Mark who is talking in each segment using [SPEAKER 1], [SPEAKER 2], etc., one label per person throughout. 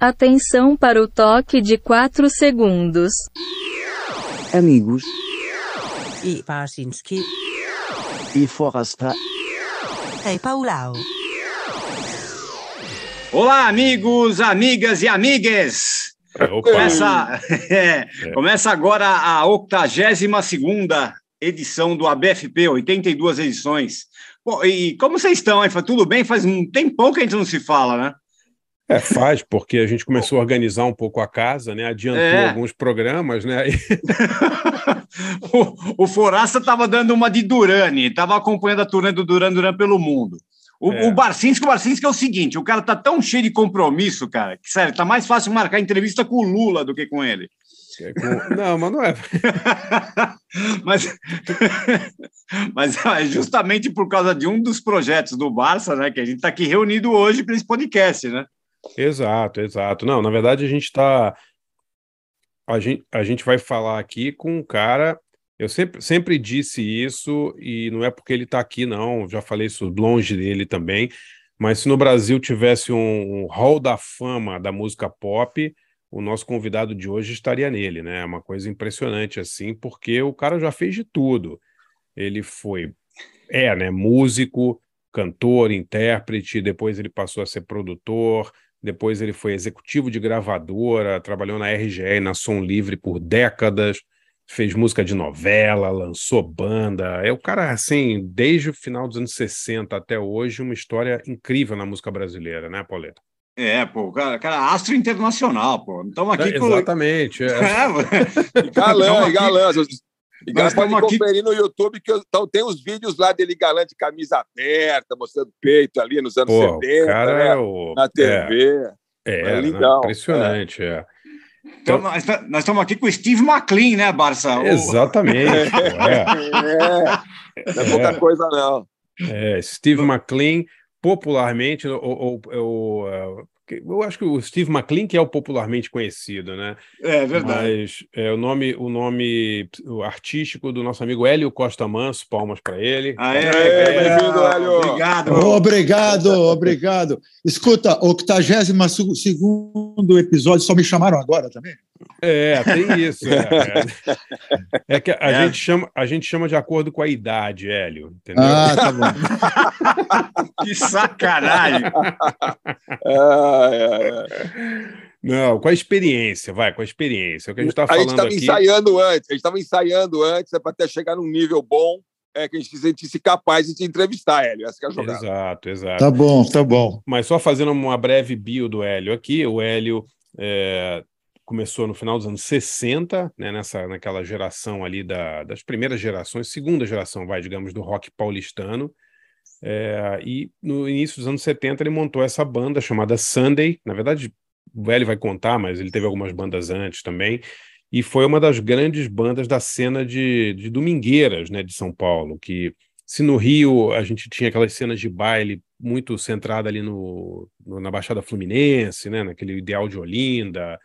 [SPEAKER 1] Atenção para o toque de 4 segundos.
[SPEAKER 2] Amigos
[SPEAKER 3] e Parsinski
[SPEAKER 2] e Forasta.
[SPEAKER 3] Ei Paulau.
[SPEAKER 4] Olá, amigos, amigas e amigues! Começa, é, começa agora a 82 edição do ABFP, 82 edições. Bom, e como vocês estão, hein? Tudo bem? Faz um tempão que a gente não se fala, né?
[SPEAKER 5] É, faz, porque a gente começou a organizar um pouco a casa, né? Adiantou é. alguns programas, né?
[SPEAKER 4] o, o Foraça estava dando uma de Durani, estava acompanhando a turnê do Duran Duran pelo mundo. O, é. o Barcinski, o Barcinski é o seguinte: o cara tá tão cheio de compromisso, cara, que sério, tá mais fácil marcar entrevista com o Lula do que com ele.
[SPEAKER 5] É com... Não, mas não é.
[SPEAKER 4] mas, mas é justamente por causa de um dos projetos do Barça, né, que a gente está aqui reunido hoje para esse podcast, né?
[SPEAKER 5] Exato, exato. Não, na verdade a gente está. A gente, a gente vai falar aqui com um cara. Eu sempre, sempre disse isso, e não é porque ele está aqui, não. Já falei isso longe dele também. Mas se no Brasil tivesse um, um hall da fama da música pop, o nosso convidado de hoje estaria nele, né? É uma coisa impressionante, assim, porque o cara já fez de tudo. Ele foi, é, né? Músico, cantor, intérprete, depois ele passou a ser produtor, depois ele foi executivo de gravadora, trabalhou na RGE e na Som Livre por décadas, fez música de novela, lançou banda. É o cara, assim, desde o final dos anos 60 até hoje, uma história incrível na música brasileira, né, Pauleta?
[SPEAKER 4] É, pô, cara, cara astro internacional, pô. Estamos aqui é,
[SPEAKER 5] com... Exatamente. É.
[SPEAKER 6] É, galã, galã. E Nós pode aqui... conferir no YouTube que eu, então, tem os vídeos lá dele galã de camisa aberta, mostrando peito ali nos anos Pô, 70, cara né? é o... na TV.
[SPEAKER 5] É, é, é não, impressionante, é.
[SPEAKER 4] Então, nós estamos aqui com o Steve McLean, né, Barça?
[SPEAKER 5] Exatamente.
[SPEAKER 6] é. é. Não é pouca coisa, não.
[SPEAKER 5] É, Steve McLean, popularmente, o, o, o, eu acho que o Steve McLean que é o popularmente conhecido, né?
[SPEAKER 4] É verdade.
[SPEAKER 5] Mas é, o nome, o nome artístico do nosso amigo Hélio Costa Manso, palmas para ele.
[SPEAKER 6] Aê, é, bem-vindo, Hélio.
[SPEAKER 7] Obrigado. Obrigado, obrigado. Escuta, 82 segundo episódio, só me chamaram agora também?
[SPEAKER 5] É, tem isso. É, é. que a, é. Gente chama, a gente chama de acordo com a idade, Hélio. Entendeu?
[SPEAKER 7] Ah, tá bom.
[SPEAKER 4] que sacanagem!
[SPEAKER 5] Não, com a experiência, vai, com a experiência. É o que a gente está falando. A gente estava
[SPEAKER 6] ensaiando antes, a gente estava ensaiando antes, é para até chegar num nível bom é que a gente se sentisse capaz de te entrevistar, Hélio. Essa é a jogada.
[SPEAKER 5] Exato, exato.
[SPEAKER 7] Tá bom, tá bom.
[SPEAKER 5] Mas só fazendo uma breve bio do Hélio aqui, o Hélio é, começou no final dos anos 60, né, nessa, naquela geração ali da, das primeiras gerações, segunda geração, vai, digamos, do rock paulistano. É, e no início dos anos 70 ele montou essa banda chamada Sunday. Na verdade, o velho vai contar, mas ele teve algumas bandas antes também. E foi uma das grandes bandas da cena de, de domingueiras né, de São Paulo, que se no Rio a gente tinha aquelas cenas de baile muito centrada ali no, no na Baixada Fluminense, né, naquele ideal de Olinda,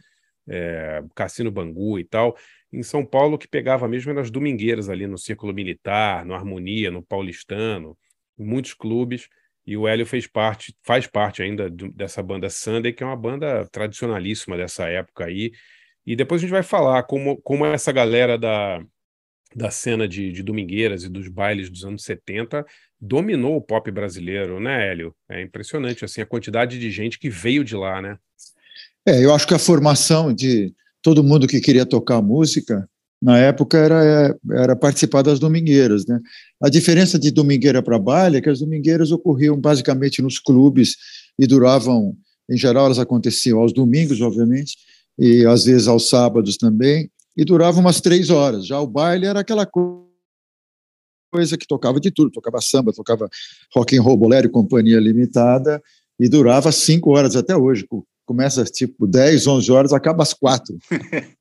[SPEAKER 5] é, Cassino Bangu e tal. Em São Paulo, que pegava mesmo nas domingueiras ali no Círculo Militar, no Harmonia, no Paulistano, muitos clubes. E o Hélio fez parte, faz parte ainda dessa banda Sunday, que é uma banda tradicionalíssima dessa época aí. E depois a gente vai falar como, como essa galera da, da cena de, de domingueiras e dos bailes dos anos 70 dominou o pop brasileiro, né, Hélio? É impressionante assim a quantidade de gente que veio de lá, né?
[SPEAKER 7] É, eu acho que a formação de todo mundo que queria tocar música na época era, era participar das domingueiras. Né? A diferença de domingueira para baile é que as domingueiras ocorriam basicamente nos clubes e duravam, em geral, elas aconteciam aos domingos, obviamente, e às vezes aos sábados também, e duravam umas três horas. Já o baile era aquela coisa que tocava de tudo, tocava samba, tocava rock and roll, bolero e companhia limitada, e durava cinco horas até hoje, começa tipo 10, 11 horas, acaba às 4.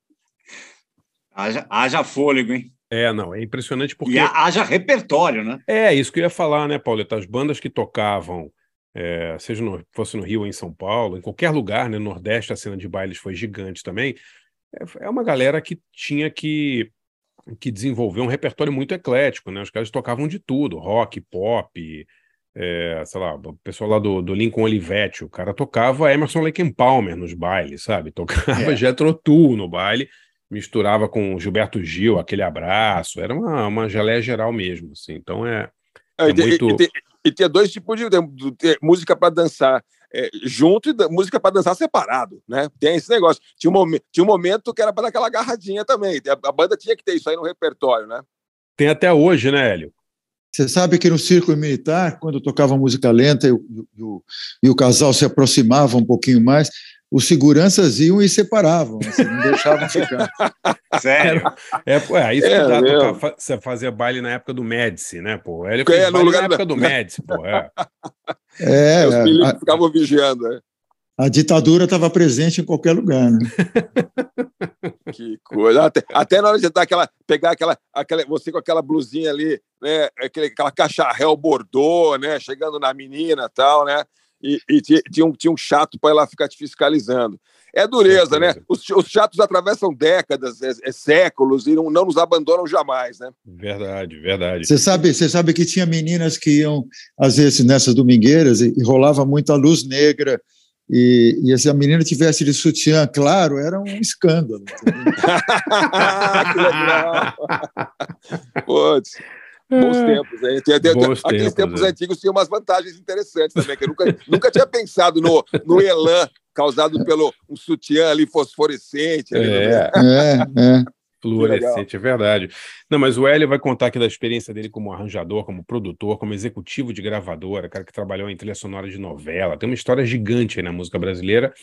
[SPEAKER 4] haja, haja fôlego, hein?
[SPEAKER 5] É, não, é impressionante porque.
[SPEAKER 4] E haja repertório, né?
[SPEAKER 5] É, isso que eu ia falar, né, Pauleta? As bandas que tocavam, é, seja no, fosse no Rio ou em São Paulo, em qualquer lugar, né? No Nordeste, a cena de bailes foi gigante também. É, é uma galera que tinha que, que desenvolver um repertório muito eclético, né? Os caras tocavam de tudo: rock, pop, é, sei lá, o pessoal lá do, do Lincoln Olivetti, o cara tocava Emerson Lake Palmer nos bailes, sabe? Tocava é. Jethro Tull no baile, misturava com Gilberto Gil, aquele abraço, era uma, uma geleia geral mesmo, assim. Então é,
[SPEAKER 6] é, é muito... E, e, e, tinha dois tipos de, de, música para dançar é, junto e música para dançar separado, né? Tem esse negócio. Tinha um, momento, tinha um momento que era para dar aquela agarradinha também. A, a banda tinha que ter isso aí no repertório, né?
[SPEAKER 5] Tem até hoje, né, Hélio?
[SPEAKER 7] Você sabe que no círculo militar, quando tocava música lenta e o, e o, e o casal se aproximava um pouquinho mais, os seguranças iam e separavam, assim, não deixavam ficar.
[SPEAKER 5] Sério? É, é aí é, dá, tocar, você fazia baile na época do Médici, né, pô? Ele fez é, no lugar na época do Médici, pô. É,
[SPEAKER 6] é os filhos a, ficavam vigiando, né?
[SPEAKER 7] A ditadura estava presente em qualquer lugar, né?
[SPEAKER 6] que coisa. Até, até, na hora de dar aquela, pegar aquela, aquela, você com aquela blusinha ali, né? Aquele, aquela cacharel bordô, né? Chegando na menina tal, né? E, e tinha, um, tinha um chato para ela ficar te fiscalizando. É dureza, né? Os, os chatos atravessam décadas, é, é, séculos e não, não nos abandonam jamais, né?
[SPEAKER 5] Verdade, verdade.
[SPEAKER 7] Você sabe, você sabe que tinha meninas que iam, às vezes, nessas domingueiras e, e rolava muita luz negra e, e se a menina tivesse de sutiã, claro, era um escândalo. que legal!
[SPEAKER 6] Putz. Bons é. tempos, hein? Tem, tem, Bons aqueles tempos, tempos é. antigos tinham umas vantagens interessantes também, que eu nunca, nunca tinha pensado no, no elan causado pelo um sutiã ali fosforescente. Ali
[SPEAKER 5] é. é, é. Fluorescente, é verdade. Não, mas o Hélio vai contar aqui da experiência dele como arranjador, como produtor, como executivo de gravadora, cara que trabalhou em trilha sonora de novela. Tem uma história gigante aí na música brasileira.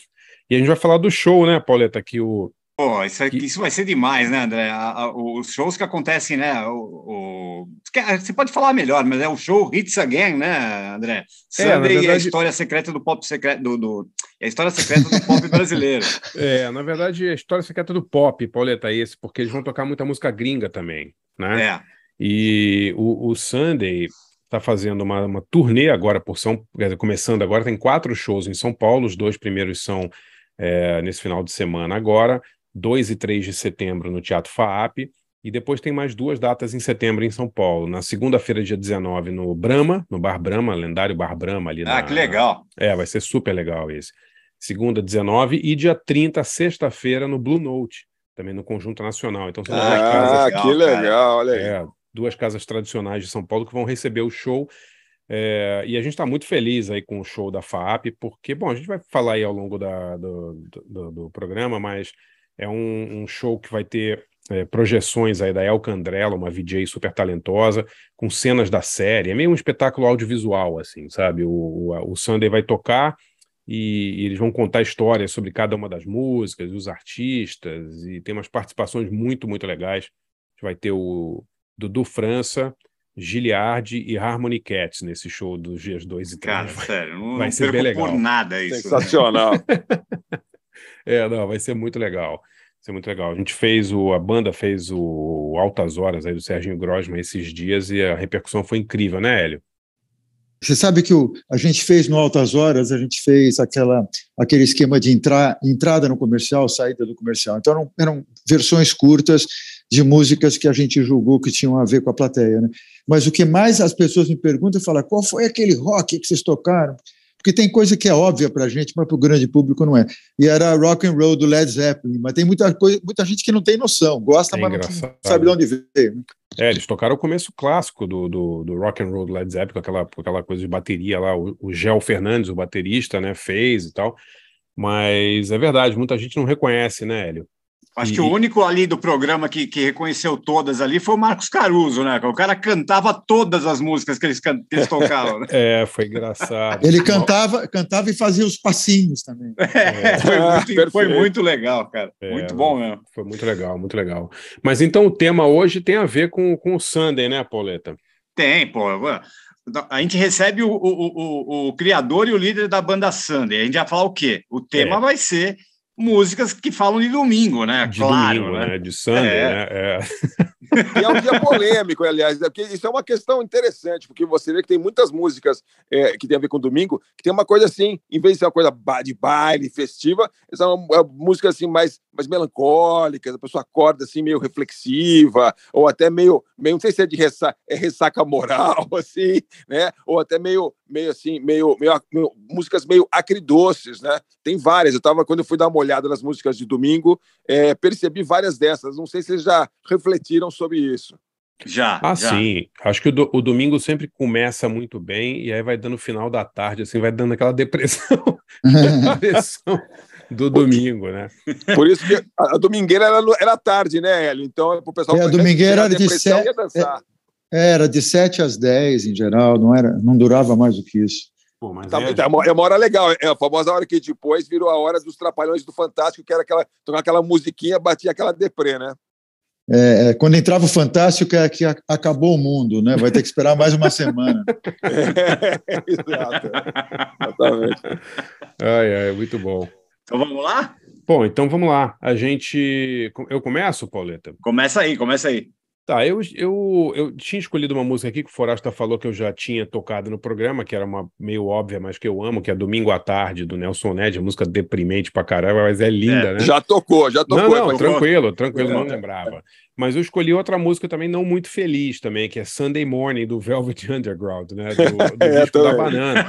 [SPEAKER 5] E a gente vai falar do show, né, Pauleta, que o,
[SPEAKER 4] Pô, isso, que... isso vai ser demais, né, André? A, a, os shows que acontecem, né? O, o, você pode falar melhor, mas é o show Hits Again, né, André? Sunday é, verdade... a história secreta do pop secreto do, do, é a história secreta do pop brasileiro.
[SPEAKER 5] É, na verdade, é a história secreta do pop, Pauleta, é esse, porque eles vão tocar muita música gringa também, né? É. E o, o Sunday está fazendo uma, uma turnê agora por São, começando agora, tem quatro shows em São Paulo, os dois primeiros são é, nesse final de semana agora. 2 e 3 de setembro no Teatro FAAP, e depois tem mais duas datas em setembro em São Paulo. Na segunda-feira, dia 19, no Brahma, no Bar Brahma, lendário Bar Brahma ali.
[SPEAKER 4] Ah, na... que legal!
[SPEAKER 5] É, vai ser super legal esse. Segunda, 19, e dia 30, sexta-feira, no Blue Note, também no Conjunto Nacional. Então
[SPEAKER 6] são ah, duas casas. que legal, olha aí.
[SPEAKER 5] É, duas casas tradicionais de São Paulo que vão receber o show. É, e a gente está muito feliz aí com o show da FAAP, porque, bom, a gente vai falar aí ao longo da, do, do, do programa, mas é um, um show que vai ter é, projeções aí da El Candrella, uma VJ super talentosa, com cenas da série. É meio um espetáculo audiovisual, assim, sabe? O, o, o Sunday vai tocar e, e, eles vão contar histórias sobre cada uma das músicas, os artistas, e tem umas participações muito, muito legais. A gente vai ter o Dudu França, Giliardi e Harmony Cats nesse show dos dias 2 e 3.
[SPEAKER 4] Cara, sério, não, vai não ser bem legal. por nada isso.
[SPEAKER 6] Sensacional.
[SPEAKER 5] É, não, vai ser muito legal. Vai ser muito legal. A gente fez o. A banda fez o Altas Horas aí do Serginho Grosman esses dias e a repercussão foi incrível, né, Hélio?
[SPEAKER 7] Você sabe que o, a gente fez no Altas Horas, a gente fez aquela, aquele esquema de entrar, entrada no comercial, saída do comercial. Então eram, eram versões curtas de músicas que a gente julgou que tinham a ver com a plateia. Né? Mas o que mais as pessoas me perguntam é qual foi aquele rock que vocês tocaram? Porque tem coisa que é óbvia para a gente, mas para o grande público não é. E era rock and roll do Led Zeppelin, mas tem muita coisa, muita gente que não tem noção, gosta, é mas não sabe de onde veio. Né?
[SPEAKER 5] É, eles tocaram o começo clássico do, do, do rock and roll do Led Zeppelin, com aquela, com aquela coisa de bateria lá, o, o Gel Fernandes, o baterista, né, fez e tal. Mas é verdade, muita gente não reconhece, né, Hélio?
[SPEAKER 4] Acho e, que o único ali do programa que, que reconheceu todas ali foi o Marcos Caruso, né? O cara cantava todas as músicas que eles, que eles tocavam. Né?
[SPEAKER 5] É, foi engraçado.
[SPEAKER 7] Ele cantava, cantava e fazia os passinhos também.
[SPEAKER 4] É, foi, muito, foi, muito, legal, cara. É, muito bom mesmo.
[SPEAKER 5] Foi muito legal, muito legal. Mas então o tema hoje tem a ver com, com o Sunday, né, Pauleta?
[SPEAKER 4] Tem, pô. A gente recebe o, o, o, o criador e o líder da banda Sunday. A gente vai falar o quê? O tema é. vai ser músicas que falam de domingo, né?
[SPEAKER 5] De claro, domingo, né? né? De Sunday, é. né? É.
[SPEAKER 6] E é um dia polêmico, aliás, porque isso é uma questão interessante, porque você vê que tem muitas músicas é, que tem a ver com domingo, que tem uma coisa assim, em vez de ser uma coisa de baile, festiva, são uma, música assim mais, mais melancólicas, a pessoa acorda assim meio reflexiva, ou até meio, meio não sei se é de ressaca, é ressaca moral, assim, né? Ou até meio, meio assim, meio, meio, meio, músicas meio acridoces, né? Tem várias. Eu tava, quando eu fui dar uma olhada nas músicas de domingo, é, percebi várias dessas. Não sei se vocês já refletiram sobre isso.
[SPEAKER 5] Já. Ah, já. sim. Acho que o, do, o, domingo sempre começa muito bem e aí vai dando final da tarde, assim, vai dando aquela depressão. depressão do domingo, né?
[SPEAKER 6] Por isso que a, a domingueira era, era tarde, né, Hélio? Então, o pessoal.
[SPEAKER 7] É, a domingueira era de sete. É, era de 7 às 10 em geral, não, era, não durava mais do que isso.
[SPEAKER 6] Pô, mas tá, é... é... uma hora legal, é a famosa hora que depois virou a hora dos Trapalhões do Fantástico, que era aquela, tocar aquela musiquinha, batia aquela deprê, né?
[SPEAKER 7] É, é, quando entrava o Fantástico, é que acabou o mundo, né? Vai ter que esperar mais uma semana.
[SPEAKER 6] é, exato. Exatamente.
[SPEAKER 5] Ai, ai, muito bom.
[SPEAKER 4] Então vamos lá?
[SPEAKER 5] Bom, então vamos lá. A gente. Eu começo, Pauleta?
[SPEAKER 4] Começa aí, começa aí.
[SPEAKER 5] Tá, eu, eu, eu tinha escolhido uma música aqui que o Forasta falou que eu já tinha tocado no programa, que era uma meio óbvia, mas que eu amo, que é Domingo à Tarde, do Nelson Ned, a música deprimente pra caramba, mas é linda, é, né?
[SPEAKER 6] Já tocou, já tocou.
[SPEAKER 5] Não, não, tranquilo, tranquilo, é. não lembrava. Mas eu escolhi outra música também não muito feliz também, que é Sunday Morning, do Velvet Underground, né? Do, do é, disco da banana.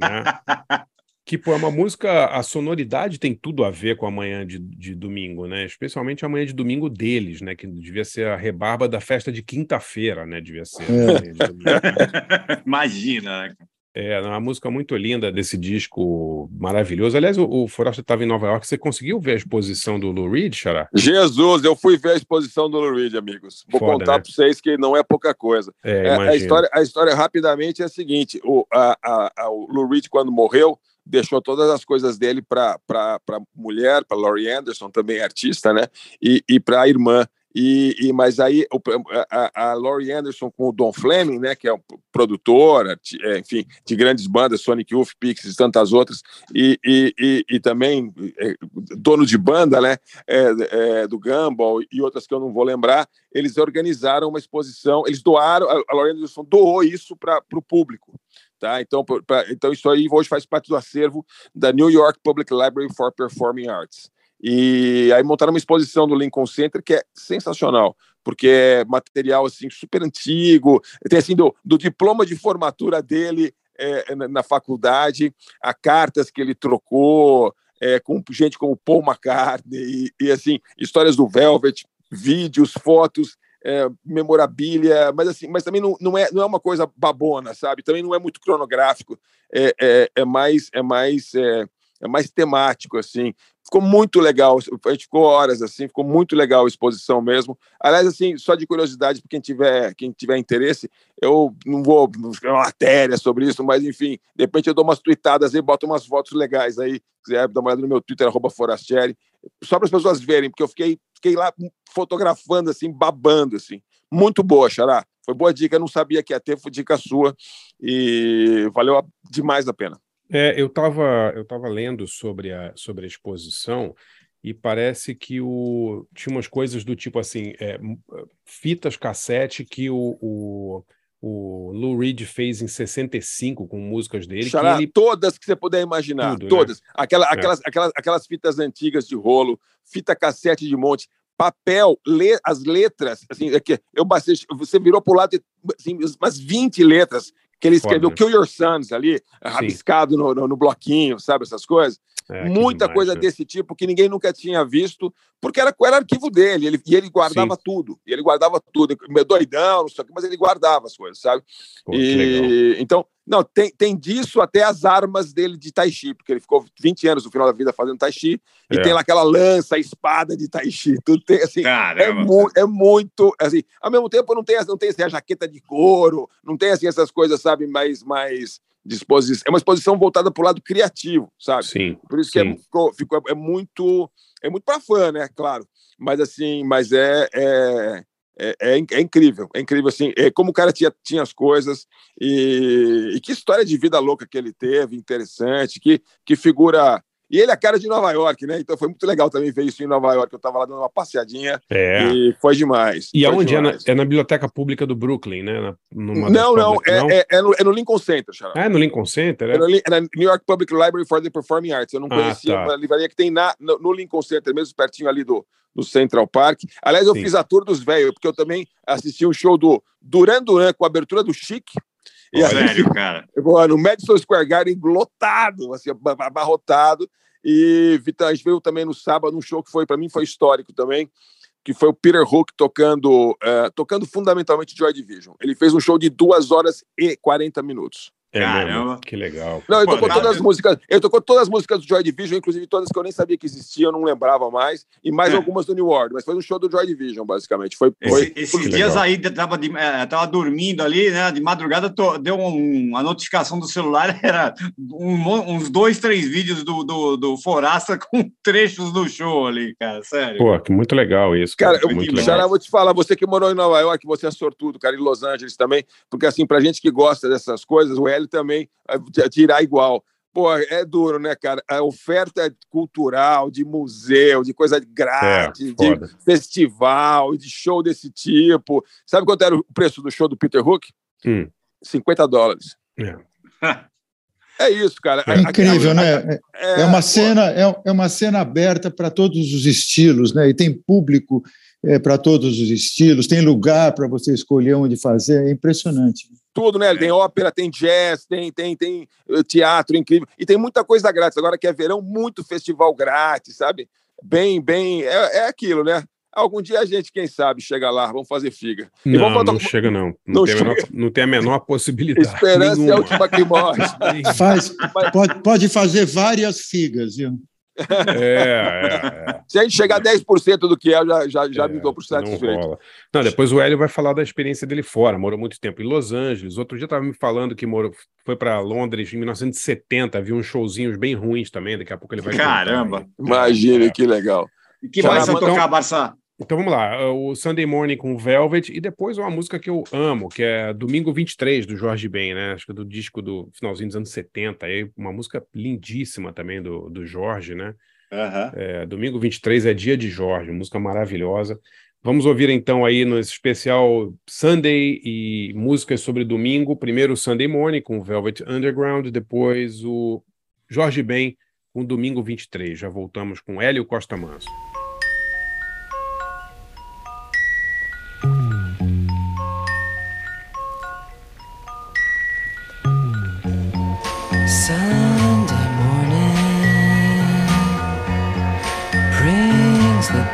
[SPEAKER 5] Né? que pô, é uma música, a sonoridade tem tudo a ver com a manhã de, de domingo, né? Especialmente a manhã de domingo deles, né? Que devia ser a rebarba da festa de quinta-feira, né? Devia ser. É.
[SPEAKER 4] Imagina, né?
[SPEAKER 5] É, uma música muito linda desse disco maravilhoso. Aliás, o, o Forasta estava em Nova York. Você conseguiu ver a exposição do Lou Reed, Xará?
[SPEAKER 6] Jesus, eu fui ver a exposição do Lou Reed, amigos. Vou Foda, contar né? para vocês que não é pouca coisa. É, é, a, história, a história, rapidamente, é a seguinte: o, a, a, a, o Lou Reed, quando morreu, deixou todas as coisas dele para mulher, para Laurie Anderson, também artista, né? E, e para a irmã. E, e, mas aí a, a Laurie Anderson com o Don Fleming, né, que é um produtor, é, enfim, de grandes bandas, Sonic Youth, Pixies e tantas outras, e, e, e, e também é, dono de banda, né, é, é, do Gumball e outras que eu não vou lembrar, eles organizaram uma exposição, eles doaram, a Laurie Anderson doou isso para o público. Tá? Então, pra, então, isso aí hoje faz parte do acervo da New York Public Library for Performing Arts. E aí montaram uma exposição do Lincoln Center que é sensacional, porque é material assim super antigo, tem assim do, do diploma de formatura dele é, na, na, faculdade, a cartas que ele trocou é, com gente como Paul McCartney e, e assim histórias do Velvet, vídeos, fotos é, memorabilia, mas assim, mas também não, não, é, não é uma coisa babona, sabe? Também não é muito cronográfico, é, é, é mais é mais é, é mais temático assim. Ficou muito legal, a gente ficou horas assim, ficou muito legal a exposição mesmo. Aliás, assim, só de curiosidade para quem tiver quem tiver interesse, eu não vou escrever uma matéria sobre isso, mas enfim, de repente eu dou umas tweetadas aí, boto umas fotos legais aí, se quiser dar uma olhada no meu Twitter @forastieri, só para as pessoas verem, porque eu fiquei fiquei lá fotografando, assim, babando, assim. Muito boa, Xará. Foi boa dica, eu não sabia que ia ter, foi dica sua e valeu demais a pena.
[SPEAKER 5] É, eu estava eu tava lendo sobre a, sobre a exposição e parece que o, tinha umas coisas do tipo assim, é, fitas cassete que o, o o Lou Reed fez em 65 com músicas dele.
[SPEAKER 6] Xará, ele... Todas que você puder imaginar, Tudo, né? todas. Né? Aquela, aquelas, é. aquelas, aquelas fitas antigas de rolo, fita cassete de monte, papel, le, as letras, assim, é que eu você virou para o lado, assim, umas 20 letras que ele escreveu Foda. Kill Your Sons ali, rabiscado no, no, no, bloquinho, sabe, essas coisas. É, Muita demais, coisa né? desse tipo que ninguém nunca tinha visto, porque era, era arquivo dele, ele, e ele guardava Sim. tudo, e ele guardava tudo, doidão, não sei o que, mas ele guardava as coisas, sabe? Pô, e, então, não, tem, tem disso até as armas dele de Tai Chi, porque ele ficou 20 anos no final da vida fazendo Tai Chi, é. e tem lá aquela lança, espada de Tai Chi, tudo tem, assim, é, mu é, muito, assim, ao mesmo tempo não tem, não tem assim, a jaqueta de couro, não tem, assim, essas coisas, sabe, mais, mais disposição, é uma exposição voltada para o lado criativo, sabe?
[SPEAKER 5] Sim.
[SPEAKER 6] Por isso que é, ficou, ficou, é muito, é muito para fã, né? Claro. Mas assim, mas é, é, é, é, é incrível, é incrível assim, é como o cara tinha, tinha as coisas e, e que história de vida louca que ele teve, interessante, que, que figura e ele é a cara de Nova York, né? Então foi muito legal também ver isso em Nova York. Eu estava lá dando uma passeadinha
[SPEAKER 5] é.
[SPEAKER 6] e foi demais.
[SPEAKER 5] E
[SPEAKER 6] foi
[SPEAKER 5] aonde é na, é na, Biblioteca Pública do Brooklyn, né? Na,
[SPEAKER 6] não, não, é, não? É, é, no, é, no, Lincoln Center,
[SPEAKER 5] Xará. Ah, é no Lincoln Center?
[SPEAKER 6] É, é no, é na New York Public Library for the Performing Arts. Eu não ah, conhecia ah, tá. livraria que tem na, no, no, Lincoln Center, mesmo pertinho ali do, do Central Park. Aliás, eu Sim. fiz a tour dos velhos, porque eu também assisti o um show do Duran Duran com a abertura do Chic E Sério, cara? No Madison Square Garden, lotado, assim, abarrotado. E a gente veio também no sábado um show que foi, para mim, foi histórico também, que foi o Peter Hook tocando, uh, tocando fundamentalmente Joy Division. Ele fez um show de 2 horas e 40 minutos.
[SPEAKER 3] É Caramba. Mesmo? Que legal.
[SPEAKER 6] Não, eu tocou todas as músicas. Eu tocou todas as músicas do Joy Division, inclusive todas que eu nem sabia que existiam, não lembrava mais, e mais é. algumas do New Order, mas foi um show do Joy Division, basicamente. Foi,
[SPEAKER 4] foi... Esse, esses dias aí tava, de, é, tava dormindo ali, né? De madrugada tô, deu um, uma notificação do celular, era um, uns dois, três vídeos do, do, do Forasta com trechos do show ali, cara. Sério.
[SPEAKER 3] Pô, que muito legal isso.
[SPEAKER 6] Cara, cara eu, muito legal. Vou te falar, você que morou em Nova York, você é sortudo, cara, em Los Angeles também, porque assim, pra gente que gosta dessas coisas, o Hélio também tirar igual. Pô, é duro, né, cara? A oferta cultural, de museu, de coisa grátis, é, de festival, de show desse tipo. Sabe quanto era o preço do show do Peter Hook?
[SPEAKER 3] Hum.
[SPEAKER 6] 50 dólares.
[SPEAKER 3] É.
[SPEAKER 6] É isso, cara.
[SPEAKER 7] É incrível, né? É, é uma cena, é, é uma cena aberta para todos os estilos, né? E tem público é, para todos os estilos, tem lugar para você escolher onde fazer, é impressionante
[SPEAKER 6] tudo, né? Tem ópera, tem jazz, tem, tem, tem eh, teatro incrível. E tem muita coisa grátis. Agora que é verão, muito festival grátis, sabe? Bem, bem. É, é aquilo, né? Algum dia a gente, quem sabe, chega lá, vamos fazer figa.
[SPEAKER 3] Não, vamos não chega não. Não, não, tem menor, não, tem a menor possibilidade.
[SPEAKER 6] Esperança nenhuma. é a última que morre.
[SPEAKER 7] Faz, pode, pode fazer várias figas, viu?
[SPEAKER 3] É, é,
[SPEAKER 6] Se a gente chegar a 10% do que é, já, já, já é, me dou por satisfeito.
[SPEAKER 3] Não, não, depois o Hélio vai falar da experiência dele fora. Morou muito tempo em Los Angeles. Outro dia estava me falando que morou, foi para Londres em 1970. Viu uns showzinhos bem ruins também. Daqui a pouco ele vai.
[SPEAKER 4] Caramba!
[SPEAKER 6] Imagina, que legal.
[SPEAKER 4] E que mais você então, tocar, Barça?
[SPEAKER 3] Então vamos lá, o Sunday Morning com Velvet e depois uma música que eu amo, que é Domingo 23 do Jorge Ben, né? Acho que é do disco do finalzinho dos anos 70, aí uma música lindíssima também do, do Jorge, né?
[SPEAKER 4] Uhum.
[SPEAKER 3] É, Domingo 23 é dia de Jorge, música maravilhosa. Vamos ouvir então aí no especial Sunday e músicas sobre domingo. Primeiro Sunday Morning com Velvet Underground, depois o Jorge Ben com Domingo 23. Já voltamos com Hélio Costa Manso.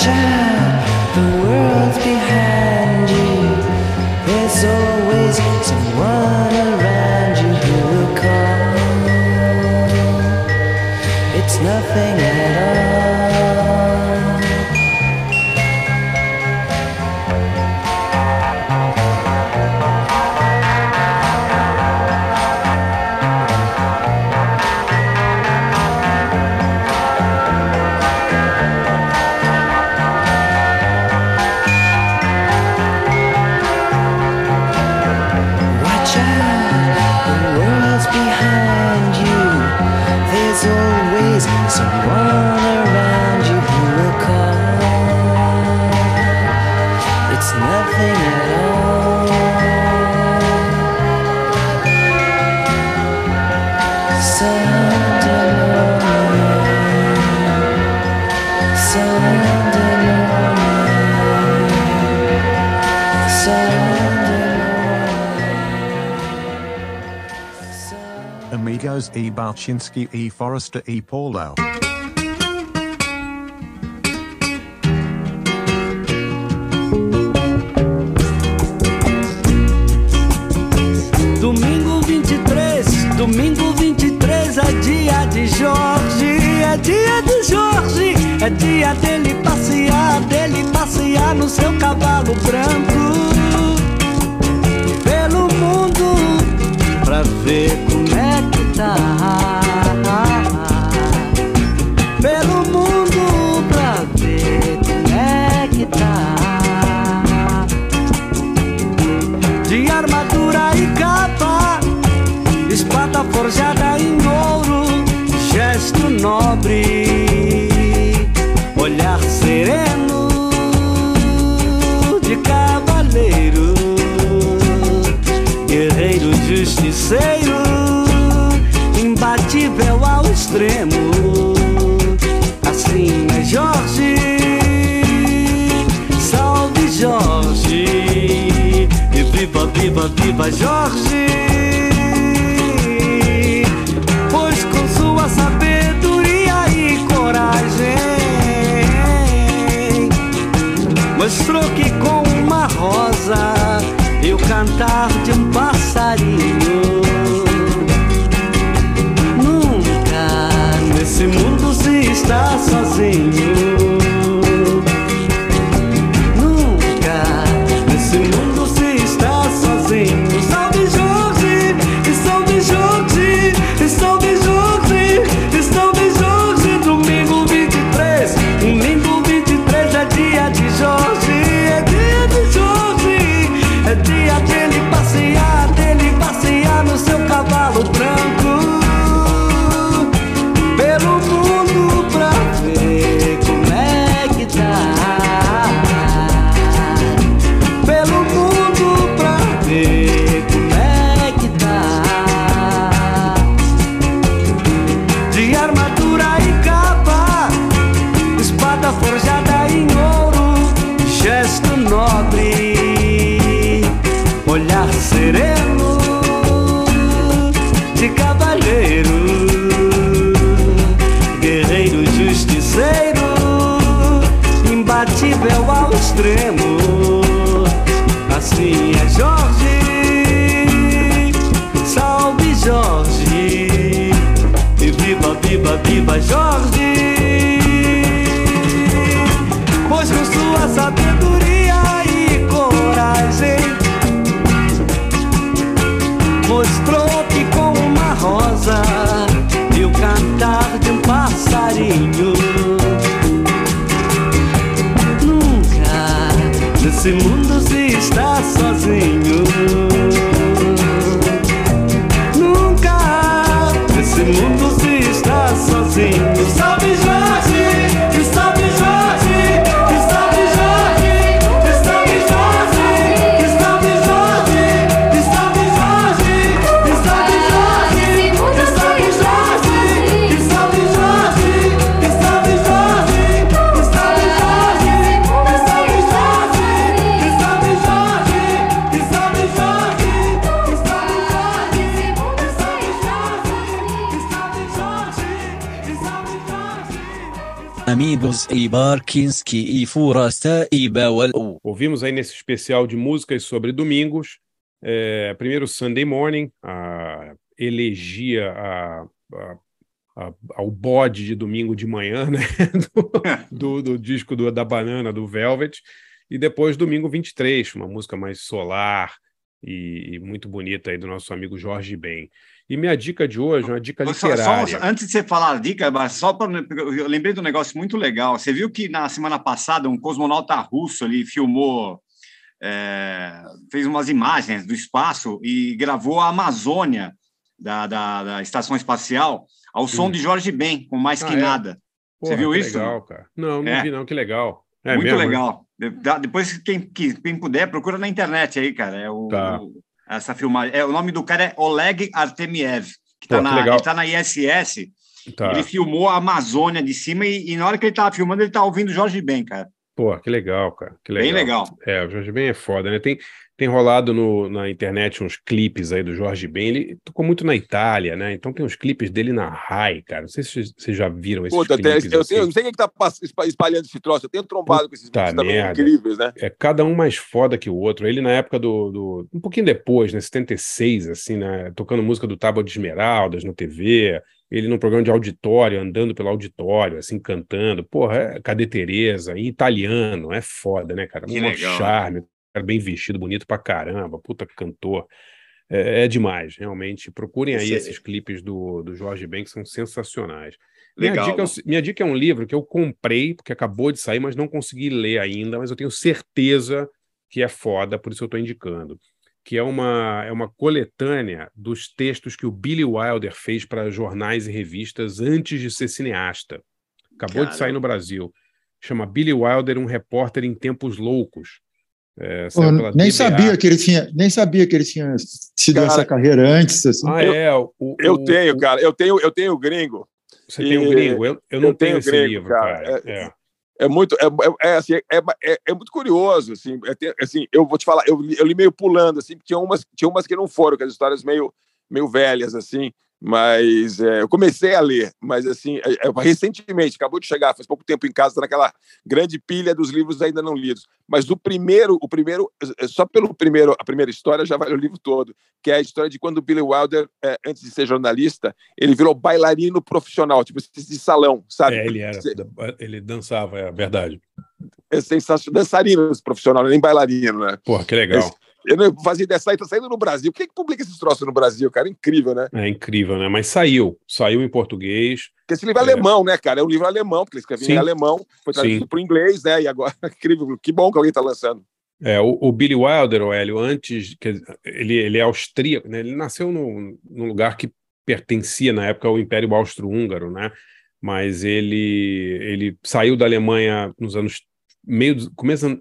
[SPEAKER 3] Child
[SPEAKER 8] e Balchinski e Forrester e Paulo.
[SPEAKER 9] Domingo 23, domingo 23 é dia de Jorge, é dia de Jorge, é dia dele passear, dele passear no seu cavalo branco pelo mundo pra ver forjada em ouro, gesto nobre, olhar sereno de cavaleiro guerreiro justiceiro, imbatível ao extremo. Assim é Jorge, salve Jorge, e viva, viva, viva Jorge. Cantar de um passarinho. Nunca nesse mundo se está sozinho. É Jorge, salve Jorge, e viva, viva, viva Jorge. E
[SPEAKER 10] Furasta.
[SPEAKER 5] Ouvimos aí nesse especial de músicas sobre domingos, é, primeiro Sunday Morning, a elegia a, a, a, ao bode de domingo de manhã, né? do, do, do disco do, da Banana, do Velvet, e depois Domingo 23, uma música mais solar e, e muito bonita aí do nosso amigo Jorge Ben. E minha dica de hoje é uma dica literária.
[SPEAKER 4] Só, só, antes de você falar a dica, só para eu lembrei de um negócio muito legal. Você viu que na semana passada um cosmonauta russo ali filmou, é, fez umas imagens do espaço e gravou a Amazônia da, da, da estação espacial ao som Sim. de Jorge Ben, com mais ah, que é? nada.
[SPEAKER 5] Porra, você viu isso? Legal, cara. Não, não é. vi não. Que legal.
[SPEAKER 4] É muito mesmo, legal. Depois quem, quem puder procura na internet aí, cara. É o, tá. o essa filmagem. É, o nome do cara é Oleg Artemiev, que está na, ele tá na ISS. Tá. Ele filmou a Amazônia de cima e, e na hora que ele estava filmando, ele estava ouvindo Jorge Ben, cara.
[SPEAKER 5] Pô, que legal, cara. Que legal.
[SPEAKER 4] Bem legal.
[SPEAKER 5] É, o Jorge Ben é foda, né? Tem, tem rolado no, na internet uns clipes aí do Jorge Ben. Ele tocou muito na Itália, né? Então tem uns clipes dele na RAI, cara. Não sei se vocês já viram esses Puta, clipes.
[SPEAKER 6] Eu, assim. eu, não sei quem é que tá espalhando esse troço. Eu tenho trombado Puta com esses clipes também incríveis, né?
[SPEAKER 5] É cada um mais foda que o outro. Ele na época do, do... Um pouquinho depois, né? 76, assim, né? Tocando música do Tábua de Esmeraldas no TV ele num programa de auditório, andando pelo auditório, assim, cantando. Porra, é, cadê Tereza? Em italiano, é foda, né, cara? Um charme, cara bem vestido, bonito pra caramba, puta cantor. É, é demais, realmente. Procurem aí Esse esses clipes do, do Jorge Ben, que são sensacionais. Legal. Minha dica, é, minha dica é um livro que eu comprei, porque acabou de sair, mas não consegui ler ainda, mas eu tenho certeza que é foda, por isso eu estou indicando que é uma, é uma coletânea dos textos que o Billy Wilder fez para jornais e revistas antes de ser cineasta. Acabou Cara. de sair no Brasil. Chama Billy Wilder, um repórter em tempos loucos.
[SPEAKER 7] É, nem sabia que ele tinha, nem sabia que ele tinha tido cara, essa carreira antes. Assim.
[SPEAKER 6] Ah, é. O, o, eu tenho, cara. Eu tenho, eu tenho gringo.
[SPEAKER 5] Você e, tem o gringo? Eu, eu não eu tenho, tenho esse gringo, livro, cara. cara.
[SPEAKER 6] É, é é muito é, é, é assim, é, é, é, muito curioso assim, é, assim eu vou te falar eu, eu li meio pulando assim tinha umas tinha umas que não foram que as histórias meio meio velhas assim mas é, eu comecei a ler, mas assim, é, é, recentemente, acabou de chegar, faz pouco tempo em casa, tá naquela grande pilha dos livros ainda não lidos. Mas o primeiro, o primeiro, é, só pelo primeiro, a primeira história já vale o livro todo, que é a história de quando o Billy Wilder, é, antes de ser jornalista, ele virou bailarino profissional, tipo de salão, sabe?
[SPEAKER 5] É, ele era, ele dançava, é verdade.
[SPEAKER 6] É sensacional, dançarino profissional, nem bailarino, né?
[SPEAKER 5] Pô, que legal. Esse,
[SPEAKER 6] eu não fazia ideia, tá saindo no Brasil. Por que, que publica esses troços no Brasil, cara? Incrível, né?
[SPEAKER 5] É incrível, né? Mas saiu. Saiu em português.
[SPEAKER 6] Porque esse livro é, é alemão, né, cara? É um livro alemão, porque ele escreveu em alemão, foi traduzido para o inglês, né? E agora, incrível. Que bom que alguém está lançando.
[SPEAKER 5] É, o, o, Billy Wilder, o Hélio, antes, ele, ele é austríaco, né? Ele nasceu no, num lugar que pertencia, na época, ao Império Austro-Húngaro, né? Mas ele, ele saiu da Alemanha nos anos meio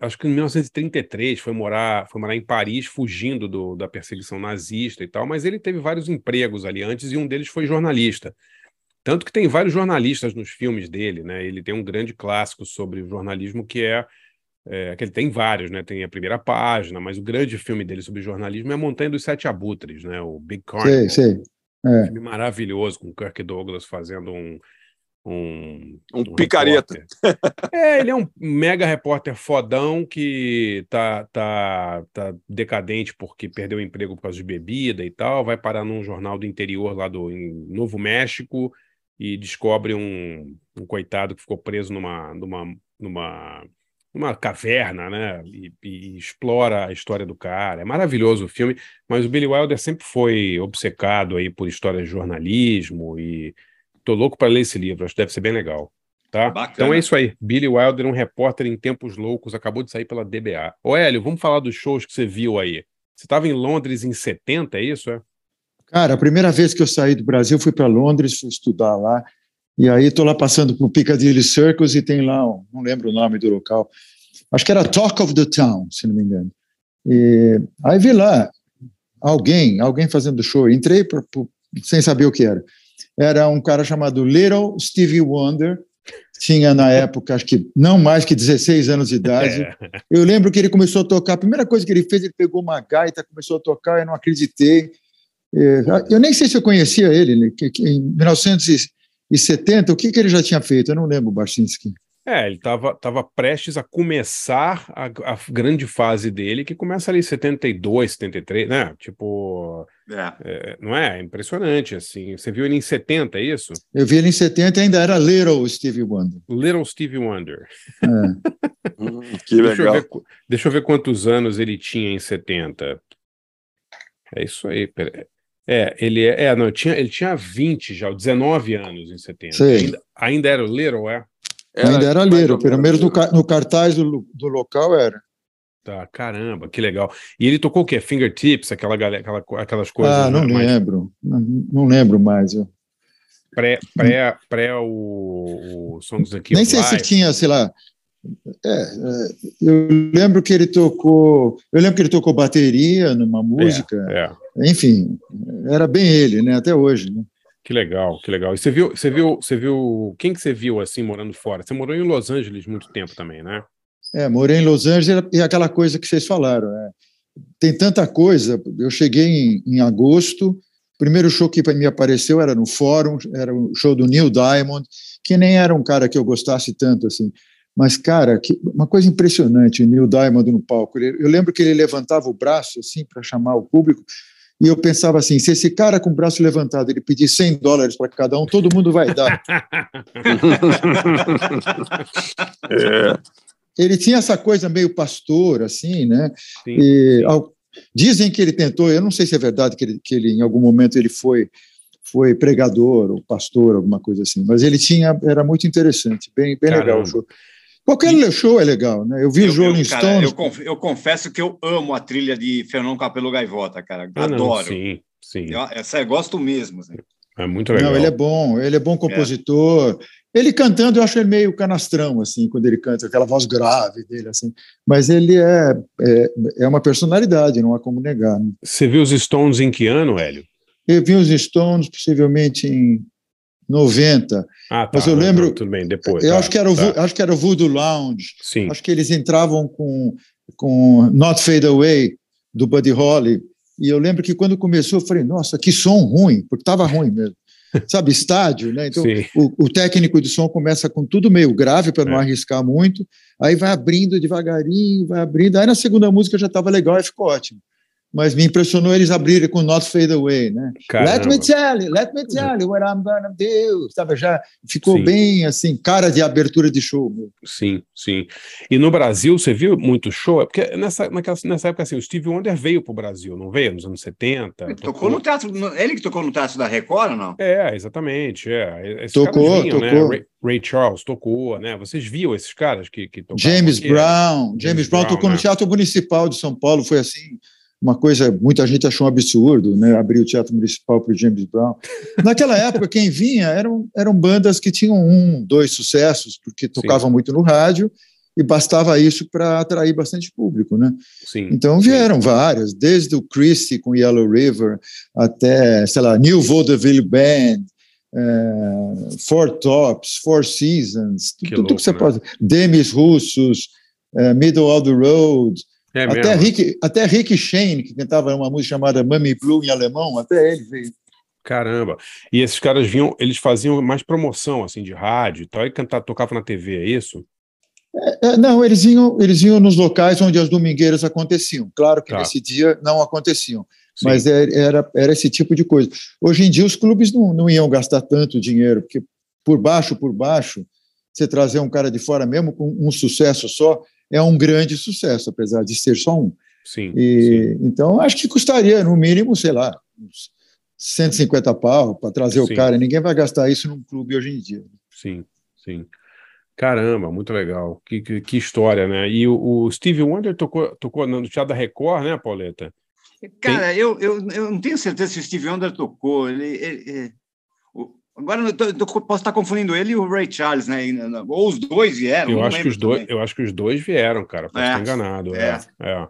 [SPEAKER 5] acho que em 1933 foi morar, foi morar em Paris, fugindo do, da perseguição nazista e tal, mas ele teve vários empregos ali antes e um deles foi jornalista. Tanto que tem vários jornalistas nos filmes dele, né? Ele tem um grande clássico sobre jornalismo que é, é que ele tem vários, né? Tem a primeira página, mas o grande filme dele sobre jornalismo é a Montanha dos Sete Abutres, né? O Big Carnival.
[SPEAKER 7] Sim, sim. É.
[SPEAKER 5] Um filme maravilhoso com Kirk Douglas fazendo um um,
[SPEAKER 6] um, um picareta.
[SPEAKER 5] é, ele é um mega repórter fodão que tá, tá, tá decadente porque perdeu o emprego por causa de bebida e tal, vai parar num jornal do interior lá do Novo México e descobre um, um coitado que ficou preso numa, numa, numa, numa caverna, né? E, e, explora a história do cara. É maravilhoso o filme, mas o Billy Wilder sempre foi obcecado aí por histórias de jornalismo e Tô louco para ler esse livro, acho que deve ser bem legal. Tá? Então é isso aí. Billy Wilder, um repórter em tempos loucos, acabou de sair pela DBA. Ô, Hélio, vamos falar dos shows que você viu aí. Você estava em Londres em 70, é isso? É?
[SPEAKER 7] Cara, a primeira vez que eu saí do Brasil, fui para Londres, fui estudar lá. E aí estou lá passando por Piccadilly Circus e tem lá, não lembro o nome do local. Acho que era Talk of the Town, se não me engano. E aí vi lá alguém, alguém fazendo show. Entrei pra, pra, sem saber o que era era um cara chamado Little Stevie Wonder, tinha na época, acho que não mais que 16 anos de idade. É. Eu lembro que ele começou a tocar, a primeira coisa que ele fez, ele pegou uma gaita, começou a tocar, eu não acreditei. É, eu nem sei se eu conhecia ele, né, em 1970, o que, que ele já tinha feito? Eu não lembro, Barcinski.
[SPEAKER 5] É, ele estava tava prestes a começar a, a, grande fase dele, que começa ali em 72, 73, né? Tipo. É. É, não é? é? Impressionante, assim. Você viu ele em 70, é isso?
[SPEAKER 7] Eu vi ele em 70 e ainda era Little Stevie Wonder.
[SPEAKER 5] Little Stevie Wonder. É. hum, que legal. Deixa eu, ver, deixa eu ver quantos anos ele tinha em 70. É isso aí. Pera. É, ele é, é, não, tinha, ele tinha 20 já, 19 anos em 70. Ainda, ainda era o Little, é?
[SPEAKER 7] Era Ainda era Little, pelo menos no, no cartaz do, do local era.
[SPEAKER 5] Tá, caramba, que legal. E ele tocou o quê? Fingertips, aquela, aquela, aquelas coisas.
[SPEAKER 7] Ah, não mais... lembro. Não, não, lembro mais. Eu.
[SPEAKER 5] Pré, pré, pré o, o Songs aqui.
[SPEAKER 7] Nem sei se tinha, sei lá. É, é, eu lembro que ele tocou. Eu lembro que ele tocou bateria numa música. É, é. Enfim, era bem ele, né? Até hoje. Né?
[SPEAKER 5] Que legal, que legal. E você viu, você viu, você viu quem que você viu assim morando fora? Você morou em Los Angeles muito tempo também, né?
[SPEAKER 7] É, morei em Los Angeles e aquela coisa que vocês falaram. É, tem tanta coisa. Eu cheguei em, em agosto, o primeiro show que me apareceu era no Fórum, era o show do Neil Diamond, que nem era um cara que eu gostasse tanto assim. Mas, cara, que, uma coisa impressionante, o Neil Diamond no palco. Ele, eu lembro que ele levantava o braço assim para chamar o público, e eu pensava assim: se esse cara com o braço levantado ele pedir 100 dólares para cada um, todo mundo vai dar. é. Ele tinha essa coisa meio pastor, assim, né? Sim, e, ao, dizem que ele tentou, eu não sei se é verdade que ele, que ele em algum momento ele foi foi pregador ou pastor, alguma coisa assim, mas ele tinha, era muito interessante, bem, bem legal o show. Qualquer e... show é legal, né? Eu vi o Rolling Stones.
[SPEAKER 4] Eu, conf, eu, confesso que eu amo a trilha de Fernão Capelo Gaivota, cara. Ah, Adoro.
[SPEAKER 5] Não, sim, sim.
[SPEAKER 4] Eu, essa eu gosto mesmo. Assim.
[SPEAKER 5] É muito legal.
[SPEAKER 7] Não, ele é bom, ele é bom compositor. É. Ele cantando, eu acho ele meio canastrão, assim, quando ele canta, aquela voz grave dele, assim. Mas ele é, é, é uma personalidade, não há como negar. Né?
[SPEAKER 5] Você viu os Stones em que ano, Hélio?
[SPEAKER 7] Eu vi os Stones possivelmente em 90.
[SPEAKER 5] Ah, tá.
[SPEAKER 7] Mas eu lembro.
[SPEAKER 5] Tudo bem, depois.
[SPEAKER 7] Eu
[SPEAKER 5] tá,
[SPEAKER 7] acho, que era o,
[SPEAKER 5] tá.
[SPEAKER 7] acho que era o Voodoo Lounge.
[SPEAKER 5] Sim.
[SPEAKER 7] Acho que eles entravam com, com Not Fade Away, do Buddy Holly. E eu lembro que quando começou, eu falei, nossa, que som ruim, porque estava ruim mesmo. Sabe, estádio, né? Então, o, o, técnico de som começa com tudo meio grave para não é. arriscar muito, aí vai abrindo devagarinho, vai abrindo. Aí na segunda música já estava legal e ficou ótimo mas me impressionou eles abrirem com Not Fade Away, né? Caramba. Let me tell you, let me tell you what I'm gonna do, sabe? Já ficou sim. bem assim, cara de abertura de show. Meu.
[SPEAKER 5] Sim, sim. E no Brasil, você viu muito show? É porque nessa, naquela, nessa época, assim, o Steve Wonder veio para o Brasil, não veio? Nos anos 70?
[SPEAKER 4] Ele tocou, tocou no teatro, ele que tocou no teatro da Record, não?
[SPEAKER 5] É, exatamente. É.
[SPEAKER 7] Esses tocou, vinham, né? tocou.
[SPEAKER 5] Né? Ray, Ray, Charles tocou, né? Vocês viam esses caras que, que tocavam?
[SPEAKER 7] James aqui? Brown. James, James Brown, Brown tocou né? no Teatro Municipal de São Paulo, foi assim uma coisa, muita gente achou um absurdo, né, abrir o Teatro Municipal para o James Brown. Naquela época, quem vinha eram, eram bandas que tinham um, dois sucessos, porque tocavam Sim. muito no rádio, e bastava isso para atrair bastante público, né?
[SPEAKER 5] Sim,
[SPEAKER 7] então vieram sim. várias, desde o Christie com Yellow River até, sei lá, New Vaudeville Band, é, Four Tops, Four Seasons, que tudo louco, que você né? pode. Demis Russos, é, Middle of the Road, é até, Rick, até Rick Shane, que cantava uma música chamada Mummy Blue em alemão, até ele veio.
[SPEAKER 5] Caramba. E esses caras vinham, eles faziam mais promoção assim de rádio e tal, e cantar, tocavam na TV, é isso?
[SPEAKER 7] É, é, não, eles iam, eles iam nos locais onde as domingueiras aconteciam. Claro que tá. nesse dia não aconteciam, Sim. mas é, era, era esse tipo de coisa. Hoje em dia os clubes não, não iam gastar tanto dinheiro, porque por baixo, por baixo, você trazer um cara de fora mesmo com um sucesso só, é um grande sucesso, apesar de ser só um.
[SPEAKER 5] Sim,
[SPEAKER 7] e,
[SPEAKER 5] sim.
[SPEAKER 7] Então, acho que custaria, no mínimo, sei lá, uns 150 pau para trazer sim. o cara. Ninguém vai gastar isso num clube hoje em dia.
[SPEAKER 5] Sim, sim. Caramba, muito legal. Que, que, que história, né? E o, o, Steve Wonder tocou, tocou no Teatro da Record, né, Pauleta?
[SPEAKER 4] Cara, eu, eu, eu não tenho certeza se o Steve Wonder tocou. Ele, ele, Agora eu, tô, eu posso estar confundindo ele e o Ray Charles, né? Ou os dois vieram.
[SPEAKER 5] Eu, acho que os, dois, eu acho que os dois vieram, cara. Posso é, estar enganado. É. é. é.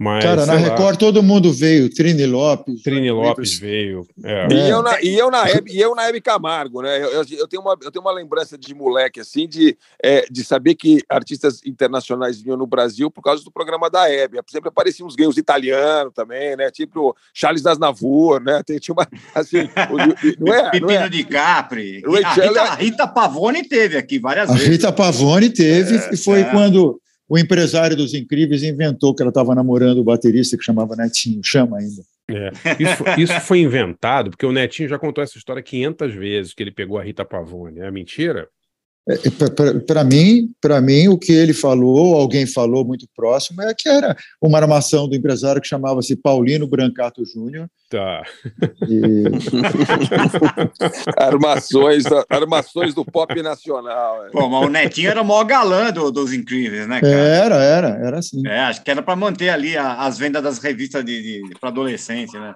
[SPEAKER 7] Mas, Cara, na Record lá. todo mundo veio, Trini Lopes.
[SPEAKER 5] Trini Lopes veio. É.
[SPEAKER 6] E, eu na, e, eu na Hebe, e eu na Hebe Camargo, né? Eu, eu, tenho uma, eu tenho uma lembrança de moleque, assim, de, é, de saber que artistas internacionais vinham no Brasil por causa do programa da Hebe. Sempre apareciam uns gays italianos também, né? Tipo Charles Aznavour, né? Tem, tinha uma, assim,
[SPEAKER 4] o, não é, Pepino não é? de Capri. A Rita, a Rita Pavone teve aqui várias
[SPEAKER 7] a
[SPEAKER 4] vezes.
[SPEAKER 7] A Rita Pavone teve é, e foi é. quando o empresário dos Incríveis inventou que ela estava namorando o baterista que chamava Netinho, chama ainda.
[SPEAKER 5] É. Isso, isso, foi inventado, porque o Netinho já contou essa história 500 vezes, que ele pegou a Rita Pavone. É mentira?
[SPEAKER 7] É, para mim, para mim, o que ele falou, alguém falou muito próximo, é que era uma armação do empresário que chamava-se Paulino Brancato Júnior.
[SPEAKER 5] Tá.
[SPEAKER 6] E... armações, armações do pop nacional.
[SPEAKER 4] É. Pô, mas o Netinho era o maior galã do, dos Incríveis, né,
[SPEAKER 7] cara? Era, era, era assim.
[SPEAKER 4] É, acho que era para manter ali a, as vendas das revistas de, de, de para adolescente, né?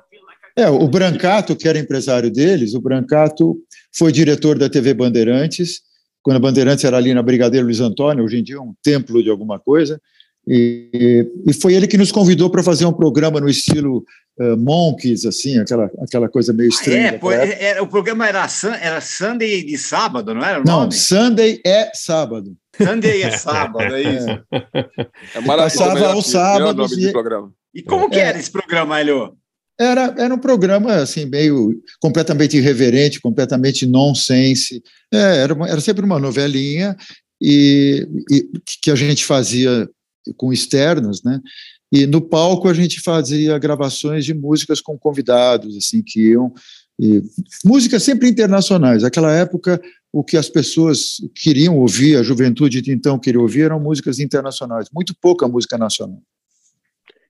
[SPEAKER 7] É, o Brancato, que era empresário deles, o Brancato foi diretor da TV Bandeirantes quando a Bandeirantes era ali na Brigadeiro Luiz Antônio, hoje em dia é um templo de alguma coisa, e, e foi ele que nos convidou para fazer um programa no estilo uh, Monkeys, assim, aquela, aquela coisa meio estranha.
[SPEAKER 4] É, pô, é, o programa era, era Sunday de sábado, não era?
[SPEAKER 7] não, Sunday é sábado.
[SPEAKER 4] Sunday é sábado, é isso.
[SPEAKER 7] É, maravilhoso. Passava aos sábados.
[SPEAKER 4] E... e como que é. era esse programa, Helio?
[SPEAKER 7] Era, era um programa assim meio completamente irreverente, completamente nonsense. É, era, era sempre uma novelinha e, e, que a gente fazia com externos, né? E no palco a gente fazia gravações de músicas com convidados, assim, que iam. E, músicas sempre internacionais. Naquela época, o que as pessoas queriam ouvir, a juventude de então queria ouvir, eram músicas internacionais, muito pouca música nacional.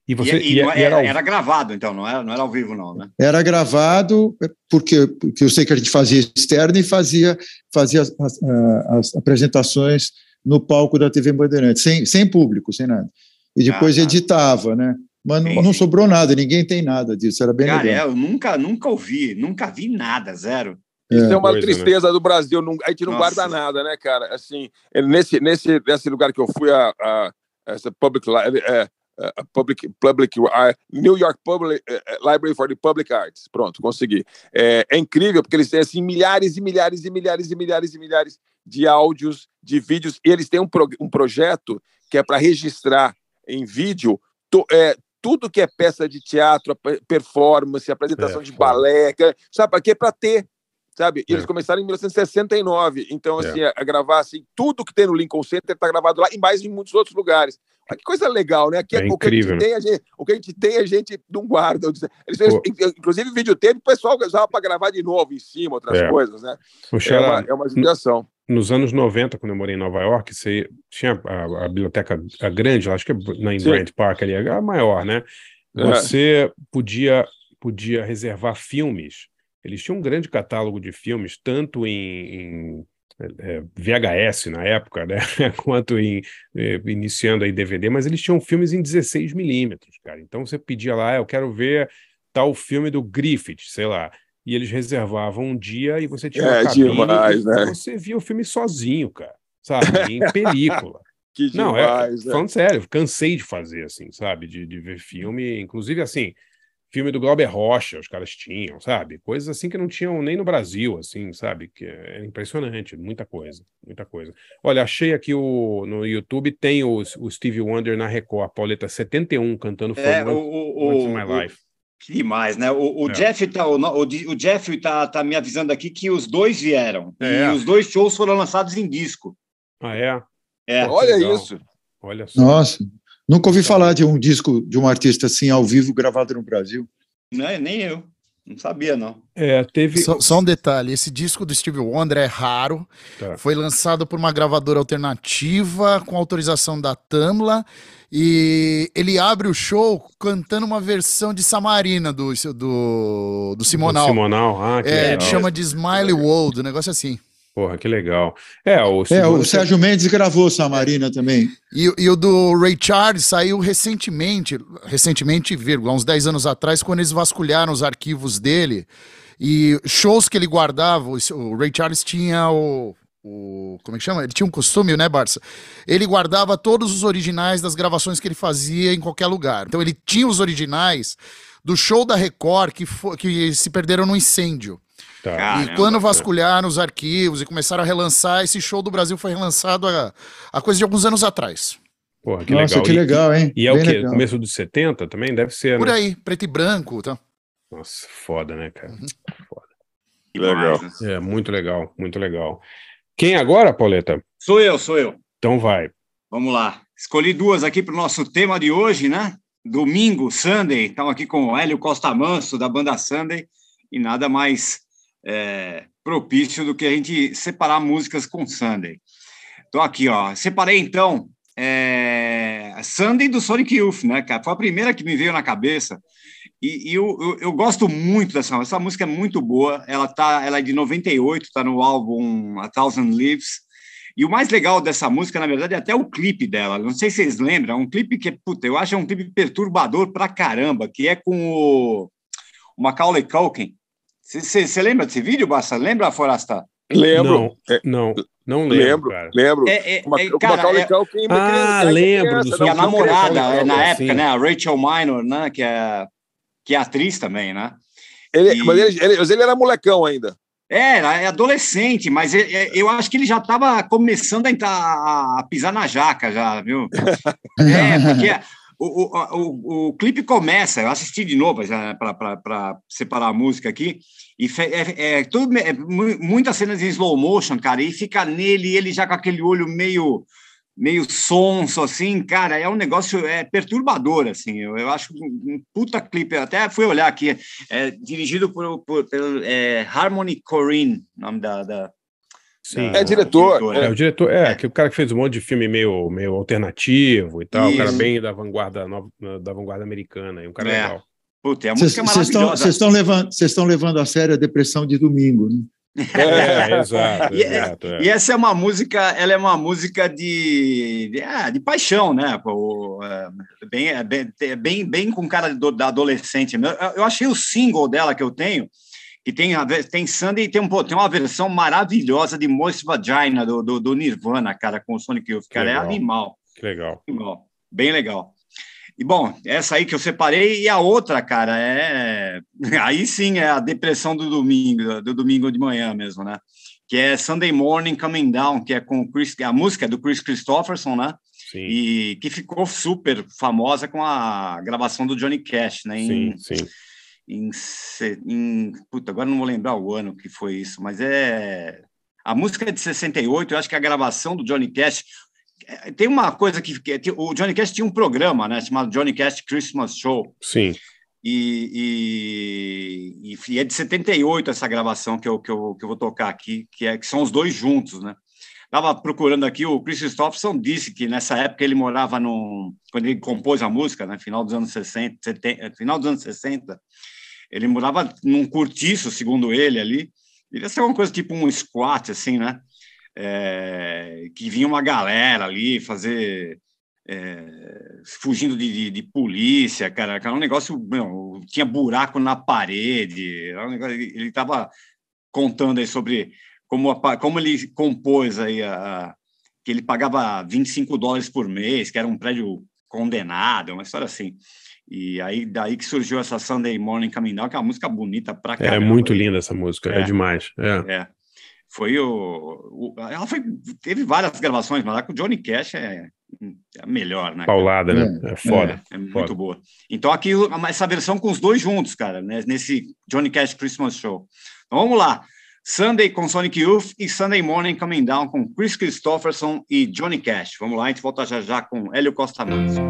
[SPEAKER 4] E você e, e, e era, era, gravado, então, não era, não era ao vivo, não, né?
[SPEAKER 7] Era gravado, porque, porque eu sei que a gente fazia externo e fazia, fazia as, as, as apresentações no palco da TV Bandeirantes, sem, sem público, sem nada. E depois ah, tá. editava, né? Mas não, não, sobrou nada, ninguém tem nada disso, era bem
[SPEAKER 4] Cara,
[SPEAKER 7] legal.
[SPEAKER 4] É, eu nunca, nunca ouvi, nunca vi nada, zero.
[SPEAKER 6] Isso é, é uma coisa, né? tristeza né? do Brasil, não, a gente não Nossa. guarda nada, né, cara? Assim, nesse, nesse, nesse lugar que eu fui, a, a essa public, é, a public, public uh, New York Public uh, Library for the Public Arts. Pronto, consegui. É, é, incrível porque eles têm assim milhares e milhares e milhares e milhares e milhares de áudios, de vídeos. E eles têm um, pro, um projeto que é para registrar em vídeo to, é, tudo que é peça de teatro, performance, apresentação é, de balé, sabe? Aqui é para ter sabe? E é. eles começaram em 1969, então assim, é. a, gravar assim, tudo que tem no Lincoln Center está gravado lá e mais em muitos outros lugares. Que coisa legal, né? Aqui é, é o, que incrível, tem, a gente, o que a gente tem, a gente não guarda. Eles fez, inclusive, videotape, o pessoal usava para gravar de novo em cima, outras é. coisas, né?
[SPEAKER 5] Poxa, é, uma, é uma judiação. Nos anos 90, quando eu morei em Nova York, você tinha a, a biblioteca a grande, acho que é na Grant Park ali, a maior, né? Você podia, podia reservar filmes. Eles tinham um grande catálogo de filmes, tanto em, em VHS na época, né? quanto em é, iniciando aí DVD, mas eles tinham filmes em 16 milímetros, cara. Então você pedia lá, ah, eu quero ver tal filme do Griffith, sei lá. E eles reservavam um dia e você tinha
[SPEAKER 6] é, uma cabine demais, né?
[SPEAKER 5] você via o filme sozinho, cara, sabe? Em película.
[SPEAKER 6] que demais, Não, é,
[SPEAKER 5] né? falando sério, cansei de fazer assim, sabe? De, de ver filme, inclusive assim, filme do Glauber Rocha, os caras tinham, sabe? Coisas assim que não tinham nem no Brasil, assim, sabe? Que é impressionante, muita coisa, muita coisa. Olha, achei aqui o, no YouTube, tem o, o Stevie Wonder na Record, Pauleta 71, cantando
[SPEAKER 4] é, o, o, My o, Life. Que demais, né? O, o é. Jeff tá, o, o, o Jeff tá, tá me avisando aqui que os dois vieram. É. E os dois shows foram lançados em disco.
[SPEAKER 5] Ah, é?
[SPEAKER 6] É. Olha isso.
[SPEAKER 5] Olha só.
[SPEAKER 7] Nossa. Nunca ouvi falar de um disco de um artista assim ao vivo gravado no Brasil.
[SPEAKER 4] Não, nem eu. Não sabia, não.
[SPEAKER 5] É, teve.
[SPEAKER 11] Só, só, um detalhe: esse disco do Steve Wonder é raro. Tá. Foi lançado por uma gravadora alternativa com autorização da Tamla. E ele abre o show cantando uma versão de Samarina do, do, do Simonal.
[SPEAKER 5] Do Simonal, ah, que
[SPEAKER 11] é, legal. chama de Smiley World, um negócio assim.
[SPEAKER 5] Porra, que legal. É, o,
[SPEAKER 7] é, o Sérgio Mendes gravou Samarina também.
[SPEAKER 11] E, e, o do Ray Charles saiu recentemente, recentemente, vírgula, uns 10 anos atrás, quando eles vasculharam os arquivos dele. E shows que ele guardava, o Ray Charles tinha o, o. Como é que chama? Ele tinha um costume, né, Barça? Ele guardava todos os originais das gravações que ele fazia em qualquer lugar. Então ele tinha os originais do show da Record que, que se perderam no incêndio. Tá. E quando vasculharam os arquivos e começaram a relançar, esse show do Brasil foi relançado há, há coisa de alguns anos atrás.
[SPEAKER 5] Porra, que Nossa, legal.
[SPEAKER 7] que legal, hein?
[SPEAKER 5] E, é Bem o quê? Legal. Começo dos 70 também? Deve ser,
[SPEAKER 11] Por
[SPEAKER 5] né?
[SPEAKER 11] aí, preto e branco, tá?
[SPEAKER 5] Nossa, foda, né, cara? Uhum. Foda.
[SPEAKER 6] Que legal.
[SPEAKER 5] É, muito legal, muito legal. Quem agora, Pauleta?
[SPEAKER 4] Sou eu, sou eu.
[SPEAKER 5] Então vai.
[SPEAKER 4] Vamos lá. Escolhi duas aqui para o nosso tema de hoje, né? Domingo, Sunday. Estamos aqui com o Hélio Costa Manso, da banda Sunday. E nada mais é, propício do que a gente separar músicas com Sunday. Então, aqui, ó, separei então é, Sunday do Sonic Youth, né, cara? Foi a primeira que me veio na cabeça. E, e eu, eu, eu, gosto muito dessa essa música é muito boa. Ela tá, ela é de 98, tá no álbum A Thousand Leaves. E o mais legal dessa música, na verdade, é até o clipe dela. Não sei se vocês lembram, é um clipe que, puta, eu acho é um clipe perturbador pra caramba, que é com o Macaulay Culkin. Você lembra desse vídeo, Basta? Lembra, Forasta?
[SPEAKER 6] Lembro.
[SPEAKER 5] Não, não, não lembro.
[SPEAKER 6] Lembro,
[SPEAKER 5] cara.
[SPEAKER 6] lembro.
[SPEAKER 4] É, é, uma, é, cara, é,
[SPEAKER 5] ah, lembro.
[SPEAKER 4] Do e a namorada, é, na época, sim. né? A Rachel Minor, né? Que é, que é atriz também, né?
[SPEAKER 6] Ele, e... mas, ele, ele, mas ele era molecão ainda.
[SPEAKER 4] É, é adolescente, mas eu acho que ele já estava começando a, entrar, a pisar na jaca, já, viu? É, porque o, o, o, o clipe começa, eu assisti de novo para separar a música aqui, e é, é, tudo, é, muitas cenas em slow motion, cara, e fica nele, ele já com aquele olho meio meio sonso, assim, cara, é um negócio é perturbador, assim, eu, eu acho um, puta clipe, até fui olhar aqui, é dirigido por, por é, Harmony Corrine, nome da... da
[SPEAKER 6] Sim. É diretor.
[SPEAKER 5] É. é. o diretor, é, é, o cara que fez um monte de filme meio, meio alternativo e tal, Isso. o cara bem da vanguarda, da vanguarda americana, e um cara é. legal.
[SPEAKER 7] Puta, a música cês, é. Vocês estão levando, estão levando a sério a depressão de domingo, né?
[SPEAKER 5] É, exato,
[SPEAKER 4] e, é, exato é. e, essa é uma música, ela é uma música de, de, ah, de paixão, né? Pô, é, bem, é bem, bem, bem com cara do, da adolescente. Eu, eu achei o single dela que eu tenho, que tem, tem Sunday e tem, um, pô, tem uma versão maravilhosa de Moist Vagina do, do, do, Nirvana, cara, com o Sonic Youth, cara, é animal.
[SPEAKER 5] Que legal.
[SPEAKER 4] Animal. Bem legal. E bom, essa aí que eu separei e a outra, cara, é aí sim é a depressão do domingo, do domingo de manhã mesmo, né? Que é Sunday Morning Coming Down, que é com Chris, a música é do Chris Christopherson, né? Sim. E que ficou super famosa com a gravação do Johnny Cash, né?
[SPEAKER 5] Em, sim, sim.
[SPEAKER 4] Em, em, puta, agora não vou lembrar o ano que foi isso, mas é a música é de 68, eu acho que a gravação do Johnny Cash, é, tem uma coisa que, que, o Johnny Cash tinha um programa, né, chamado Johnny Cash Christmas Show.
[SPEAKER 5] Sim.
[SPEAKER 4] E, e, e, é de 78 essa gravação que eu, que eu, que eu vou tocar aqui, que, é, que são os dois juntos, né? Estava procurando aqui, o Chris Christopherson disse que nessa época ele morava no. Quando ele compôs a música, né, final dos anos 60, 70, final dos anos 60, ele morava num cortiço, segundo ele ali. Devia ser uma coisa tipo um squat, assim, né? é, que vinha uma galera ali fazer. É, fugindo de, de, de, polícia, cara, era um negócio, tinha buraco na parede, um negócio, ele estava contando aí sobre como, a, como ele compôs aí a, a, que ele pagava 25 dólares por mês, que era um prédio condenado, uma história assim. E aí daí que surgiu essa Sunday Morning Coming Down, que é uma música bonita pra
[SPEAKER 5] caramba. É muito linda essa música, é, é demais. É.
[SPEAKER 4] é foi o, o, ela foi teve várias gravações, mas a com o Johnny Cash é, é a melhor, né?
[SPEAKER 5] Paulada, né? É, é foda.
[SPEAKER 4] É, é muito boa. Então aqui essa versão com os dois juntos, cara, né? nesse Johnny Cash Christmas Show. Então vamos lá. Sunday com Sonic Youth e Sunday Morning Coming Down com Chris Christopherson e Johnny Cash. Vamos lá, a gente volta já já com Hélio Costa Manso.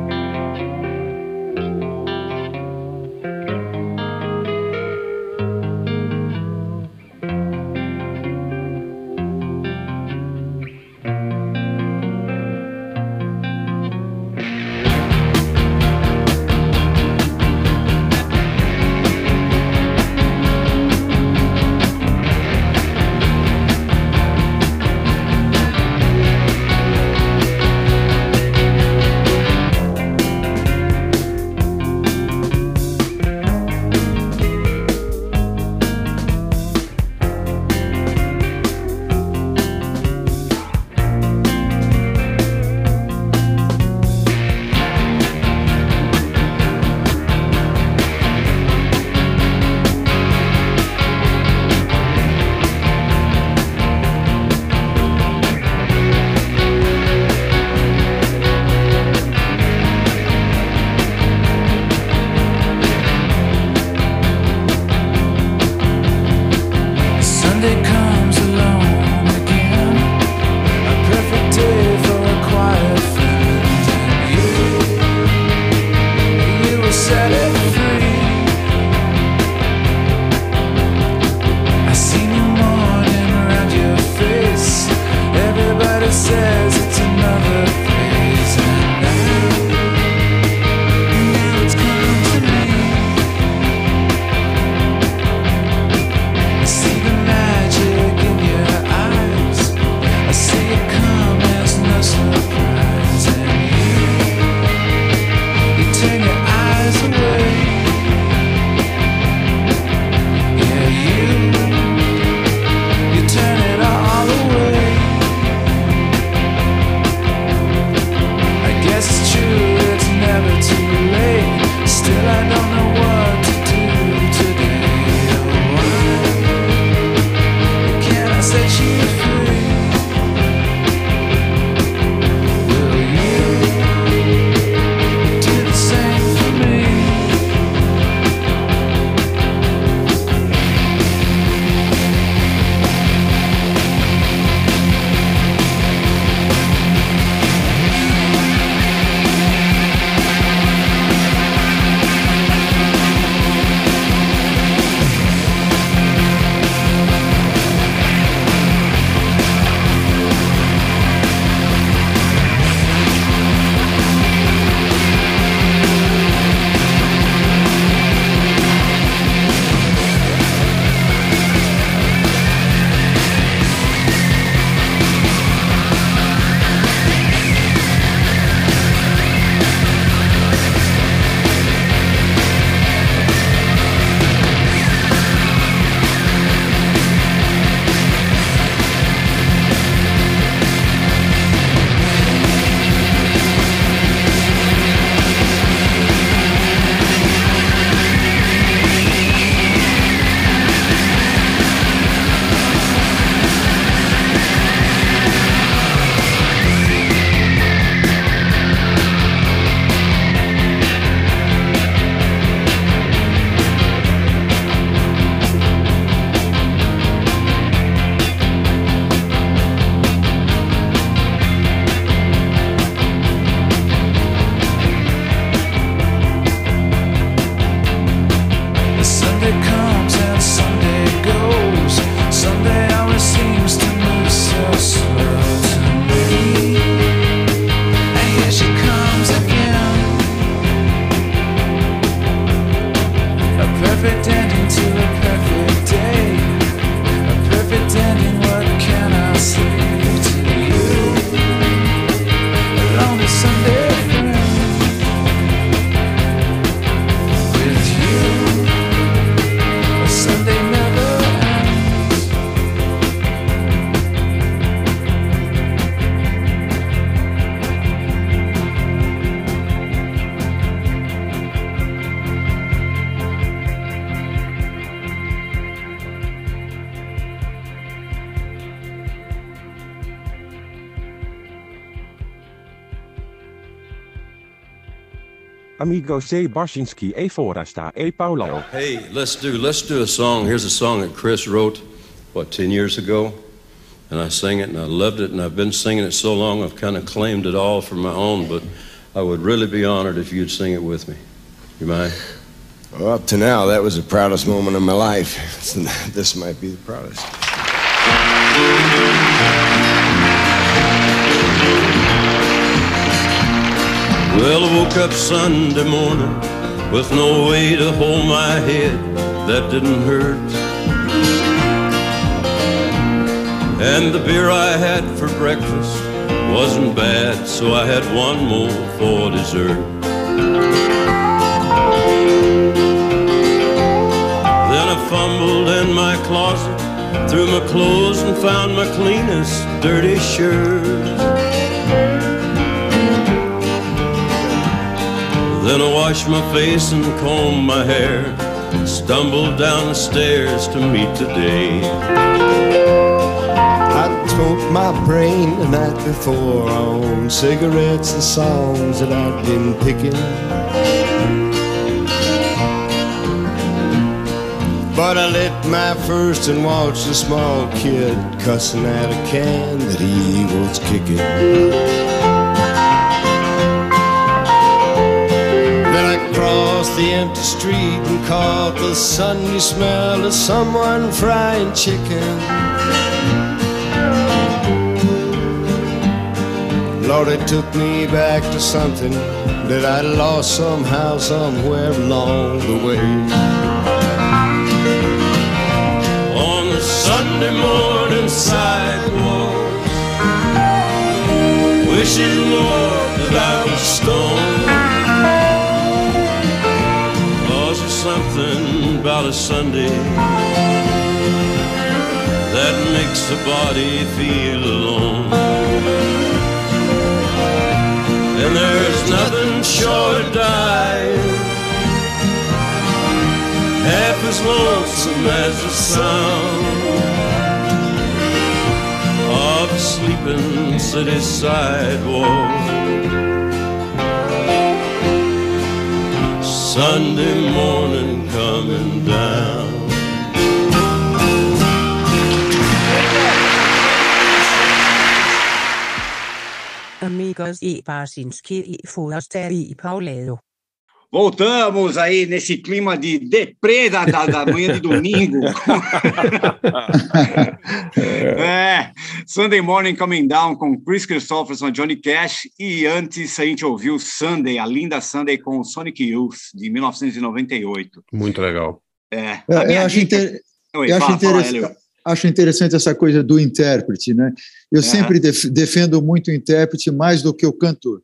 [SPEAKER 12] Amigo say Barshinsky e Foresta e Paulo.
[SPEAKER 13] Hey, let's do let's do a song. Here's a song that Chris wrote, what, ten years ago, and I sang it and I loved it, and I've been singing it so long I've kind of claimed it all for my own. But I would really be honored if you'd sing it with me. You mind?
[SPEAKER 14] Well, up to now, that was the proudest moment of my life. This might be the proudest.
[SPEAKER 13] Well, I woke up Sunday morning with no way to hold my head that didn't hurt. And the beer I had for breakfast wasn't bad, so I had one more for dessert. Then I fumbled in my closet, threw my clothes and found my cleanest dirty shirt. Washed my face and combed my hair, stumbled down the stairs to meet the day.
[SPEAKER 14] I smoked my brain the night before on cigarettes and songs that I'd been picking. But I lit my first and watched a small kid cussing at a can that he was kicking. The empty street and caught the sunny smell of someone frying chicken. Lord, it took me back to something that I lost somehow, somewhere along the way.
[SPEAKER 13] on the Sunday morning sidewalk. Wishing, Lord, that I was stoned. About a Sunday that makes the body feel alone. And there's nothing short of dying half as lonesome as the sound of a sleeping city sidewalk. Sunday morning coming down.
[SPEAKER 3] Amigos e Barsinski e Forster e Pauleiro.
[SPEAKER 4] Voltamos aí nesse clima de deprê da, da, manhã de domingo. é, Sunday Morning Coming Down com Chris Christopherson, Johnny Cash e antes a gente ouviu Sunday, a linda Sunday com Sonic Youth de 1998.
[SPEAKER 5] Muito legal.
[SPEAKER 4] É,
[SPEAKER 7] É, eu acho,
[SPEAKER 4] dica-
[SPEAKER 7] inter-
[SPEAKER 4] Oi,
[SPEAKER 7] eu acho
[SPEAKER 4] fala, fala,
[SPEAKER 7] interessa-
[SPEAKER 4] Hélio.
[SPEAKER 7] acho interessante essa coisa do intérprete, né? Eu sempre def- defendo muito o intérprete mais do que o cantor.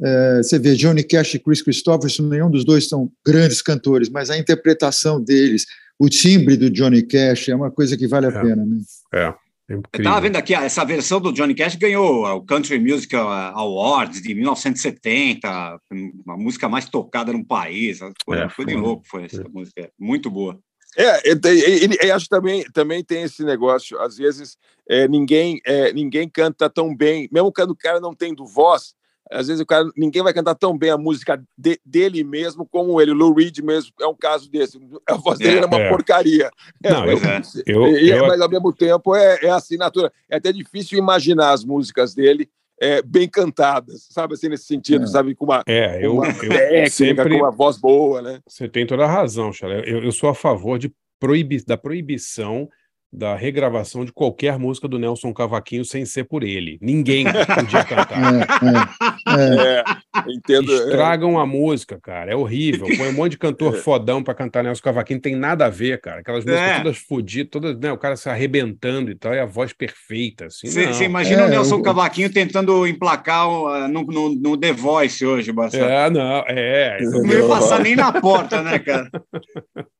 [SPEAKER 7] É, você vê Johnny Cash e Chris Christopherson, nenhum dos dois são grandes cantores, mas a interpretação deles, o timbre do Johnny Cash é uma coisa que vale a pena, né?
[SPEAKER 5] É,
[SPEAKER 4] Eu estava vendo aqui, ah, essa versão do Johnny Cash ganhou o Country Music Awards de 1970, uma música mais tocada no país. Foi,
[SPEAKER 6] É,
[SPEAKER 4] foi de louco, foi essa música. Muito boa.
[SPEAKER 6] É, acho também também tem esse negócio. Às vezes é, ninguém é, ninguém canta tão bem, mesmo quando o cara não tem do voz. Às vezes o cara ninguém vai cantar tão bem a música de- dele mesmo como ele. O Lou Reed mesmo é um caso desse. A voz dele
[SPEAKER 5] É,
[SPEAKER 6] era uma
[SPEAKER 5] é.
[SPEAKER 6] porcaria.
[SPEAKER 5] Não, eu-
[SPEAKER 6] mas,
[SPEAKER 5] eu-
[SPEAKER 6] e-
[SPEAKER 5] eu-
[SPEAKER 6] mas ao mesmo tempo é, é assinatura. É até difícil imaginar as músicas dele é, bem cantadas, sabe assim nesse sentido,
[SPEAKER 5] É.
[SPEAKER 6] sabe com uma,
[SPEAKER 5] É, eu,
[SPEAKER 6] uma
[SPEAKER 5] eu
[SPEAKER 6] técnica,
[SPEAKER 5] sempre.
[SPEAKER 6] com uma voz boa, né?
[SPEAKER 5] Você tem toda a razão, Chala. Eu, eu sou a favor de proibi da proibição da regravação de qualquer música do Nelson Cavaquinho sem ser por ele. Ninguém podia cantar.
[SPEAKER 6] É, é, é. entendo.
[SPEAKER 5] Estragam a música, cara. É horrível. Põe um monte de cantor fodão para cantar Nelson Cavaquinho, não tem nada a ver, cara. Aquelas músicas é. todas fodidas, todas, né? O cara se arrebentando e tal, e a voz perfeita. Você
[SPEAKER 4] assim, imagina o Nelson eu... Cavaquinho tentando emplacar uh, no, no, no, The Voice hoje, Marcelo.
[SPEAKER 5] É, não, é.
[SPEAKER 4] Não ia passar nem na porta, né, cara?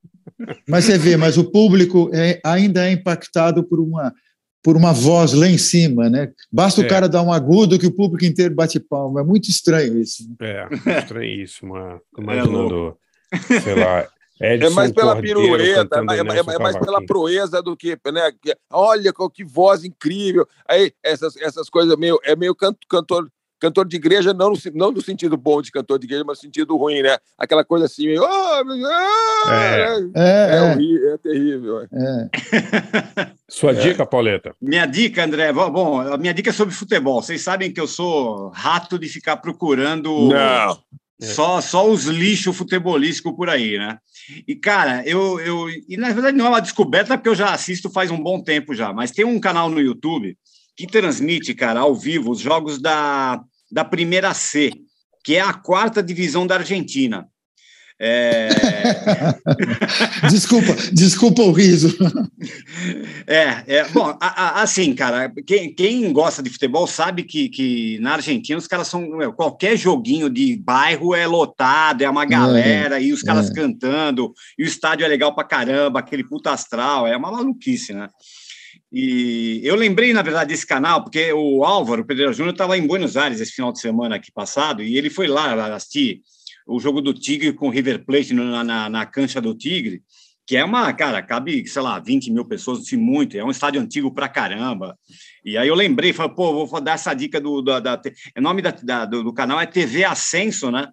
[SPEAKER 7] Mas você vê, mas o público é, ainda é impactado por uma, por uma voz lá em cima, né? Basta é. o cara dar um agudo que o público inteiro bate palma. É muito estranho isso.
[SPEAKER 5] É, estranhíssimo. Imaginando, é sei lá, Edson
[SPEAKER 6] é mais pela pirueta, é, é, é, mais pela proeza do que, né? Olha que voz incrível. Aí essas, essas coisas meio é meio canto, cantor cantor de igreja, não no, não no sentido bom de cantor de igreja, mas no sentido ruim, né? Aquela coisa assim, meio. Oh, é. É, é, é, terrível. É.
[SPEAKER 5] Sua é. dica, Pauleta?
[SPEAKER 4] Minha dica, André, bom, a minha dica é sobre futebol. Vocês sabem que eu sou rato de ficar procurando.
[SPEAKER 6] Não.
[SPEAKER 4] Só, só os lixos futebolísticos por aí, né? E, cara, eu, eu. E na verdade não é uma descoberta, porque eu já assisto faz um bom tempo já, mas tem um canal no YouTube que transmite, cara, ao vivo os jogos da, da Primeira C, que é a quarta divisão da Argentina. É...
[SPEAKER 7] desculpa, desculpa o riso.
[SPEAKER 4] É, é bom, a, a, assim, cara, quem, quem, gosta de futebol sabe que, que na Argentina os caras são. Meu, qualquer joguinho de bairro é lotado, é uma galera, é, e os caras é. cantando, e o estádio é legal pra caramba, aquele puta astral, é uma maluquice, né? E eu lembrei, na verdade, desse canal, porque o Álvaro Pereira Júnior estava em Buenos Aires esse final de semana aqui passado, e ele foi lá assistir o jogo do Tigre com o River Plate na, na, na cancha do Tigre, que é uma, cara, cabe, sei lá, 20 mil pessoas, se muito, é um estádio antigo pra caramba. E aí eu lembrei, falei, pô, vou dar essa dica do. Da, da, o nome da, da, do, do canal é TV Ascenso, né?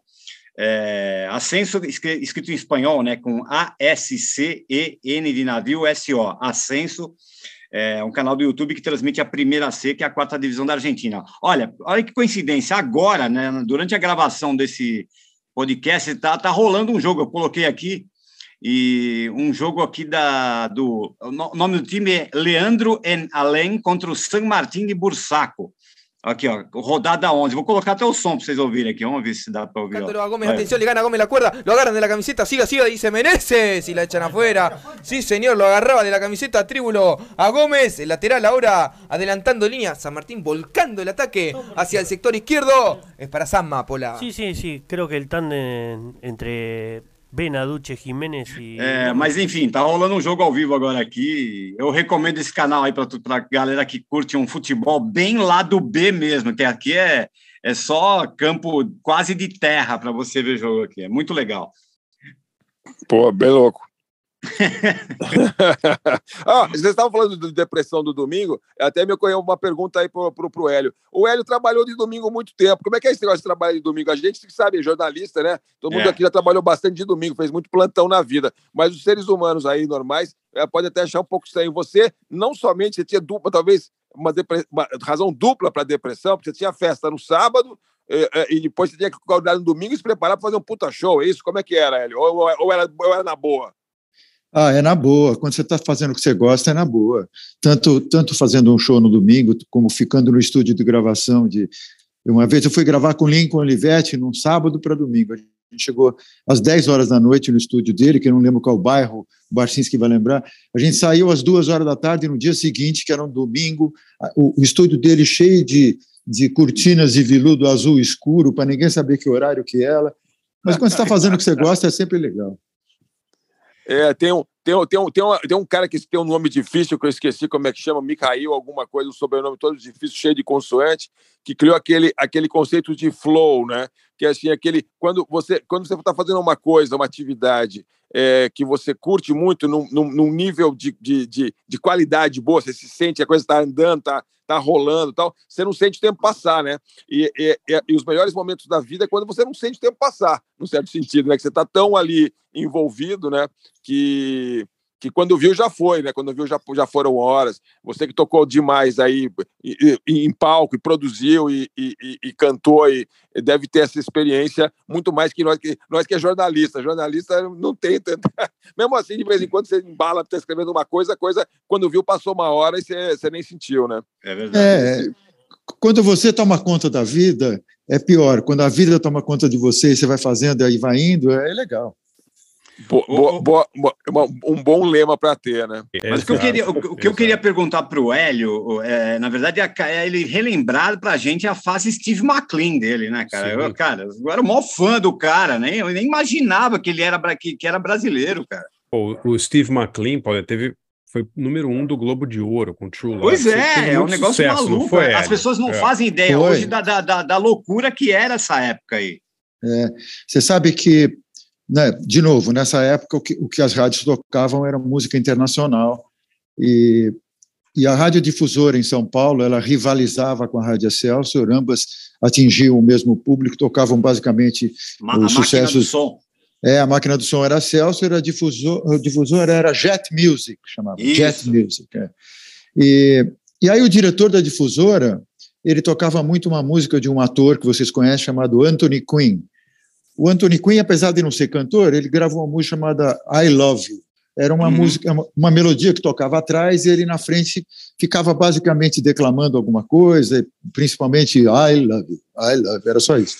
[SPEAKER 4] É, Ascenso, escrito em espanhol, né? Com A-S-C-E-N de navio, S-O. Ascenso é um canal do YouTube que transmite a primeira C, que é a quarta divisão da Argentina. Olha, olha que coincidência, agora, né, durante a gravação desse podcast, está tá rolando um jogo, eu coloquei aqui, e um jogo aqui da, do... O nome do time é Leandro en Além contra o San Martín de Bursaco. Aquí, ó, rodada 11. Vou colocar até o som para vocês ouvirem aqui. Vamos ver se dá para oír.
[SPEAKER 15] A Gómez, atención, le gana a Gómez la cuerda. Lo agarran de la camiseta. Siga, siga, dice Meneses. Y la echan afuera. Sí, señor, lo agarraba de la camiseta Tríbulo a Gómez. El lateral ahora adelantando línea. San Martín volcando el ataque hacia el sector izquierdo. Es para San Mapola.
[SPEAKER 16] Sí, sí, sí. Creo que el tándem entre Benaduce, Jimenez e.
[SPEAKER 4] É, mas enfim, tá rolando um jogo ao vivo agora aqui. Eu recomendo esse canal aí para a galera que curte um futebol bem lá do B mesmo, que aqui é, é só campo quase de terra para você ver jogo aqui. É muito legal.
[SPEAKER 6] Pô, bem louco. ah, vocês estavam falando de depressão do domingo, até me ocorreu uma pergunta aí pro, pro, pro Hélio. O Hélio trabalhou de domingo muito tempo. Como é que é esse negócio de trabalho de domingo? A gente sabe, jornalista, né? Todo mundo é. aqui já trabalhou bastante de domingo, fez muito plantão na vida. Mas os seres humanos aí normais é, pode até achar um pouco estranho. Você, não somente, você tinha dupla, talvez uma, uma razão dupla para depressão, porque você tinha festa no sábado, e, e depois você tinha que acordar no domingo e se preparar para fazer um puta show, é isso? Como é que era, Hélio? Ou, ou, era, ou era na boa?
[SPEAKER 7] Ah, é na boa. Quando você está fazendo o que você gosta, é na boa. Tanto, tanto fazendo um show no domingo, como ficando no estúdio de gravação. De... Uma vez eu fui gravar com Lincoln Olivetti num sábado para domingo. A gente chegou às 10 horas da noite no estúdio dele, que eu não lembro qual bairro, o Barcinski vai lembrar. A gente saiu às duas horas da tarde no dia seguinte, que era um domingo, o, o estúdio dele cheio de, de cortinas de viludo azul escuro, para ninguém saber que horário que era. Mas quando você está fazendo o que você gosta, é sempre legal.
[SPEAKER 6] É, tem um, tem, um, tem, um, tem, um, tem um cara que tem um nome difícil, que eu esqueci como é que chama, Mikhail, alguma coisa, um sobrenome todo difícil, cheio de consoante, que criou aquele, aquele conceito de flow, né? Que é assim, aquele. Quando você quando você está fazendo uma coisa, uma atividade é, que você curte muito, num, num, num nível de, de, de, de, qualidade boa, você se sente, a coisa está andando, está tá rolando tal, você não sente o tempo passar, né? E, e, e, os melhores momentos da vida é quando você não sente o tempo passar, no certo sentido, né? Que você está tão ali envolvido, né? Que, que quando viu já foi, né? Quando viu já, já foram horas. Você que tocou demais aí e, e, em palco, e produziu e, e, cantou, e deve ter essa experiência muito mais que nós que, nós que é jornalista. Jornalista não tem tanta... Mesmo assim, de vez em quando você embala para estar escrevendo uma coisa, a coisa, quando viu, passou uma hora e você, você nem sentiu, né?
[SPEAKER 7] É verdade. É, quando você toma conta da vida, é pior. Quando a vida toma conta de você e você vai fazendo e vai indo, é legal.
[SPEAKER 6] Boa, boa, boa, um bom lema para ter, né?
[SPEAKER 4] Mas o que eu queria, o, que eu queria perguntar para o Hélio, é, na verdade, é, é ele relembrar para a gente a fase Steve McLean dele, né, cara? Eu, cara, eu era o maior fã do cara, né? Eu nem imaginava que ele era, que, que era brasileiro, cara.
[SPEAKER 5] O, o Steve McLean, Paulo, teve foi número um do Globo de Ouro com True Love.
[SPEAKER 4] Pois é, é um negócio sucesso, maluco. Foi, As pessoas não é. fazem ideia foi. hoje da, da, da, da, loucura que era essa época aí.
[SPEAKER 7] É, você sabe que né, de novo, nessa época o que, o que as rádios tocavam era música internacional e, e a radiodifusora em São Paulo, ela rivalizava com a Rádio Excelsior, ambas atingiam o mesmo público, tocavam basicamente
[SPEAKER 4] Ma os sucessos...
[SPEAKER 7] É, a máquina do som era Celsius, a difusor, a difusora era Jet Music, chamava Isso. Jet Music. É. E, e aí o diretor da difusora, ele tocava muito uma música de um ator que vocês conhecem, chamado Anthony Quinn. O Anthony Quinn, apesar de não ser cantor, ele gravou uma música chamada I Love You. Era uma uhum. música, uma, uma, melodia que tocava atrás e ele na frente ficava basicamente declamando alguma coisa, principalmente I love you, I love you, era só isso.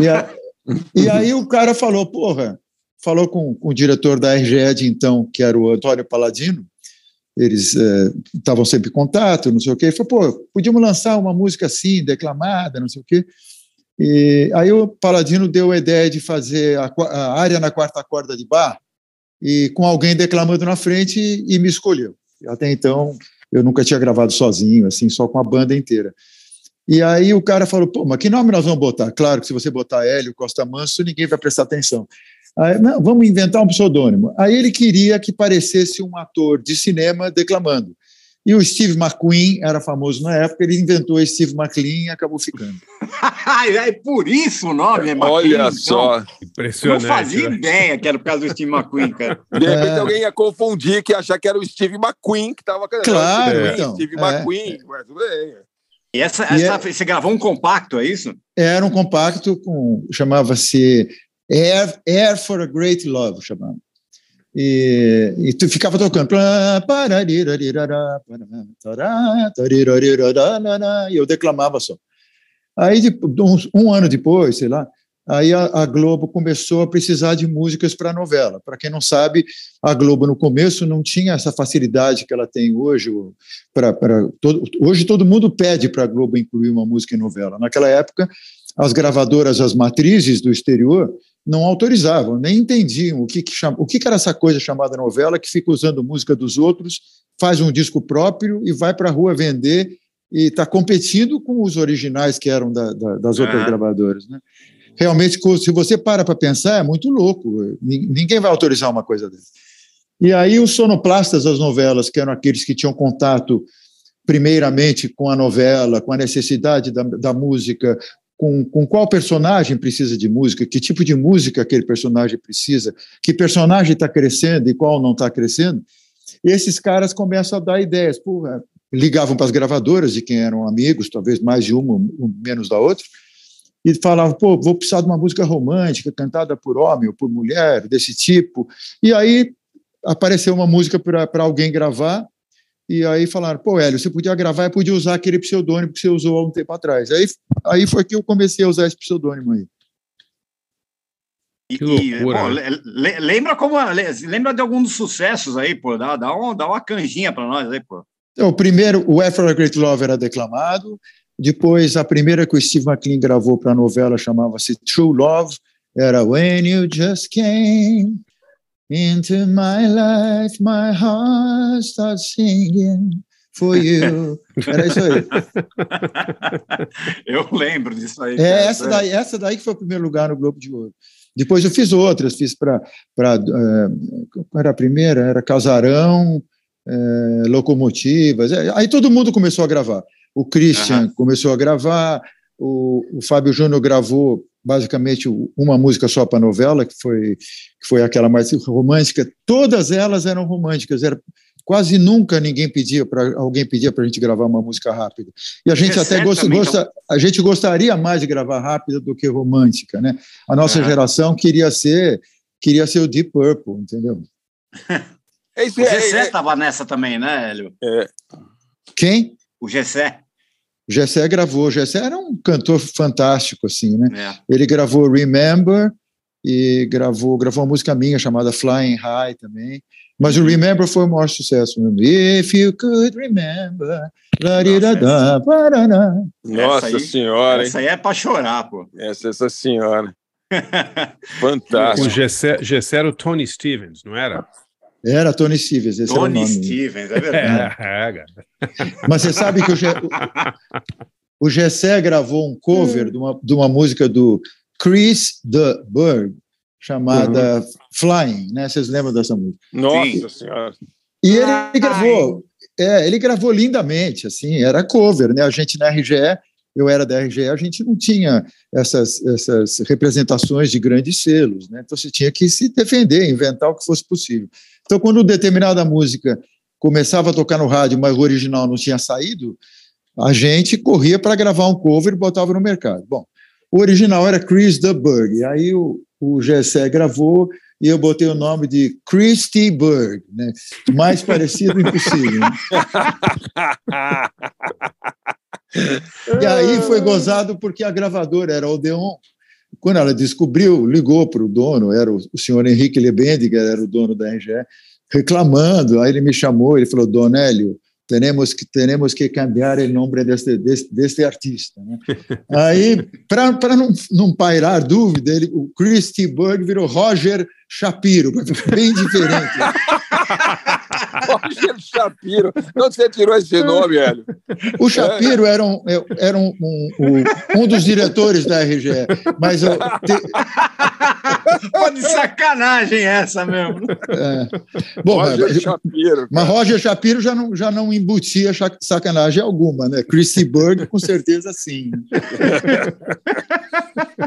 [SPEAKER 7] E, a, e aí o cara falou, porra, falou com, com, o diretor da RGE de então, que era o Antônio Paladino, eles estavam é, sempre em contato, não sei o quê, e falou, pô, podíamos lançar uma música assim, declamada, não sei o quê. E aí o Paladino deu a ideia de fazer a, a área na quarta corda de bar e com alguém declamando na frente e, e me escolheu. Até então eu nunca tinha gravado sozinho, assim, só com a banda inteira. E aí o cara falou, pô, mas que nome nós vamos botar? Claro que se você botar Hélio Costa Manso, ninguém vai prestar atenção. Aí, não, vamos inventar um pseudônimo. Aí ele queria que parecesse um ator de cinema declamando. E o Steve McQueen era famoso na época, ele inventou Steve McLean e acabou ficando.
[SPEAKER 4] é por isso o nome é
[SPEAKER 6] McQueen. Olha então. só,
[SPEAKER 5] impressionante.
[SPEAKER 4] Eu não fazia né? ideia que era por causa do Steve McQueen, cara.
[SPEAKER 6] De repente é. alguém ia confundir que ia achar que era o Steve McQueen que estava
[SPEAKER 7] cantando. Claro, é. então,
[SPEAKER 6] Steve é. McQueen, mas tudo bem.
[SPEAKER 4] E essa, essa, e você gravou um compacto, é isso?
[SPEAKER 7] Era um compacto com chamava-se Air, Air for a Great Love, chamava. E, e tu ficava tocando. E eu declamava só. Aí, um ano depois, sei lá, aí a, a, Globo começou a precisar de músicas para a novela. Para quem não sabe, a Globo no começo não tinha essa facilidade que ela tem hoje. Pra, pra todo, hoje todo mundo pede para a Globo incluir uma música em novela. Naquela época, as gravadoras, as matrizes do exterior, não autorizavam, nem entendiam o que, que, chama, o que, que era essa coisa chamada novela que fica usando música dos outros, faz um disco próprio e vai para a rua vender e está competindo com os originais que eram da, da, das outras gravadoras. Né? Realmente, se você para para pensar, é muito louco. Ninguém vai autorizar uma coisa dessa. E aí os sonoplastas das novelas, que eram aqueles que tinham contato primeiramente com a novela, com a necessidade da, da música, com, com qual personagem precisa de música, que tipo de música aquele personagem precisa, que personagem está crescendo e qual não está crescendo, esses caras começam a dar ideias. Porra, ligavam para as gravadoras de quem eram amigos, talvez mais de uma, menos da outra, e falavam, pô, vou precisar de uma música romântica, cantada por homem ou por mulher, desse tipo. E aí apareceu uma música para alguém gravar, e aí falaram, pô, Hélio, você podia gravar e podia usar aquele pseudônimo que você usou há um tempo atrás. Aí, aí foi que eu comecei a usar esse pseudônimo aí.
[SPEAKER 4] Que loucura. E, pô, lembra como lembra de algum dos sucessos aí, pô, dá, dá, uma, dá uma canjinha para nós aí, pô.
[SPEAKER 7] Então, o primeiro, o After a Great Love era declamado, depois a primeira que o Steve McLean gravou para a novela chamava-se True Love, era When You Just Came Into my life, my heart starts singing for you. Era isso aí.
[SPEAKER 4] eu lembro disso aí.
[SPEAKER 7] É, essa daí, essa daí que foi o primeiro lugar no Globo de Ouro. Depois eu fiz outras, fiz para. Uh, era a primeira? Era Casarão, uh, Locomotivas. É, aí todo mundo começou a gravar. O Christian uhum. começou a gravar, o, o Fábio Júnior gravou basicamente uma música só para novela, que foi, que foi aquela mais romântica. Todas elas eram românticas, era, quase nunca ninguém pedia para alguém pedia para a gente gravar uma música rápida. E a gente é até gosta, gosta então... a gente gostaria mais de gravar rápida do que romântica, né? A nossa geração queria ser queria ser o Deep Purple, entendeu?
[SPEAKER 4] Esse, o Gessé estava é, é... nessa também, né, Hélio? É.
[SPEAKER 7] Quem?
[SPEAKER 4] O Gessé.
[SPEAKER 7] O Gessé gravou. O Gessé era um cantor fantástico, assim, né? É. Ele gravou Remember e gravou, gravou uma música minha chamada Flying High também. Mas o Remember foi o maior sucesso mesmo. If you could remember.
[SPEAKER 6] Nossa, Nossa aí, senhora.
[SPEAKER 4] Essa aí é para chorar, pô.
[SPEAKER 6] Essa, essa senhora. Fantástico.
[SPEAKER 5] O Gessé, Gessé era o Tony Stevens, não era?
[SPEAKER 7] Era Tony Stevens, esse
[SPEAKER 4] Tony
[SPEAKER 7] era o
[SPEAKER 4] nome. Stevens, é verdade. É, é,
[SPEAKER 7] Mas você sabe que o, Ge o, o Gessé gravou um cover hum. de, uma, de uma música do Chris the Bird, chamada uhum. Flying, né? Vocês lembram dessa música?
[SPEAKER 6] Nossa Sim. Senhora!
[SPEAKER 7] E ele gravou, é, ele gravou lindamente, assim, era cover, né? A gente na RGE, eu era da RGE, a gente não tinha essas, essas representações de grandes selos, né? Então você tinha que se defender, inventar o que fosse possível. Então, quando determinada música começava a tocar no rádio, mas o original não tinha saído, a gente corria para gravar um cover e botava no mercado. Bom, o original era Chris the Berg, aí o, o Gessé gravou e eu botei o nome de Christy Berg, né? mais parecido impossível. E aí foi gozado porque a gravadora era Odeon, quando ela descobriu, ligou para o dono, era o, senhor Henrique Lebendiger, era o dono da RGE, reclamando. Aí ele me chamou, ele falou: Dona Hélio, temos que, temos que cambiar o nome deste, deste, deste artista. Né? Aí, para não, não pairar dúvida, ele, o Christy Berg virou Roger Shapiro, bem diferente.
[SPEAKER 6] Roger Shapiro. Onde você tirou esse nome, Hélio?
[SPEAKER 7] O Shapiro era um, era um, um, um dos diretores da RGE, mas eu, te...
[SPEAKER 4] Pô, de sacanagem essa mesmo. É.
[SPEAKER 7] Bom, Roger mas, Shapiro, mas Roger Shapiro já não, já não embutia sacanagem alguma, né? Chrissy Berg, com certeza sim.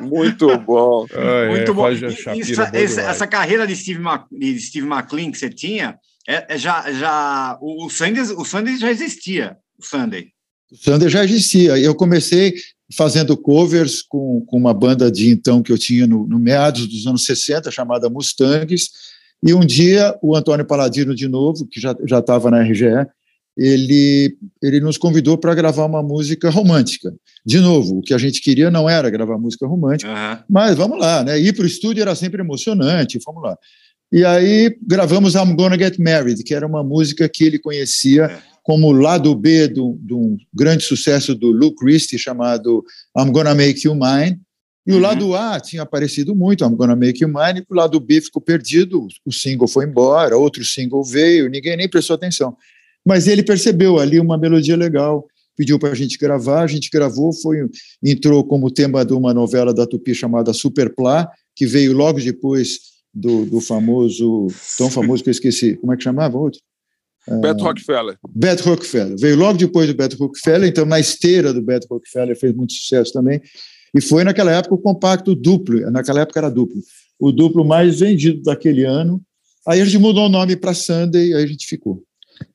[SPEAKER 6] Muito bom.
[SPEAKER 4] Ah, Muito é, bom. Roger Shapiro, Isso, essa, essa carreira de Steve, Mac, de Steve McLean que você tinha, é, é já, já o, o, Sunday, o Sunday já existia, o Sunday.
[SPEAKER 7] O Sunday já existia. Eu comecei fazendo covers com, com uma banda de então que eu tinha no, no meados dos anos 60, chamada Mustangs, e um dia o Antônio Paladino, de novo, que já estava na RGE, ele, ele nos convidou para gravar uma música romântica. De novo, o que a gente queria não era gravar música romântica, uhum. mas vamos lá, né? Ir para o estúdio era sempre emocionante, vamos lá. E aí gravamos I'm Gonna Get Married, que era uma música que ele conhecia é. como lado B de um grande sucesso do Lou Christie chamado I'm Gonna Make You Mine. E o uhum. lado A tinha aparecido muito, I'm Gonna Make You Mine, e o lado B ficou perdido, o single foi embora, outro single veio, ninguém nem prestou atenção. Mas ele percebeu ali uma melodia legal, pediu para a gente gravar, a gente gravou, foi entrou como tema de uma novela da Tupi chamada Superplá, que veio logo depois do, do famoso, tão famoso que eu esqueci, como é que chamava outro?
[SPEAKER 6] Beto uh, Rockefeller.
[SPEAKER 7] Beto Rockefeller. Veio logo depois do Beto Rockefeller, então na esteira do Beto Rockefeller fez muito sucesso também. E foi naquela época o compacto duplo, naquela época era duplo, o duplo mais vendido daquele ano. Aí a gente mudou o nome para Sunday, aí a gente ficou.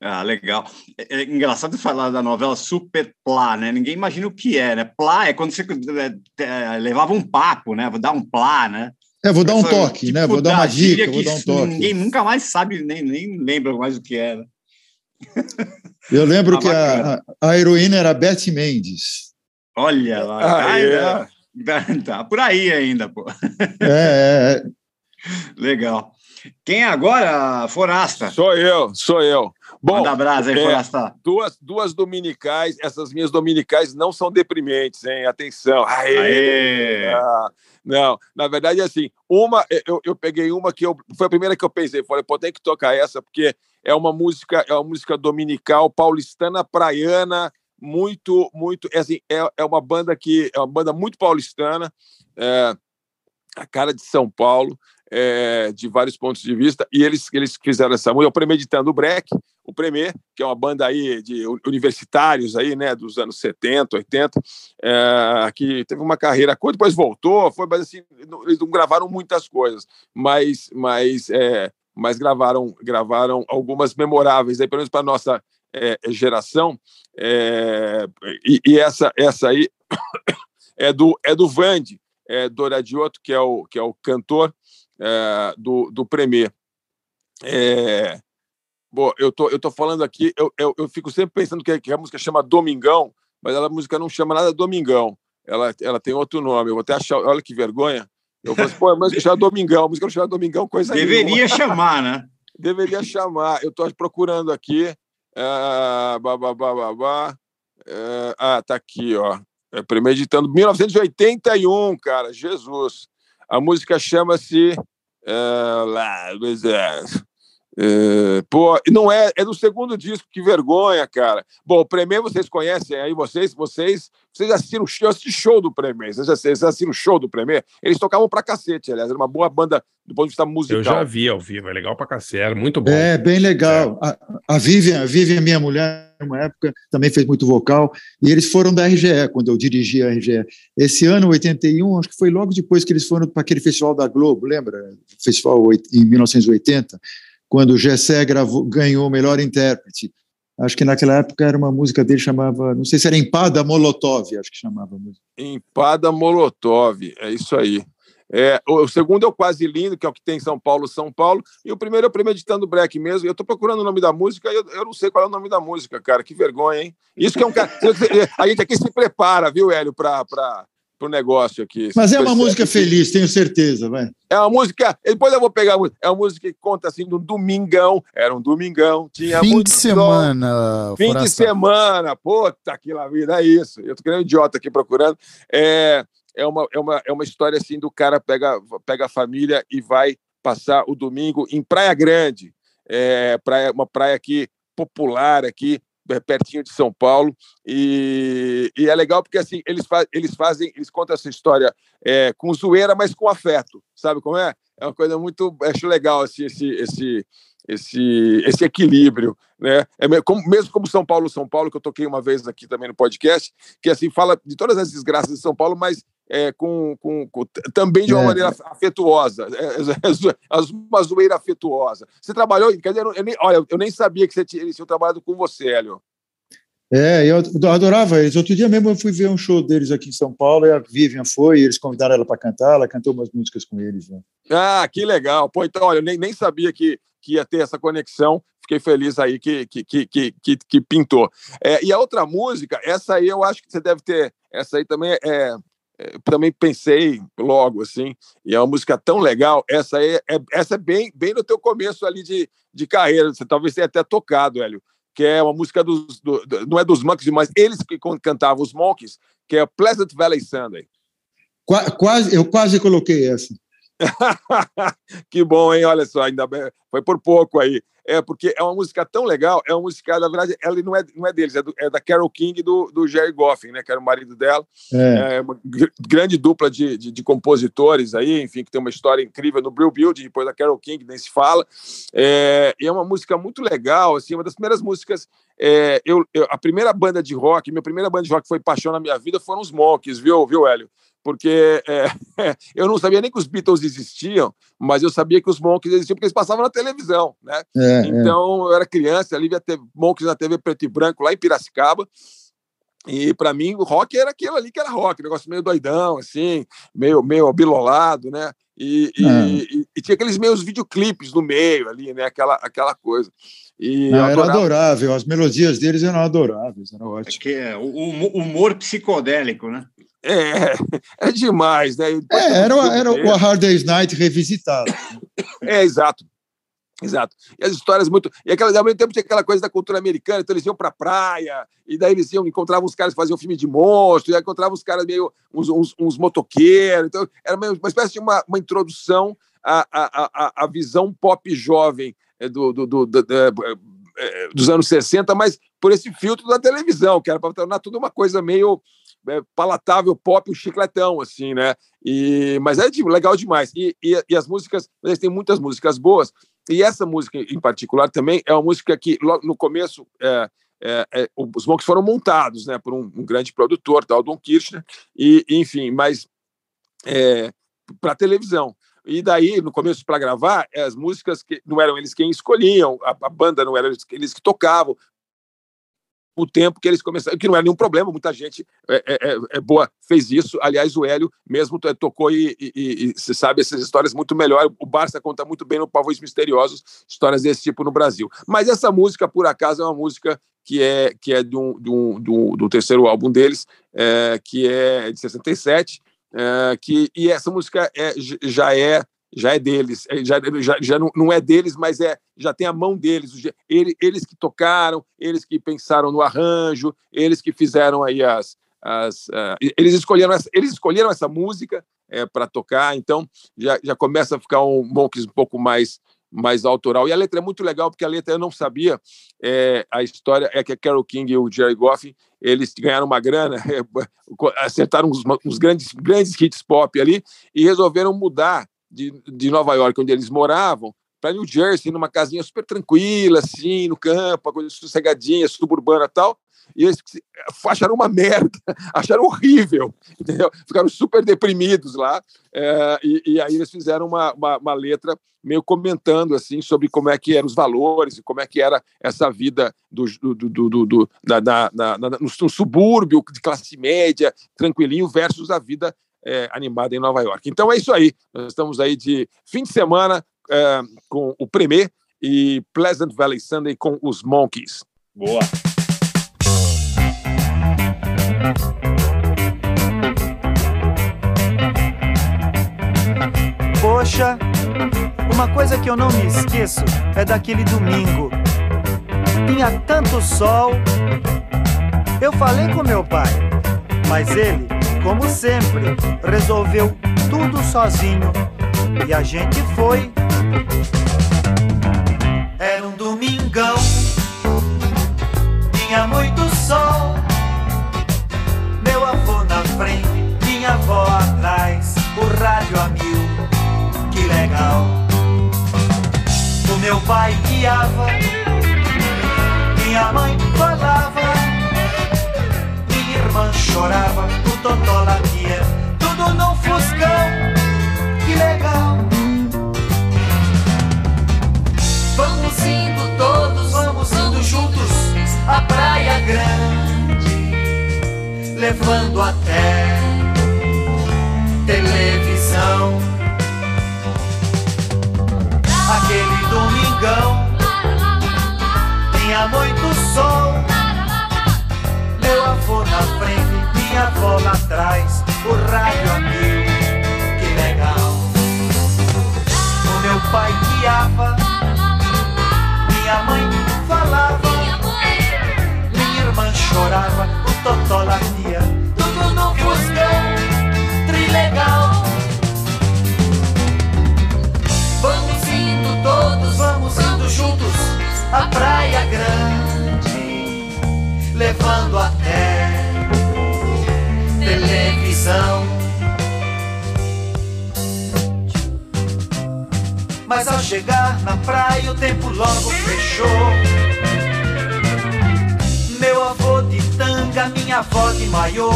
[SPEAKER 4] Ah, legal. É, é engraçado falar da novela Super Plá, né? Ninguém imagina o que é, né? Plá é quando você é, é, levava um papo, né? Vou dar um plá, né?
[SPEAKER 7] É, vou dar um toque, tipo, né? Vou dar uma dica, vou dar um toque.
[SPEAKER 4] Ninguém nunca mais sabe, nem, nem lembra mais o que era.
[SPEAKER 7] Eu lembro ah, que a, a, heroína era Beth Mendes.
[SPEAKER 4] Olha lá. Ah, é. Tá por aí ainda, pô.
[SPEAKER 7] É, é, é.
[SPEAKER 4] Legal. Quem agora, Forasta?
[SPEAKER 6] Sou eu, sou eu.
[SPEAKER 4] Bom, Manda brasa aí, é.
[SPEAKER 6] Duas, duas dominicais, essas minhas dominicais não são deprimentes, hein? Atenção. Aê! Aê. Ah, não, na verdade, assim, uma, eu, eu peguei uma que eu, foi a primeira que eu pensei, falei, pô, tem que tocar essa, porque é uma música, é uma música dominical, paulistana, praiana, muito, muito, é assim, é, é uma banda que, é uma banda muito paulistana, é, a cara de São Paulo, é, de vários pontos de vista, e eles, eles fizeram essa música, o Premeditando o Break, o Premier, que é uma banda aí de universitários aí, né, dos anos 70, 80, é, que teve uma carreira curta, depois voltou, foi, mas assim, eles não gravaram muitas coisas, mas, mas, é, mas gravaram, gravaram algumas memoráveis, aí, pelo menos para nossa é, geração, é, e, e, essa, essa aí é do, é do Vande, é, Doradioto, que é o, que é o cantor, é, do, do Premier. É, bom, eu tô, eu tô falando aqui, eu, eu, eu fico sempre pensando que, que, a música chama Domingão, mas a música não chama nada Domingão. Ela, ela tem outro nome. Eu vou até achar. Olha que vergonha. Eu falei assim, pô, a música chama Domingão, a música não chama Domingão, coisa
[SPEAKER 4] Deveria nenhuma. chamar, né?
[SPEAKER 6] Deveria chamar. Eu estou procurando aqui. Uh, bah, bah, bah, bah, uh, ah, tá aqui, ó. É, premeditando 1981, cara, Jesus. A música chama-se. Uh, lá, é, pô, não é, é do segundo disco, que vergonha, cara. Bom, o Premier vocês conhecem aí, vocês, vocês, vocês assistiram assisti show do Premier, vocês, vocês assistiram o show do Premier? Eles tocavam pra cacete, aliás, era uma boa banda do ponto de vista musical.
[SPEAKER 5] Eu já vi ao vivo, é legal pra cacete, era muito bom.
[SPEAKER 7] É, bem legal. É. A, a Vivian, a Vivian, minha mulher, uma época, também fez muito vocal, e eles foram da RGE, quando eu dirigi a RGE. Esse ano, 81, acho que foi logo depois que eles foram para aquele festival da Globo, lembra? Festival em 1980 quando o Gessé gravou, ganhou o melhor intérprete. Acho que naquela época era uma música dele chamava, não sei se era Empada Molotov, acho que chamava a música.
[SPEAKER 6] Empada Molotov, é isso aí. É, o segundo é o Quase Lindo, que é o que tem em São Paulo, São Paulo, e o primeiro é o Premeditando Break mesmo. Eu estou procurando o nome da música e eu, eu, não sei qual é o nome da música, cara. Que vergonha, hein? Isso que é um cara. a gente aqui se prepara, viu, Hélio, para pro negócio aqui.
[SPEAKER 7] Mas é uma música feliz, tenho certeza, vai.
[SPEAKER 6] É uma música. Depois eu vou pegar a música. É uma música que conta assim do domingão. Era um domingão. Tinha
[SPEAKER 11] fim de semana.
[SPEAKER 6] Fim de semana. Puta que lá vida, é isso. Eu tô querendo um idiota aqui procurando. É, é, uma, é, uma, é uma história assim do cara pega, pega a família e vai passar o domingo em Praia Grande. É, praia, uma praia aqui popular aqui é, pertinho de São Paulo. E, e é legal porque assim eles, fa eles fazem eles contam essa história é, com zoeira mas com afeto. Sabe como é? É uma coisa muito acho legal assim, esse esse esse esse equilíbrio né? É como, mesmo como São Paulo São Paulo que eu toquei uma vez aqui também no podcast que assim fala de todas as desgraças de São Paulo mas é, com, com, com, também de uma é. maneira afetuosa, é, é, é uma zoeira afetuosa. Você trabalhou, quer dizer, eu nem, olha, eu nem sabia que você tinha, eles tinham trabalhado com você, Hélio.
[SPEAKER 7] É, eu adorava eles. Outro dia mesmo eu fui ver um show deles aqui em São Paulo, e a Vivian foi, e eles convidaram ela para cantar, ela cantou umas músicas com eles. Né?
[SPEAKER 6] Ah, que legal. Pô, então, olha, eu nem, nem sabia que, que ia ter essa conexão. Fiquei feliz aí que, que, que, que, que pintou. É, e a outra música, essa aí eu acho que você deve ter. Essa aí também é, é, também pensei logo assim, e é uma música tão legal. Essa é, é, essa é bem, bem no teu começo ali de, de carreira. Você talvez tenha até tocado, Hélio, que é uma música dos, do, do, não é dos Monkeys, mas eles que cantavam os Monkeys, que é Pleasant Valley Sunday.
[SPEAKER 7] Qua, quase, eu quase coloquei essa.
[SPEAKER 6] que bom, hein? Olha só, ainda bem, foi por pouco aí é porque é uma música tão legal, é uma música, na verdade, ela não é, não é deles, é, do, é da Carol King e do, do Jerry Goffin, né, que era o marido dela. É, é uma grande dupla de, de, de, compositores aí, enfim, que tem uma história incrível no Brill Build, depois da Carol King, nem se fala. É, e é uma música muito legal, assim, uma das primeiras músicas. É, eu, eu, a primeira banda de rock, minha primeira banda de rock que foi paixão na minha vida foram os Monkeys, viu, viu, Hélio? Porque é, eu não sabia nem que os Beatles existiam, mas eu sabia que os Monkeys existiam porque eles passavam na televisão, né? É, é. então é. eu era criança, ali via ter Monkeys na TV preto e branco lá em Piracicaba. E para mim o rock era aquilo ali que era rock, negócio meio doidão, assim, meio meio abilolado, né? E, e, é. e, e, tinha aqueles meus videoclipes no meio ali, né? Aquela, aquela coisa.
[SPEAKER 7] E Não, era adorável, as melodias deles eram adoráveis, era ótimo.
[SPEAKER 4] Acho que é o humor psicodélico, né?
[SPEAKER 6] É, é demais, né?
[SPEAKER 7] É, era, era o Hard Day's Night revisitado.
[SPEAKER 6] É, exato. Exato. E as histórias muito. E aquela, ao mesmo tempo tinha aquela coisa da cultura americana, então eles iam pra praia, e daí eles iam, encontravam os caras que faziam filme de monstro, e encontravam os caras meio. uns, uns, uns motoqueiros. Então, era uma, uma espécie de uma, uma introdução à, à, à, à visão pop jovem é, do, do, do, do, é, é, dos anos 60, mas por esse filtro da televisão, que era para tornar tudo uma coisa meio palatável, pop, um chicletão, assim, né? E, mas é tipo, legal demais. E, e, e as músicas, eles têm muitas músicas boas, e essa música em particular também é uma música que logo no começo é, é, é, os Monks foram montados né, por um, um, grande produtor, tal, Don Kirchner, e, enfim, mas é, para televisão. E daí, no começo, para gravar, as músicas que não eram eles quem escolhiam, a, a banda não eles, eles que tocavam, o tempo que eles começaram, que não era nenhum problema, muita gente é, é, é, é boa fez isso. Aliás, o Hélio mesmo tocou e, e, e, se sabe essas histórias muito melhor. O Barça conta muito bem no Pavões Misteriosos histórias desse tipo no Brasil. Mas essa música, por acaso, é uma música que é, que é do, do, do, do terceiro álbum deles, é, que é de 67, é, que, e essa música é, já é já é deles, é, já, já, já não, não, é deles, mas é já tem a mão deles, eles, eles que tocaram, eles que pensaram no arranjo, eles que fizeram aí as, as uh, eles escolheram essa, eles escolheram essa música é, para tocar, então já, já começa a ficar um Monks um pouco mais mais autoral. E a letra é muito legal, porque a letra eu não sabia. É, a história é que a Carol King e o Jerry Goffin eles ganharam uma grana, acertaram uns, uns, grandes, grandes hits pop ali e resolveram mudar de, de Nova York, onde eles moravam, para New Jersey, numa casinha super tranquila, assim, no campo, uma coisa sossegadinha, suburbana tal. E eles acharam uma merda, acharam horrível, entendeu? Ficaram super deprimidos lá. É, e, e, aí eles fizeram uma, uma, uma, letra meio comentando assim sobre como é que eram os valores e como é que era essa vida do, do, do, do, do na, na, no, no subúrbio de classe média, tranquilinho, versus a vida é, animada em Nova York. Então é isso aí. Nós estamos aí de fim de semana é, com o Premier e Pleasant Valley Sunday com os Monkeys.
[SPEAKER 5] Boa.
[SPEAKER 17] Poxa, uma coisa que eu não me esqueço é daquele domingo. Tinha tanto sol. Eu falei com meu pai, mas ele como sempre, resolveu tudo sozinho e a gente foi. Era um domingão, tinha muito sol. Meu avô na frente, minha avó atrás, o rádio a mil, que legal. O meu pai guiava, minha mãe falava, minha irmã chorava totó latia, tudo no Fuscão, que legal. Vamos indo todos, vamos indo juntos à Praia Grande, levando até televisão. Aquele domingão tinha muito sol, meu avô na frente minha avó lá atrás, o rádio a mil, que legal. O meu pai guiava, minha mãe falava, minha irmã chorava, o totó latia, chegar na praia o tempo logo fechou. Meu avô de tanga, minha avó de maiô.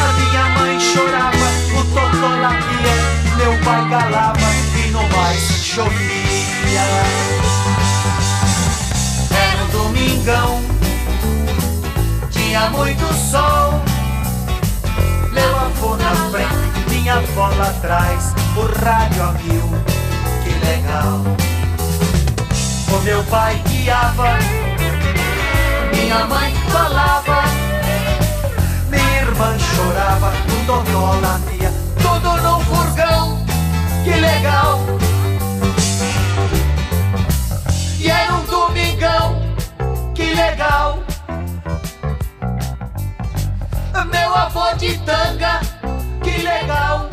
[SPEAKER 17] A minha mãe chorava, o totó latia, meu pai galava e no mais chovia. Era um domingão tinha muito sol. Meu avô na frente, minha avó lá atrás, o rádio a mil, que legal. O meu pai guiava, minha mãe falava, minha irmã chorava, o dodó latia, tudo no furgão, que legal. E era um domingão, que legal. Meu avô de tanga, que legal.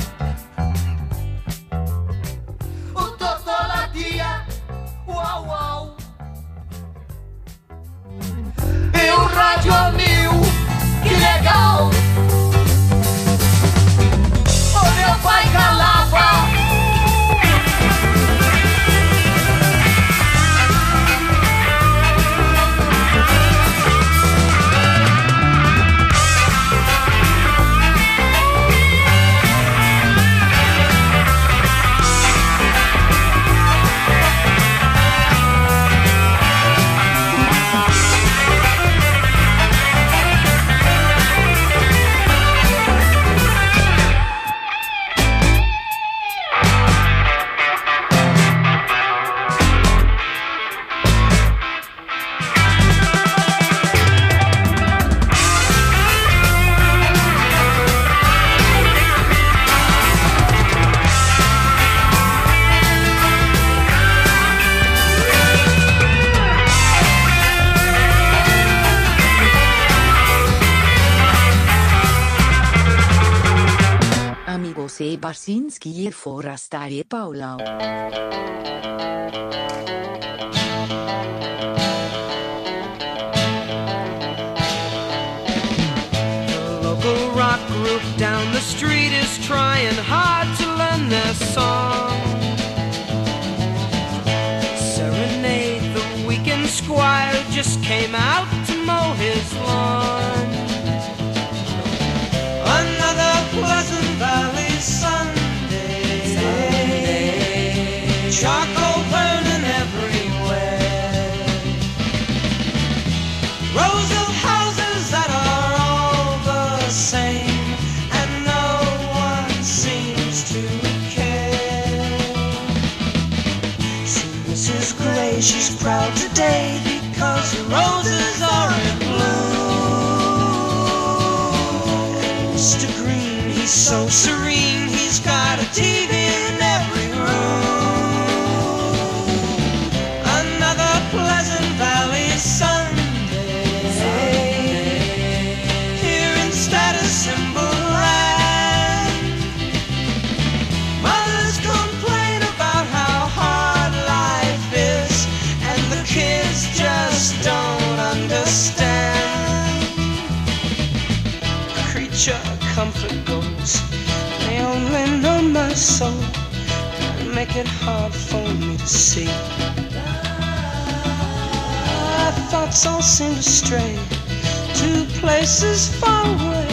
[SPEAKER 18] Barsinski e Forasta e Paula.
[SPEAKER 19] The local rock group down the street is trying hard to learn their song. Serenade the weekend squire just came out Charcoal burning everywhere. Rows of houses that are all the same, and no one seems to care. See Mrs. Gray, she's proud today because the roses are in bloom. And Mr. Green, he's so serene, make it hard for me to see. My thoughts all seem to stray to places far away.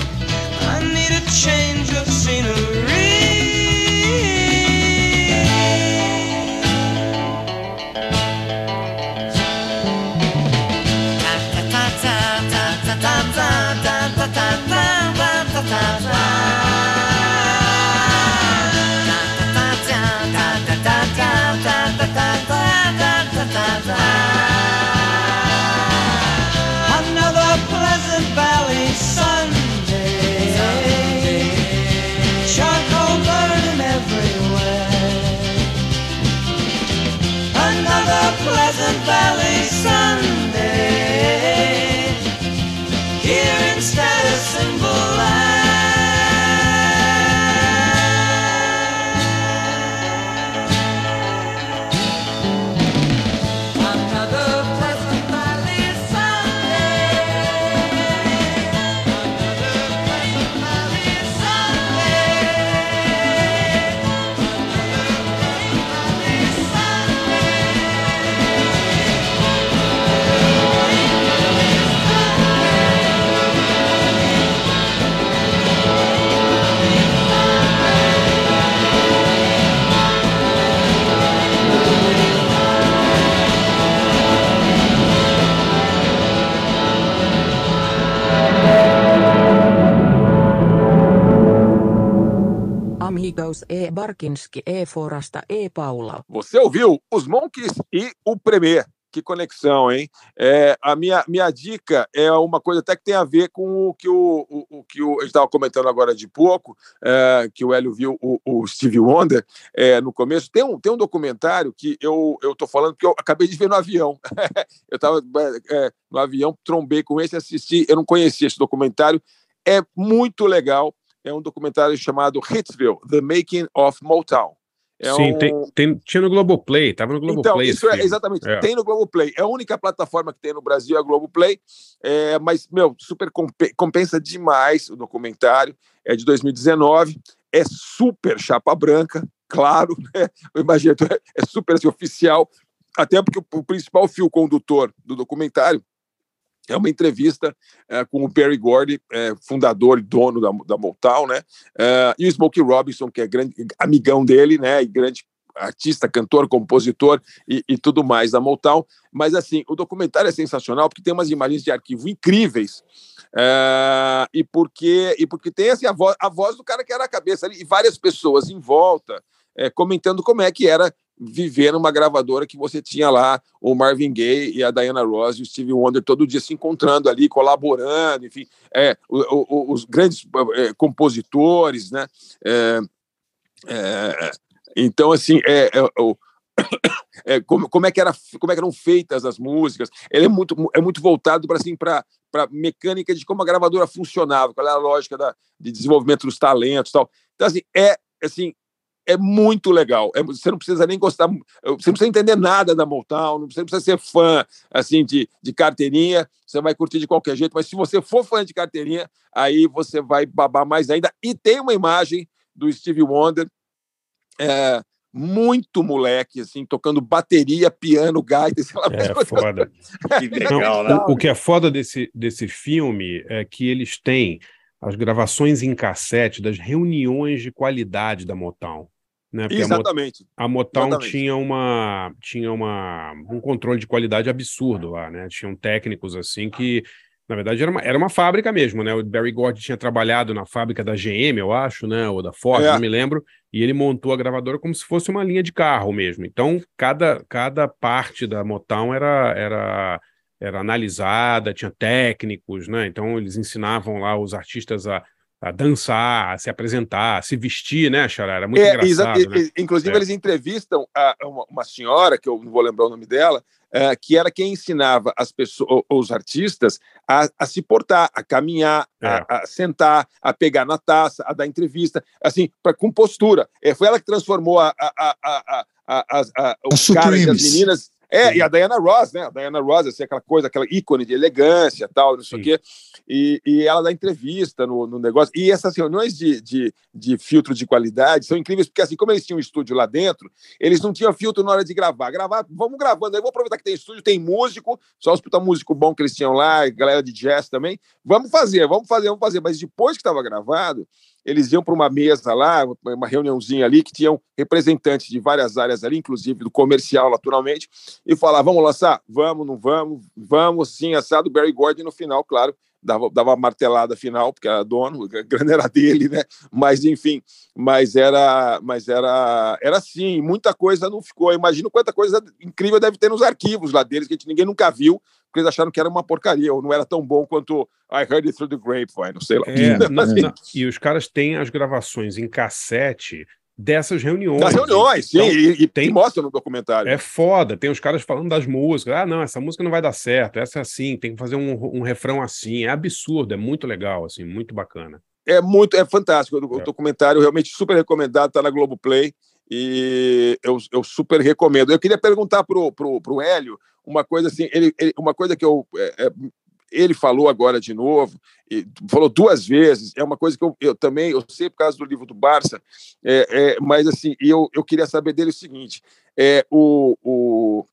[SPEAKER 19] Valley Sunday. Here instead of symbolize.
[SPEAKER 20] Amigos e Barkinski e Forasta e Paula.
[SPEAKER 6] Você ouviu os Monkeys e o Premier. Que conexão, hein? É, a minha, minha dica é uma coisa até que tem a ver com o que o, o, o que o, gente estava comentando agora de pouco, é, que o Hélio viu o, o Stevie Wonder é, no começo. Tem um, tem um documentário que eu estou falando que eu acabei de ver no avião. eu estava é, no avião, trombei com esse, assisti. Eu não conhecia esse documentário. É muito legal. É um documentário chamado Hitsville, The Making of Motown. É
[SPEAKER 5] Sim,
[SPEAKER 6] um...
[SPEAKER 5] tem, tem, tinha no Globoplay, tava no Globoplay.
[SPEAKER 6] Então, isso é, exatamente,
[SPEAKER 5] É.
[SPEAKER 6] tem no Globoplay. É a única plataforma que tem no Brasil, é a Globoplay. É, mas, meu, super compe- compensa demais o documentário. É de 2019, é super chapa branca, claro, né? Eu imagino, é super assim, oficial, até porque o, o principal fio condutor do documentário é uma entrevista eh, com o Perry Gordy, eh, fundador e dono da, da Motown, né? Eh, e o Smokey Robinson, que é grande amigão dele, né? E grande artista, cantor, compositor e, e tudo mais da Motown. Mas assim, o documentário é sensacional porque tem umas imagens de arquivo incríveis. e porque e porque tem assim, a, voz, a voz do cara que era a cabeça ali e várias pessoas em volta comentando como é que era viver numa gravadora que você tinha lá o Marvin Gaye e a Diana Ross e o Stevie Wonder todo dia se encontrando ali, colaborando, enfim, é, o, o, os grandes é, compositores, né? É, é, então, assim, é, o é, como, como, é que era, como é que eram feitas as músicas. Ele é muito, é muito voltado para assim, para mecânica de como a gravadora funcionava, qual era a lógica da, de desenvolvimento dos talentos tal. Então, assim, é assim, é muito legal. É, você não precisa nem gostar, você não precisa entender nada da Motown, não precisa ser fã assim de, de carteirinha, você vai curtir de qualquer jeito, mas se você for fã de carteirinha, aí você vai babar mais ainda. E tem uma imagem do Stevie Wonder é, muito moleque, assim, tocando bateria, piano, gaita, sei lá.
[SPEAKER 5] É foda. que legal, Não, né? o, o que é foda desse, desse filme é que eles têm as gravações em cassete das reuniões de qualidade da Motown. Né? Porque
[SPEAKER 6] Exatamente.
[SPEAKER 5] A, Motown Exatamente. tinha, uma, tinha uma, um controle de qualidade absurdo lá, né? Tinham técnicos assim que, na verdade, era uma, era uma fábrica mesmo, né? O Barry Gordy tinha trabalhado na fábrica da GM, eu acho, né? Ou da Ford, é. não me lembro, e ele montou a gravadora como se fosse uma linha de carro mesmo. Então, cada, cada parte da Motown era. era era analisada, tinha técnicos, né? Então eles ensinavam lá os artistas a, a dançar, a se apresentar, a se vestir, né, Xará? Era muito é, engraçado. Né?
[SPEAKER 6] Inclusive, é. eles entrevistam a, uma, uma, senhora, que eu não vou lembrar o nome dela, é, que era quem ensinava as pessoas, os artistas a, a se portar, a caminhar, a, é. a, sentar, a pegar na taça, a dar entrevista, assim, pra, com postura. É, foi ela que transformou a, a, a, a, a, os caras e as meninas é, Sim. e a Diana Ross, né? A Diana Ross, assim, aquela coisa, aquela ícone de elegância tal, não sei o quê. E, e ela dá entrevista no, no negócio. E essas reuniões de, de, de, filtro de qualidade são incríveis, porque assim, como eles tinham um estúdio lá dentro, eles não tinham filtro na hora de gravar. Gravar, vamos gravando aí, vou aproveitar que tem estúdio, tem músico, só os puta músico bom que eles tinham lá, galera de jazz também. Vamos fazer, vamos fazer, vamos fazer. Mas depois que estava gravado, eles iam para uma mesa lá, uma reuniãozinha ali, que tinham representantes de várias áreas ali, inclusive do comercial, naturalmente, e falar: vamos lançar? Vamos, não vamos? Vamos, sim, assado. Barry Gordon no final, claro, dava, dava uma martelada final, porque era dono, a grana era dele, né? Mas, enfim, mas era, mas era, era assim, muita coisa não ficou. Eu imagino quanta coisa incrível deve ter nos arquivos lá deles, que a gente, ninguém nunca viu, porque eles acharam que era uma porcaria, ou não era tão bom quanto I Heard It Through the Grapevine, não sei lá.
[SPEAKER 5] É, na, na, e os caras têm as gravações em cassete dessas reuniões.
[SPEAKER 6] Das reuniões, então, sim, e, e tem, mostra no documentário.
[SPEAKER 5] É foda, tem os caras falando das músicas. Ah, não, essa música não vai dar certo, essa é assim, tem que fazer um, um refrão assim. É absurdo, é muito legal, assim, muito bacana.
[SPEAKER 6] É muito, é fantástico. O é. documentário realmente super recomendado, tá na Globoplay e eu, eu super recomendo. Eu queria perguntar pro, pro, pro Hélio uma coisa assim, ele, ele uma coisa que eu é, é, ele falou agora de novo, falou duas vezes, é uma coisa que eu, eu, também, eu sei por causa do livro do Barça, é, é, mas assim, eu, eu queria saber dele o seguinte, é, o, o,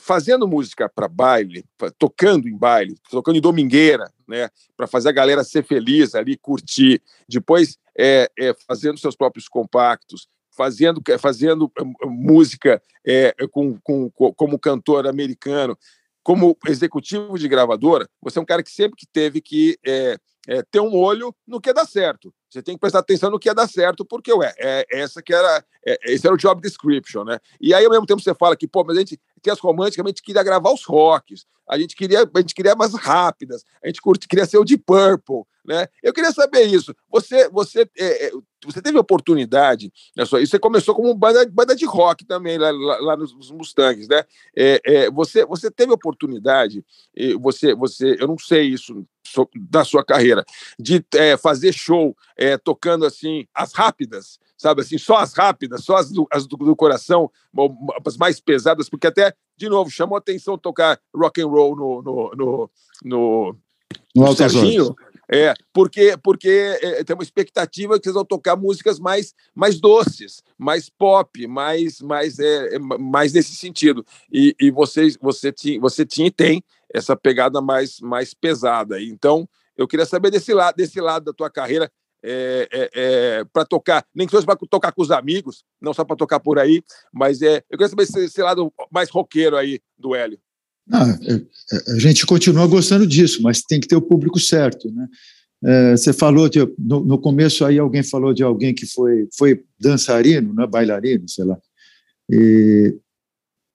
[SPEAKER 6] fazendo música para baile, tocando em baile, tocando em domingueira, né, para fazer a galera ser feliz ali, curtir, depois é, é, fazendo seus próprios compactos, fazendo, fazendo eh, música é, com, com, como cantor americano, como executivo de gravadora, você é um cara que sempre que teve que é, é, ter um olho no que dá certo. Você tem que prestar atenção no que ia dar certo, porque ué, é, essa que era, é, esse era o job description, né? E aí, ao mesmo tempo, você fala que, pô, mas a gente tem as românticas, a gente queria gravar os rocks, a gente queria, a gente queria mais rápidas, a gente curte, queria ser o de Purple, né? Eu queria saber isso. Você, você, é, é você teve oportunidade, né, só, você começou como banda, banda de rock também, lá, lá, lá nos Mustangs, né? É, é, você, você teve oportunidade, você, você, eu não sei isso da sua carreira, de é, fazer show é, tocando assim as rápidas, sabe assim, só as rápidas, só as do, as do, do coração, as mais pesadas, porque até de novo chamou atenção tocar rock and roll no no no, no, no, no Serginho. É, porque, porque é, tem uma expectativa que vocês vão tocar músicas mais, mais doces, mais pop, mais, mais, é, é mais nesse sentido. E, e vocês, você, tinha, você tinha e tem essa pegada mais, mais pesada. Então, eu queria saber desse lado, desse lado da tua carreira, é, é, é, para tocar, nem que fosse para tocar com os amigos, não só para tocar por aí, mas é, eu queria saber esse, esse lado mais roqueiro aí do Hélio.
[SPEAKER 7] Ah, a gente continua gostando disso, mas tem que ter o público certo, né? É, você falou de, no, no, começo aí alguém falou de alguém que foi foi dançarino, né, bailarino, sei lá. E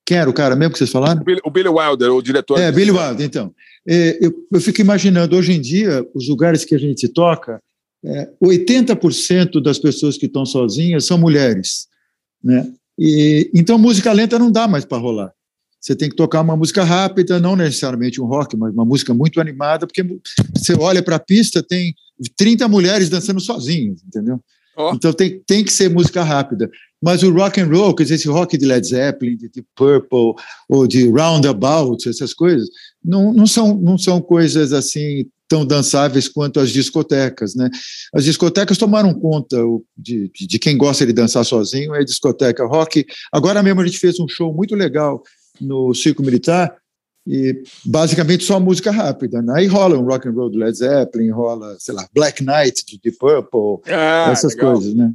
[SPEAKER 7] quem era o cara mesmo que vocês falaram?
[SPEAKER 6] O Billy, o Billy Wilder, o diretor.
[SPEAKER 7] É, Billy Wilder. Então, é, eu, eu fico imaginando hoje em dia os lugares que a gente toca, é, 80% das pessoas que estão sozinhas são mulheres, né? E, então música lenta não dá mais para rolar. Você tem que tocar uma música rápida, não necessariamente um rock, mas uma música muito animada, porque você olha para a pista, tem 30 mulheres dançando sozinhas, entendeu? Oh. Então tem, tem que ser música rápida. Mas o rock and roll, quer dizer, esse rock de Led Zeppelin, de Deep Purple, ou de Roundabout, essas coisas, não, não, são, não são coisas assim tão dançáveis quanto as discotecas, né? As discotecas tomaram conta de, de quem gosta de dançar sozinho, é discoteca rock. Agora mesmo a gente fez um show muito legal no Circo Militar, e basicamente só música rápida. Né? Aí rola um rock and roll do Led Zeppelin, rola, sei lá, Black Knight de Deep Purple, ah, essas legal. coisas, né?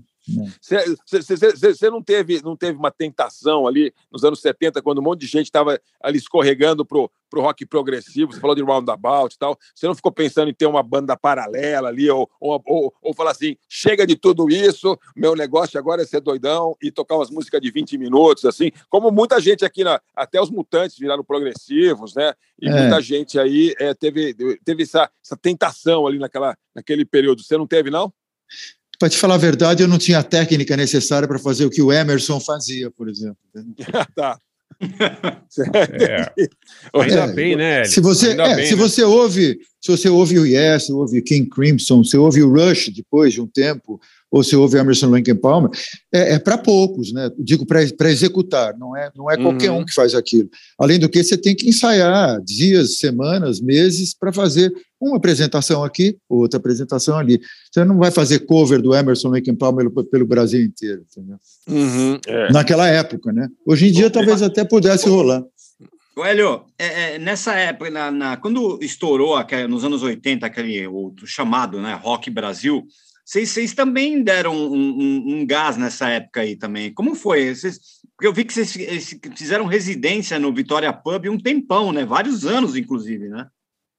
[SPEAKER 6] Você não teve, não teve uma tentação ali nos anos 70, quando um monte de gente estava ali escorregando pro, pro rock progressivo, você falou de Roundabout e tal, você não ficou pensando em ter uma banda paralela ali, ou, ou, ou, ou falar assim, chega de tudo isso, meu negócio agora é ser doidão e tocar umas músicas de 20 minutos, assim, como muita gente aqui, na, até os Mutantes viraram progressivos, né, e é. muita gente aí é, teve, teve essa, essa tentação ali naquela, naquele período, você não teve, não?
[SPEAKER 7] Para te falar a verdade, eu não tinha a técnica necessária para fazer o que o Emerson fazia, por exemplo.
[SPEAKER 6] tá.
[SPEAKER 5] é. Ainda é, bem, né?
[SPEAKER 7] Se você, é, bem, se né? você ouve, se você ouve o Yes, ouve King Crimson, você ouve o Rush depois de um tempo, ou se ouve Emerson Lake Palmer, é, é para poucos, né? Digo para executar, não é, não é qualquer uhum. um que faz aquilo. Além do que, você tem que ensaiar dias, semanas, meses para fazer uma apresentação aqui, outra apresentação ali. Você não vai fazer cover do Emerson Lake Palmer pelo, pelo Brasil inteiro, entendeu?
[SPEAKER 6] Uhum, é.
[SPEAKER 7] Naquela época, né? Hoje em dia talvez até pudesse rolar.
[SPEAKER 4] Hélio, é, é, nessa época, na, na, quando estourou aquele, nos anos 80, aquele o chamado né, Rock Brasil, vocês, vocês também deram um, um, um, gás nessa época aí também. Como foi? Vocês, porque eu vi que vocês fizeram residência no Vitória Pub um tempão, né? Vários anos, inclusive, né?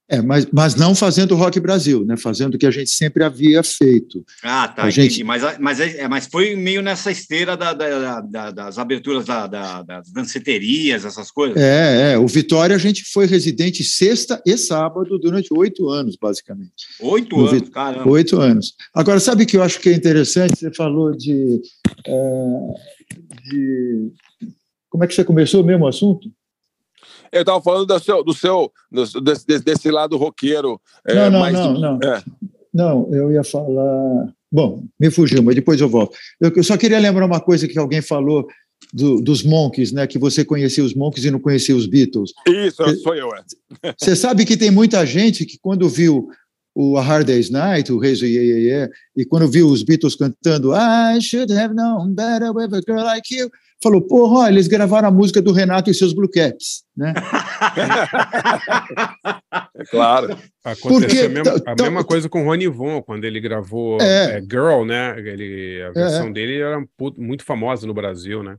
[SPEAKER 7] É, mas, mas não fazendo o Rock Brasil, né? Fazendo o que a gente sempre havia feito.
[SPEAKER 4] Ah, tá, a entendi. Gente... Mas, mas, é, mas foi meio nessa esteira da, da, da, das aberturas das danceterias, essas coisas.
[SPEAKER 7] É, é, o Vitória a gente foi residente sexta e sábado durante oito anos, basicamente.
[SPEAKER 4] Oito anos, Vit... caramba.
[SPEAKER 7] Oito anos. Agora, sabe o que eu acho que é interessante? Você falou de, é, de... Como é que você começou o mesmo assunto?
[SPEAKER 6] Eu estava falando do seu, do seu do, desse, desse lado roqueiro.
[SPEAKER 7] É, não, não, mais, não, não. É. Não, eu ia falar. Bom, me fugiu, mas depois eu volto. Eu, eu só queria lembrar uma coisa que alguém falou do, dos Monks, né? Que você conhecia os Monks e não conhecia os Beatles.
[SPEAKER 6] Isso, sou eu. É.
[SPEAKER 7] Você sabe que tem muita gente que quando viu o A Hard Day's Night, o Reis Yeah, yeah, yeah, e quando viu os Beatles cantando I should have known better with a girl like you, falou, porra, eles gravaram a música do Renato e seus Blue Caps, né?
[SPEAKER 6] é claro.
[SPEAKER 5] Aconteceu Porque, a, mesma, a mesma coisa com o Rony Von, quando ele gravou é, é, Girl, né? Ele, a versão é, dele era muito famosa no Brasil, né?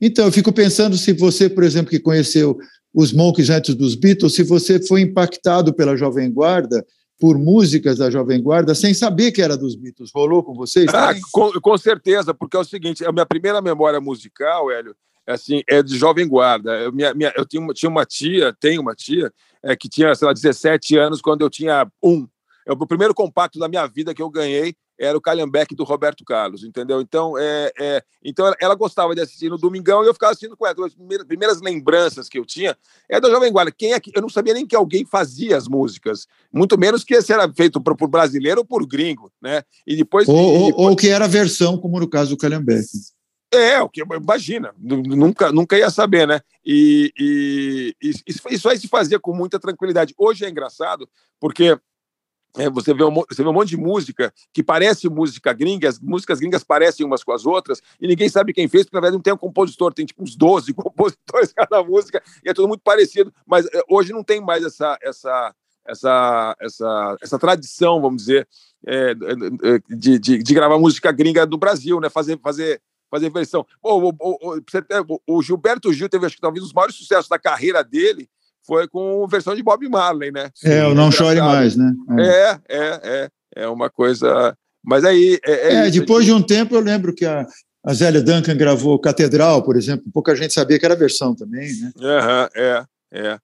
[SPEAKER 7] Então, eu fico pensando se você, por exemplo, que conheceu os Monks antes dos Beatles, se você foi impactado pela Jovem Guarda por músicas da Jovem Guarda sem saber que era dos Beatles. Rolou com vocês?
[SPEAKER 6] Ah, com, com, certeza, porque é o seguinte, a minha primeira memória musical, Hélio, é assim, é de Jovem Guarda. Eu, minha, minha, eu tinha, uma, tinha uma tia, tenho uma tia, é, que tinha, sei lá, 17 anos quando eu tinha um. É o primeiro compacto da minha vida que eu ganhei era o Calhambeque do Roberto Carlos, entendeu? Então, é, é, então ela, ela, gostava de assistir no Domingão e eu ficava assistindo com ela. As primeiras, primeiras lembranças que eu tinha é da Jovem Guarda. Quem é que, eu não sabia nem que alguém fazia as músicas, muito menos que esse era feito por, por brasileiro ou por gringo, né?
[SPEAKER 7] E depois. Ou, e depois... ou que era a versão, como no caso do Calhambeque.
[SPEAKER 6] É, o que imagina, nunca, nunca ia saber, né? E, e, e isso, isso aí se fazia com muita tranquilidade. Hoje é engraçado, porque é, você, vê um, você vê um monte de música que parece música gringa, as músicas gringas parecem umas com as outras, e ninguém sabe quem fez, porque na verdade não tem um compositor, tem tipo uns 12 compositores cada música, e é tudo muito parecido, mas é, hoje não tem mais essa, essa, essa, essa, essa tradição, vamos dizer, é, de, de, de, gravar música gringa do Brasil, né? fazer, fazer, fazer versão. O, o, o, o Gilberto Gil teve, acho que talvez, os maiores sucessos da carreira dele, foi com versão de Bob Marley, né?
[SPEAKER 7] É, o Não Chore Mais, né?
[SPEAKER 6] É, é, é. É uma coisa. Mas aí.
[SPEAKER 7] É, é, é depois de um tempo eu lembro que a, a Zélia Duncan gravou Catedral, por exemplo, pouca gente sabia que era versão também, né?
[SPEAKER 6] Uhum, é, é.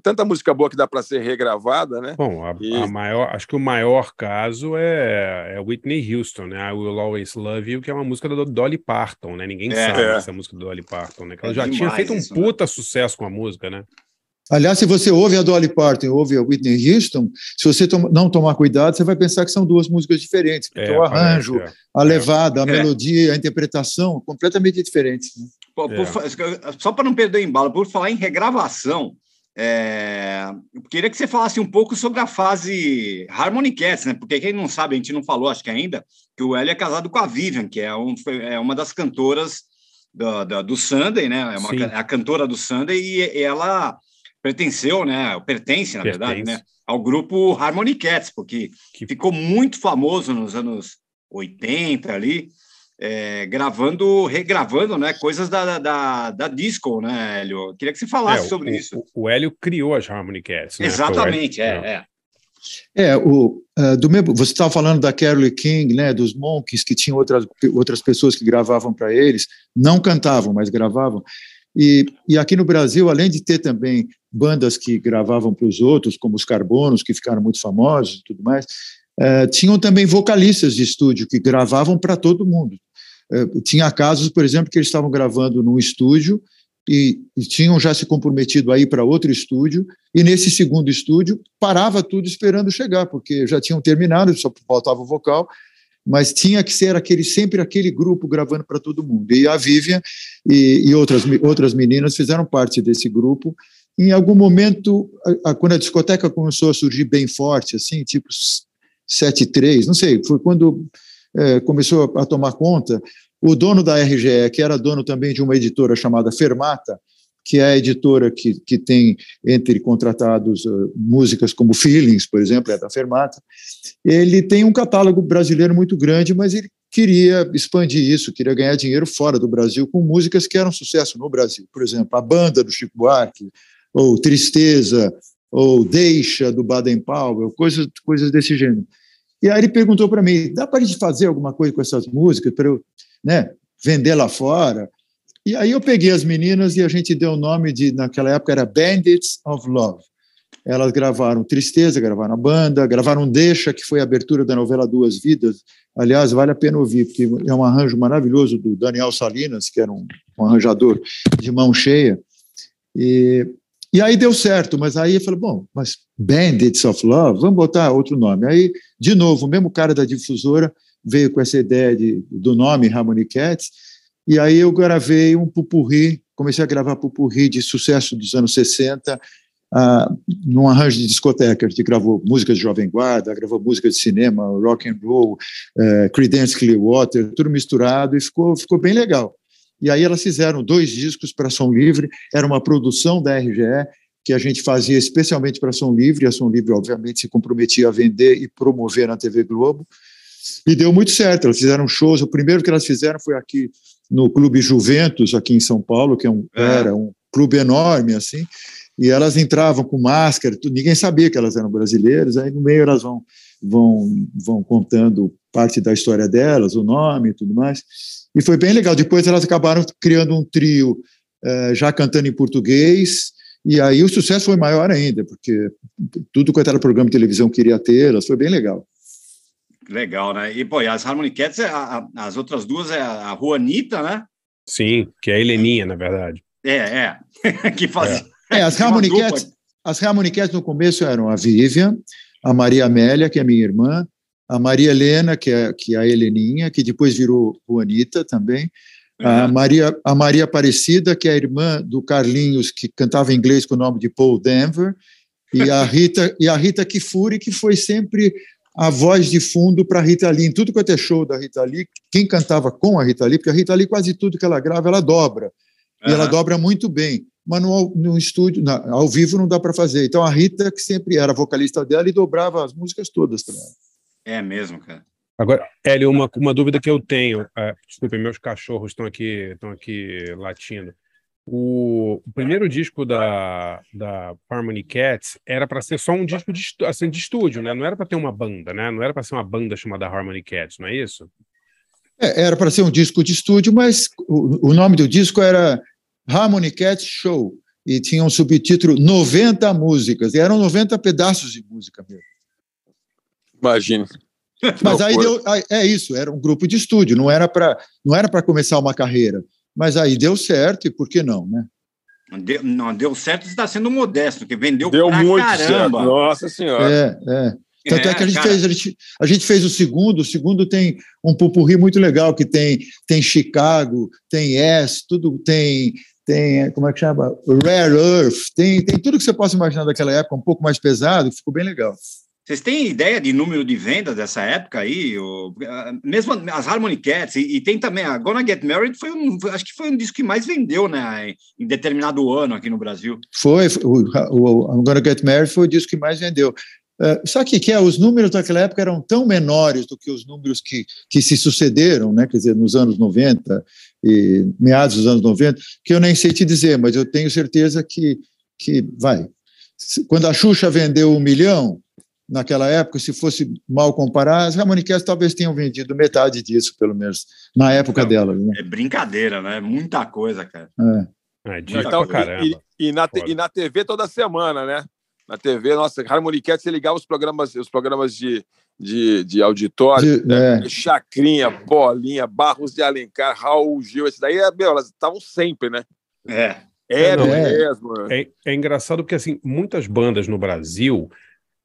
[SPEAKER 6] Tanta música boa que dá para ser regravada, né?
[SPEAKER 5] Bom, a, e... a, maior, acho que o maior caso é, é Whitney Houston, né? I Will Always Love You, que é uma música da Dolly Parton, né? Ninguém é, sabe é. essa música da Dolly Parton, né? Que ela é já tinha feito um puta né? sucesso com a música, né?
[SPEAKER 7] Aliás, se você ouve a Dolly Parton e ouve a Whitney Houston, se você tom não tomar cuidado, você vai pensar que são duas músicas diferentes. Porque é, o arranjo, parece, é. a levada, a é. melodia, a interpretação, completamente diferentes. Né?
[SPEAKER 4] Por, por, só para não perder em bala, por falar em regravação, é, eu queria que você falasse um pouco sobre a fase Harmony Cats, né? Porque quem não sabe, a gente não falou, acho que ainda, que o Hélio é casado com a Vivian, que é, um, é uma das cantoras do, do, do Sunday, né? É, uma, é a cantora do Sunday e, e ela pertenceu, né? Pertence, na Pertence. verdade, né? Ao grupo Harmony Cats, porque que... ficou muito famoso nos anos 80 ali, é, gravando, regravando, né? Coisas da, da, da disco, né, Hélio? Queria que você falasse
[SPEAKER 5] é,
[SPEAKER 4] sobre
[SPEAKER 5] o,
[SPEAKER 4] isso.
[SPEAKER 5] O, o, Hélio criou as Harmony Cats. Né?
[SPEAKER 4] Exatamente, é, é.
[SPEAKER 7] É, o, uh, do mesmo, você estava falando da Carole King, né, dos Monkeys, que tinham outras, outras pessoas que gravavam para eles, não cantavam, mas gravavam. E, e aqui no Brasil, além de ter também bandas que gravavam para os outros, como os Carbonos, que ficaram muito famosos e tudo mais, uh, tinham também vocalistas de estúdio que gravavam para todo mundo. Uh, tinha casos, por exemplo, que eles estavam gravando num estúdio e, e tinham já se comprometido a ir para outro estúdio, e nesse segundo estúdio parava tudo esperando chegar, porque já tinham terminado, só faltava o vocal, mas tinha que ser aquele sempre aquele grupo gravando para todo mundo. E a Vivian e, e, outras, outras meninas fizeram parte desse grupo. Em algum momento, a, a, quando a discoteca começou a surgir bem forte, assim, tipo 7-3, não sei, foi quando é, começou a tomar conta, o dono da RGE, que era dono também de uma editora chamada Fermata, que é a editora que, que tem entre contratados uh, músicas como Feelings, por exemplo, é da Fermata, ele tem um catálogo brasileiro muito grande, mas ele queria expandir isso, queria ganhar dinheiro fora do Brasil com músicas que eram sucesso no Brasil. Por exemplo, a banda do Chico Buarque, ou Tristeza, ou Deixa, do Baden Powell, coisas, coisas desse gênero. E aí ele perguntou para mim, dá para a gente fazer alguma coisa com essas músicas para eu né, vender lá fora. E aí eu peguei as meninas e a gente deu o nome de, naquela época era Bandits of Love. Elas gravaram Tristeza, gravaram a banda, gravaram Deixa, que foi a abertura da novela Duas Vidas. Aliás, vale a pena ouvir, porque é um arranjo maravilhoso do Daniel Salinas, que era um, um arranjador de mão cheia. E, e aí deu certo, mas aí eu falei, bom, mas Bandits of Love, vamos botar outro nome. Aí, de novo, o mesmo cara da difusora veio com essa ideia de, do nome Harmony Cats, e aí eu gravei um pupurri, comecei a gravar pupurri de sucesso dos anos 60, uh, num arranjo de discoteca. A gente gravou músicas de Jovem Guarda, gravou música de cinema, rock and roll, uh, Creedence Clearwater, tudo misturado, e ficou, ficou bem legal. E aí elas fizeram dois discos para Som Livre, era uma produção da RGE, que a gente fazia especialmente para Som Livre, e a Som Livre, obviamente, se comprometia a vender e promover na TV Globo, e deu muito certo, elas fizeram shows. O primeiro que elas fizeram foi aqui no Clube Juventus, aqui em São Paulo, que é um, é. era um clube enorme, assim, e elas entravam com máscara, ninguém sabia que elas eram brasileiras, aí no meio elas vão, vão, vão contando parte da história delas, o nome e tudo mais, e foi bem legal. Depois elas acabaram criando um trio eh, já cantando em português, e aí o sucesso foi maior ainda, porque tudo quanto era programa de televisão queria tê-las, foi bem legal.
[SPEAKER 4] Legal, né? E, pô, e as Harmony Cats, a, a, as outras duas é a Juanita, né?
[SPEAKER 5] Sim, que é a Heleninha, na verdade.
[SPEAKER 4] É, é. que faz.
[SPEAKER 7] É, é as Harmony Cats, as Harmony Cats no começo eram a Vivian, a Maria Amélia, que é minha irmã, a Maria Helena, que é, que é a Heleninha, que depois virou Juanita também, uhum. a, Maria, a Maria Aparecida, que é a irmã do Carlinhos, que cantava em inglês com o nome de Paul Denver, e a Rita, e a Rita Kifuri, que foi sempre a voz de fundo para a Rita Lee. Em tudo quanto é show da Rita Lee, quem cantava com a Rita Lee, porque a Rita Lee, quase tudo que ela grava, ela dobra. Uhum. E ela dobra muito bem. Mas no, no estúdio, na, ao vivo, não dá para fazer. Então a Rita, que sempre era vocalista dela, e dobrava as músicas todas para ela.
[SPEAKER 4] É mesmo, cara.
[SPEAKER 5] Agora, Hélio, uma, uma dúvida que eu tenho. É, desculpe, meus cachorros estão aqui, estão aqui latindo. O, o, primeiro disco da, da Harmony Cats era para ser só um disco de, assim, de estúdio, né? Não era para ter uma banda, né? Não era para ser uma banda chamada Harmony Cats, não é isso?
[SPEAKER 7] É, era para ser um disco de estúdio, mas o, o, nome do disco era Harmony Cats Show e tinha um subtítulo 90 músicas, e eram 90 pedaços de música mesmo.
[SPEAKER 6] Imagina.
[SPEAKER 7] Mas aí deu, é isso, era um grupo de estúdio, não era para não era para começar uma carreira. Mas aí deu certo, e por que não, né?
[SPEAKER 4] Deu, não, deu certo, está sendo modesto, porque vendeu
[SPEAKER 6] deu
[SPEAKER 4] pra
[SPEAKER 6] muito
[SPEAKER 4] caramba.
[SPEAKER 6] Certo. Nossa Senhora.
[SPEAKER 7] É, é. Tanto é,
[SPEAKER 4] É,
[SPEAKER 7] que a gente,
[SPEAKER 4] cara.
[SPEAKER 7] fez, a, gente, a gente fez o segundo, o segundo tem um pupurri muito legal, que tem, tem Chicago, tem Yes, tudo tem, tem, como é que chama? Rare Earth, tem, tem tudo que você possa imaginar daquela época, um pouco mais pesado, que ficou bem legal.
[SPEAKER 4] Vocês têm ideia de número de vendas dessa época aí? O- ah, mesmo as Harmony Cats, e, e tem também a Gonna Get Married, foi um, acho que foi um disco que mais vendeu, né, em, em determinado ano aqui no Brasil.
[SPEAKER 7] Foi, o, o Gonna Get Married foi o disco que mais vendeu. É, só que, que é, os números daquela época eram tão menores do que os números que, que se sucederam, né, quer dizer, nos anos 90 e meados dos anos 90, que eu nem sei te dizer, mas eu tenho certeza que, que vai. Quando a Xuxa vendeu um milhão, naquela época, se fosse mal comparar, as Harmony Cats talvez tenham vendido metade disso, pelo menos, na época delas. Né?
[SPEAKER 4] É brincadeira, né? Muita coisa, cara.
[SPEAKER 7] É.
[SPEAKER 5] É,
[SPEAKER 6] Então,
[SPEAKER 5] caramba.
[SPEAKER 6] e, e na,
[SPEAKER 5] Foda.
[SPEAKER 6] e na TV toda semana, né? Na TV, nossa, Harmony Cat, você ligava os programas, os programas de, de, de auditório,
[SPEAKER 7] De-
[SPEAKER 6] né?
[SPEAKER 7] é.
[SPEAKER 6] Chacrinha, Bolinha, Barros de Alencar, Raul Gil, esse daí, meu, elas estavam sempre, né?
[SPEAKER 4] É.
[SPEAKER 6] Era
[SPEAKER 7] é.
[SPEAKER 6] mesmo.
[SPEAKER 5] É, é engraçado porque assim muitas bandas no Brasil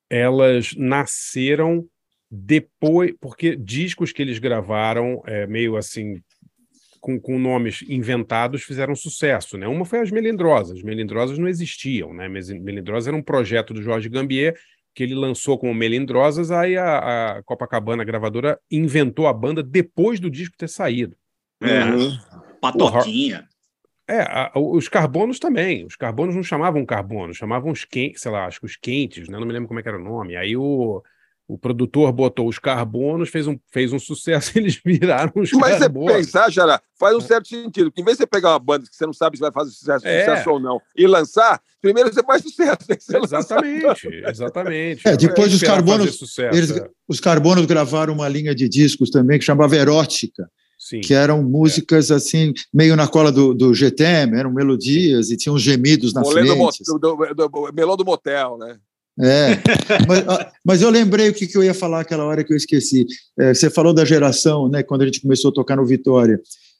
[SPEAKER 5] elas nasceram depois porque discos que eles gravaram é, meio assim com, com nomes inventados fizeram sucesso, né? Uma foi as Melindrosas. As Melindrosas não existiam, né? Melindrosas era um projeto do Jorge Gambier que ele lançou como Melindrosas, aí a, a Copacabana a gravadora inventou a banda depois do disco ter saído.
[SPEAKER 4] É.
[SPEAKER 6] Uhum.
[SPEAKER 4] Patotinha.
[SPEAKER 5] É, a- os carbonos também. Os carbonos não chamavam carbonos, chamavam os quentes, sei lá, acho que os quentes, né? Não me lembro como é que era o nome. Aí o, o produtor botou os carbonos, fez um, fez um sucesso, eles viraram os
[SPEAKER 6] Mas você
[SPEAKER 5] carbonos.
[SPEAKER 6] pensar, Xará, faz um certo sentido. Porque em vez de você pegar uma banda que você não sabe se vai fazer sucesso,
[SPEAKER 5] É.
[SPEAKER 6] sucesso ou não, e lançar, primeiro você faz sucesso. você.
[SPEAKER 5] Exatamente, exatamente.
[SPEAKER 7] É, depois os carbonos,
[SPEAKER 5] sucesso,
[SPEAKER 7] eles-
[SPEAKER 5] é.
[SPEAKER 7] os carbonos gravaram uma linha de discos também que chamava Erótica,
[SPEAKER 5] Sim.
[SPEAKER 7] que eram músicas assim, meio na cola do, do GTM, eram melodias e tinham gemidos na
[SPEAKER 6] Molê
[SPEAKER 7] frente.
[SPEAKER 6] mo- do, do, do- melô do motel, né?
[SPEAKER 7] É, mas, mas eu lembrei o que, que eu ia falar aquela hora que eu esqueci. É, você falou da geração, né, quando a gente começou a tocar no Vitória.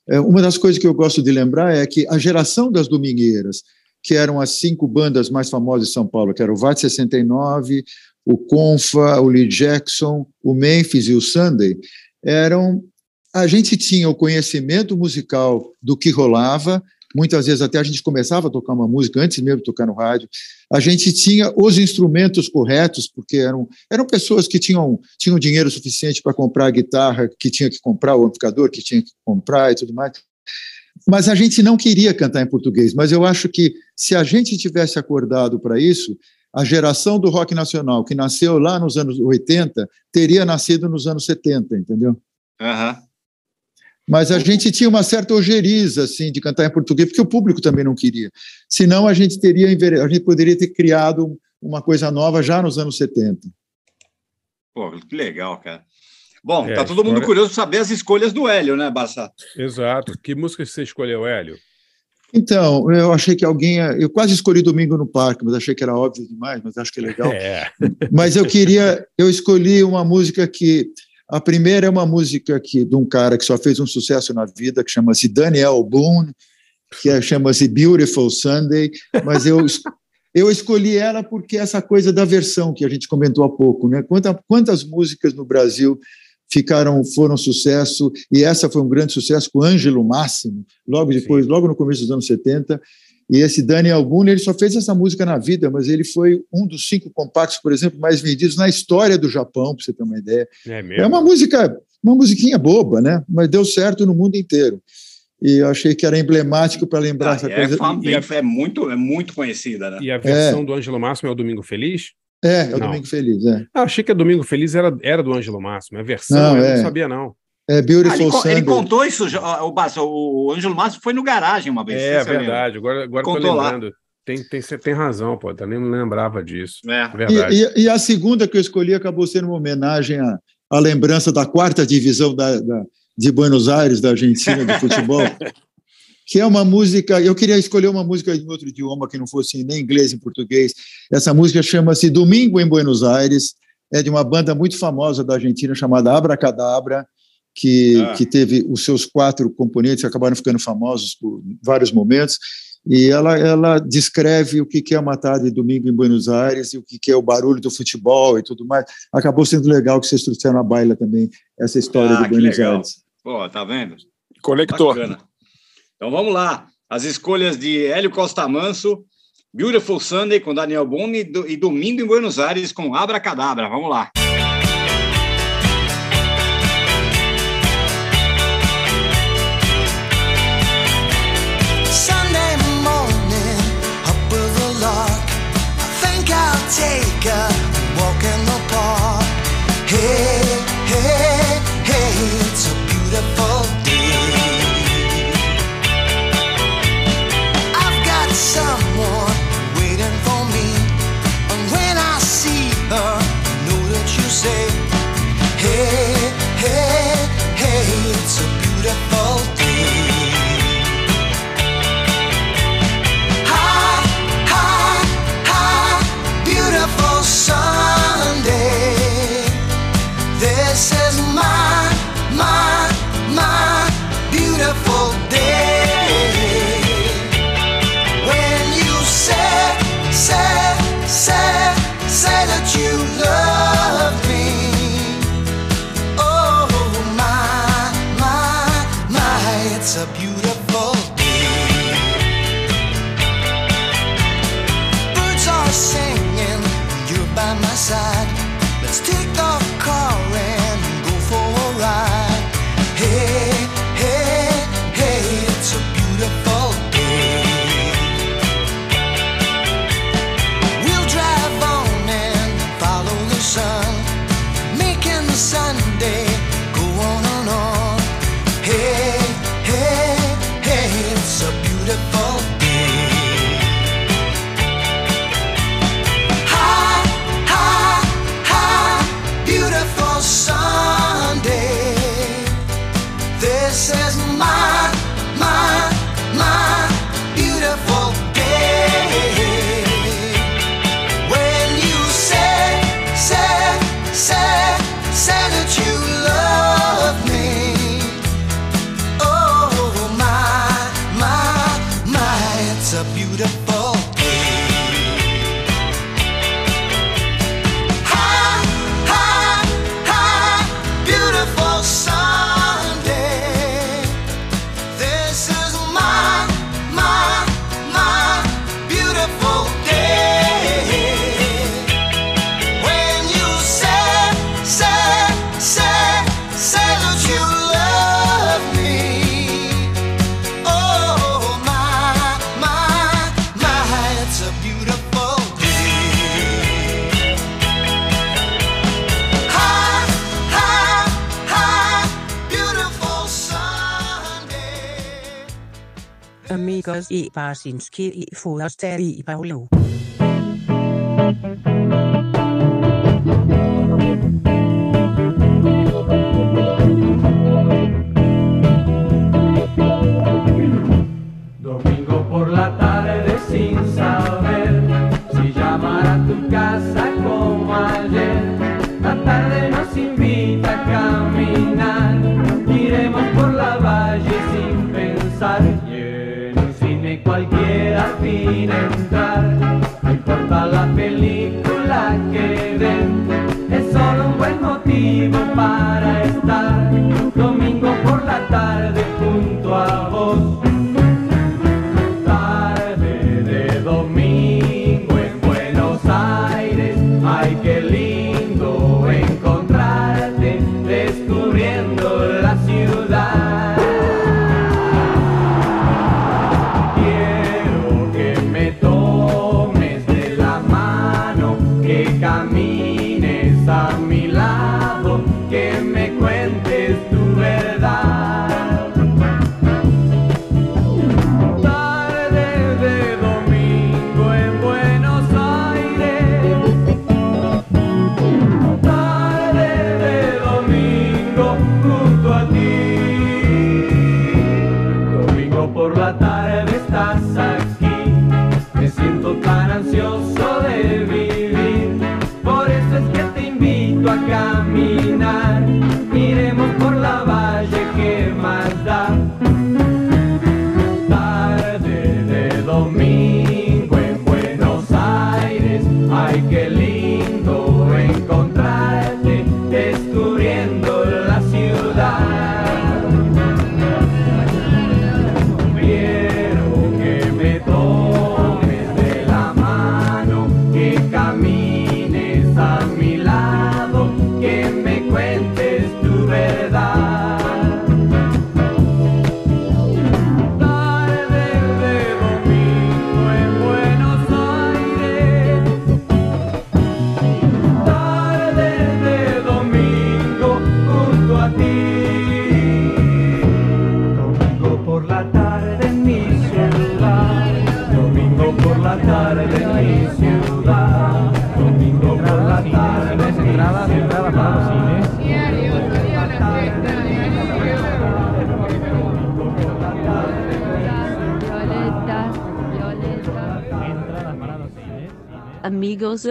[SPEAKER 7] É, uma das coisas que eu gosto de lembrar é que a geração das Domingueiras, que eram as cinco bandas mais famosas de São Paulo, que eram o VAT 69, o Confa, o Lee Jackson, o Memphis e o Sunday, eram. A gente tinha o conhecimento musical do que rolava, muitas vezes até a gente começava a tocar uma música antes mesmo de tocar no rádio. A gente tinha os instrumentos corretos, porque eram, eram pessoas que tinham, tinham dinheiro suficiente para comprar a guitarra que tinha que comprar, o amplificador que tinha que comprar e tudo mais. Mas a gente não queria cantar em português. Mas eu acho que se a gente tivesse acordado para isso, a geração do rock nacional, que nasceu lá nos anos 80, teria nascido nos anos 70, entendeu?
[SPEAKER 4] Aham.
[SPEAKER 7] Mas a gente tinha uma certa ojeriza assim de cantar em português, porque o público também não queria. Senão a gente teria a gente poderia ter criado uma coisa nova já nos anos 70.
[SPEAKER 4] Pô, que legal, cara. Bom,
[SPEAKER 5] É,
[SPEAKER 4] tá todo mundo
[SPEAKER 5] história-
[SPEAKER 4] curioso para saber as escolhas do Hélio, né, Barça?
[SPEAKER 5] Exato. Que música você escolheu, Hélio?
[SPEAKER 7] Então, eu achei que alguém. ia- Eu quase escolhi Domingo no Parque, mas achei que era óbvio demais, mas acho que é legal.
[SPEAKER 5] É.
[SPEAKER 7] Mas eu queria. Eu escolhi uma música que. A primeira é uma música que, de um cara que só fez um sucesso na vida, que chama-se Daniel Boone, que é- chama-se Beautiful Sunday, mas eu, eu escolhi ela porque essa coisa da versão que a gente comentou há pouco, né? Quanta, quantas músicas no Brasil ficaram foram sucesso e essa foi um grande sucesso com Ângelo Máximo logo depois logo no começo dos anos 70 e esse Daniel Boone ele só fez essa música na vida mas ele foi um dos cinco compactos por exemplo mais vendidos na história do Japão para você ter uma ideia
[SPEAKER 5] É mesmo.
[SPEAKER 7] é uma música uma musiquinha boba né mas deu certo no mundo inteiro e eu achei que era emblemático para lembrar essa
[SPEAKER 4] É,
[SPEAKER 7] coisa
[SPEAKER 4] fam-
[SPEAKER 7] e,
[SPEAKER 4] é muito, é muito conhecida, né?
[SPEAKER 5] E a versão do Ângelo Máximo é o Domingo Feliz?
[SPEAKER 7] é, é o
[SPEAKER 5] Não.
[SPEAKER 7] Domingo Feliz é,
[SPEAKER 5] Ah, achei que a Domingo Feliz era, era do Ângelo Máximo. É a versão,
[SPEAKER 7] Não,
[SPEAKER 5] eu
[SPEAKER 7] é.
[SPEAKER 5] não sabia, não.
[SPEAKER 7] É
[SPEAKER 4] Ah,
[SPEAKER 7] Beautiful
[SPEAKER 4] ele, con-
[SPEAKER 7] Sunday
[SPEAKER 4] ele contou isso, já- o Barça, o Ângelo Márcio foi no garagem uma vez.
[SPEAKER 5] É verdade, agora, agora tô
[SPEAKER 4] Contou lá.
[SPEAKER 5] lembrando. Tem, tem, você tem razão, pô, eu nem me lembrava disso.
[SPEAKER 4] É.
[SPEAKER 5] Verdade.
[SPEAKER 7] E, e- e a segunda que eu escolhi acabou sendo uma homenagem à, à lembrança da quarta divisão da, da- de Buenos Aires, da Argentina, de futebol, que é uma música. Eu queria escolher uma música em outro idioma que não fosse nem inglês nem português. Essa música chama-se Domingo em Buenos Aires, é de uma banda muito famosa da Argentina chamada Abracadabra, que,
[SPEAKER 4] ah.
[SPEAKER 7] que teve os seus quatro componentes, acabaram ficando famosos por vários momentos, e ela, ela descreve o que é uma tarde de domingo em Buenos Aires e o que é o barulho do futebol e tudo mais. Acabou sendo legal que vocês trouxeram a baila também, essa história
[SPEAKER 4] ah,
[SPEAKER 7] do Buenos
[SPEAKER 4] legal.
[SPEAKER 7] Aires.
[SPEAKER 4] Pô, tá vendo?
[SPEAKER 6] Conector.
[SPEAKER 4] Bacana. Então vamos lá. As escolhas de Hélio Costa Manso, Beautiful Sunday com Daniel Boone e Domingo em Buenos Aires com Abra Cadabra. Vamos lá.
[SPEAKER 21] got walk in the park. Hey, hey. It's a beautiful Grzegorz i
[SPEAKER 22] Barsinski i Forstad i
[SPEAKER 23] Paolo.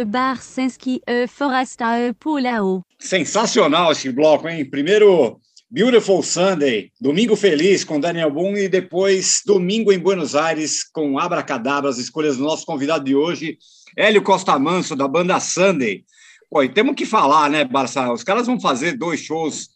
[SPEAKER 23] Barsinski e Forasta e Pulao.
[SPEAKER 4] Sensacional esse bloco, hein? Primeiro, Beautiful Sunday, Domingo Feliz com Daniel Boone e depois Domingo em Buenos Aires com Abracadabra, as escolhas do nosso convidado de hoje, Hélio Costa Manso, da banda Sunday. Pô, e temos que falar, né, Barça? Os caras vão fazer dois shows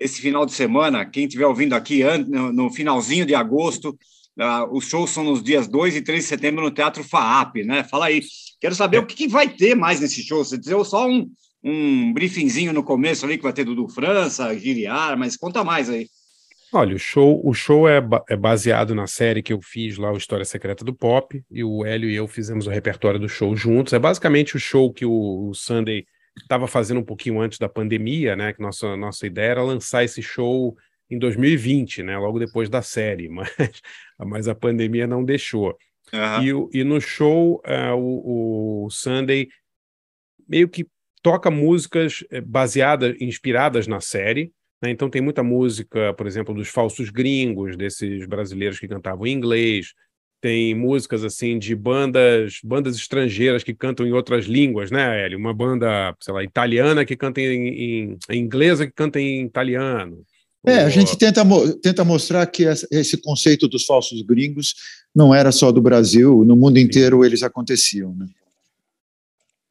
[SPEAKER 4] esse final de semana. Quem estiver ouvindo aqui no finalzinho de agosto, ah, os shows são nos dias 2 e 3 de setembro no Teatro FAAP, né? Fala aí. Quero saber o que, que vai ter mais nesse show. Você deu só um, um briefingzinho no começo ali, que vai ter Dudu França, Giriar, mas conta mais aí.
[SPEAKER 5] Olha, o show, o show é, ba- é baseado na série que eu fiz lá, o História Secreta do Pop, e o Hélio e eu fizemos o repertório do show juntos. É basicamente o show que o, o Sunday estava fazendo um pouquinho antes da pandemia, né? Que nossa, nossa ideia era lançar esse show em 2020, né? Logo depois da série, mas, mas a pandemia não deixou. E, o- e no show, eh, o, o Sunday meio que toca músicas eh, baseadas, inspiradas na série. né? Então tem muita música, por exemplo, dos falsos gringos, desses brasileiros que cantavam em inglês. Tem músicas assim de bandas, bandas estrangeiras que cantam em outras línguas, né, Hélio? Uma banda, sei lá, italiana que canta em, em, em inglesa que canta em italiano.
[SPEAKER 7] É, a gente tenta, tenta mostrar que esse conceito dos falsos gringos não era só do Brasil, no mundo inteiro eles aconteciam. Né?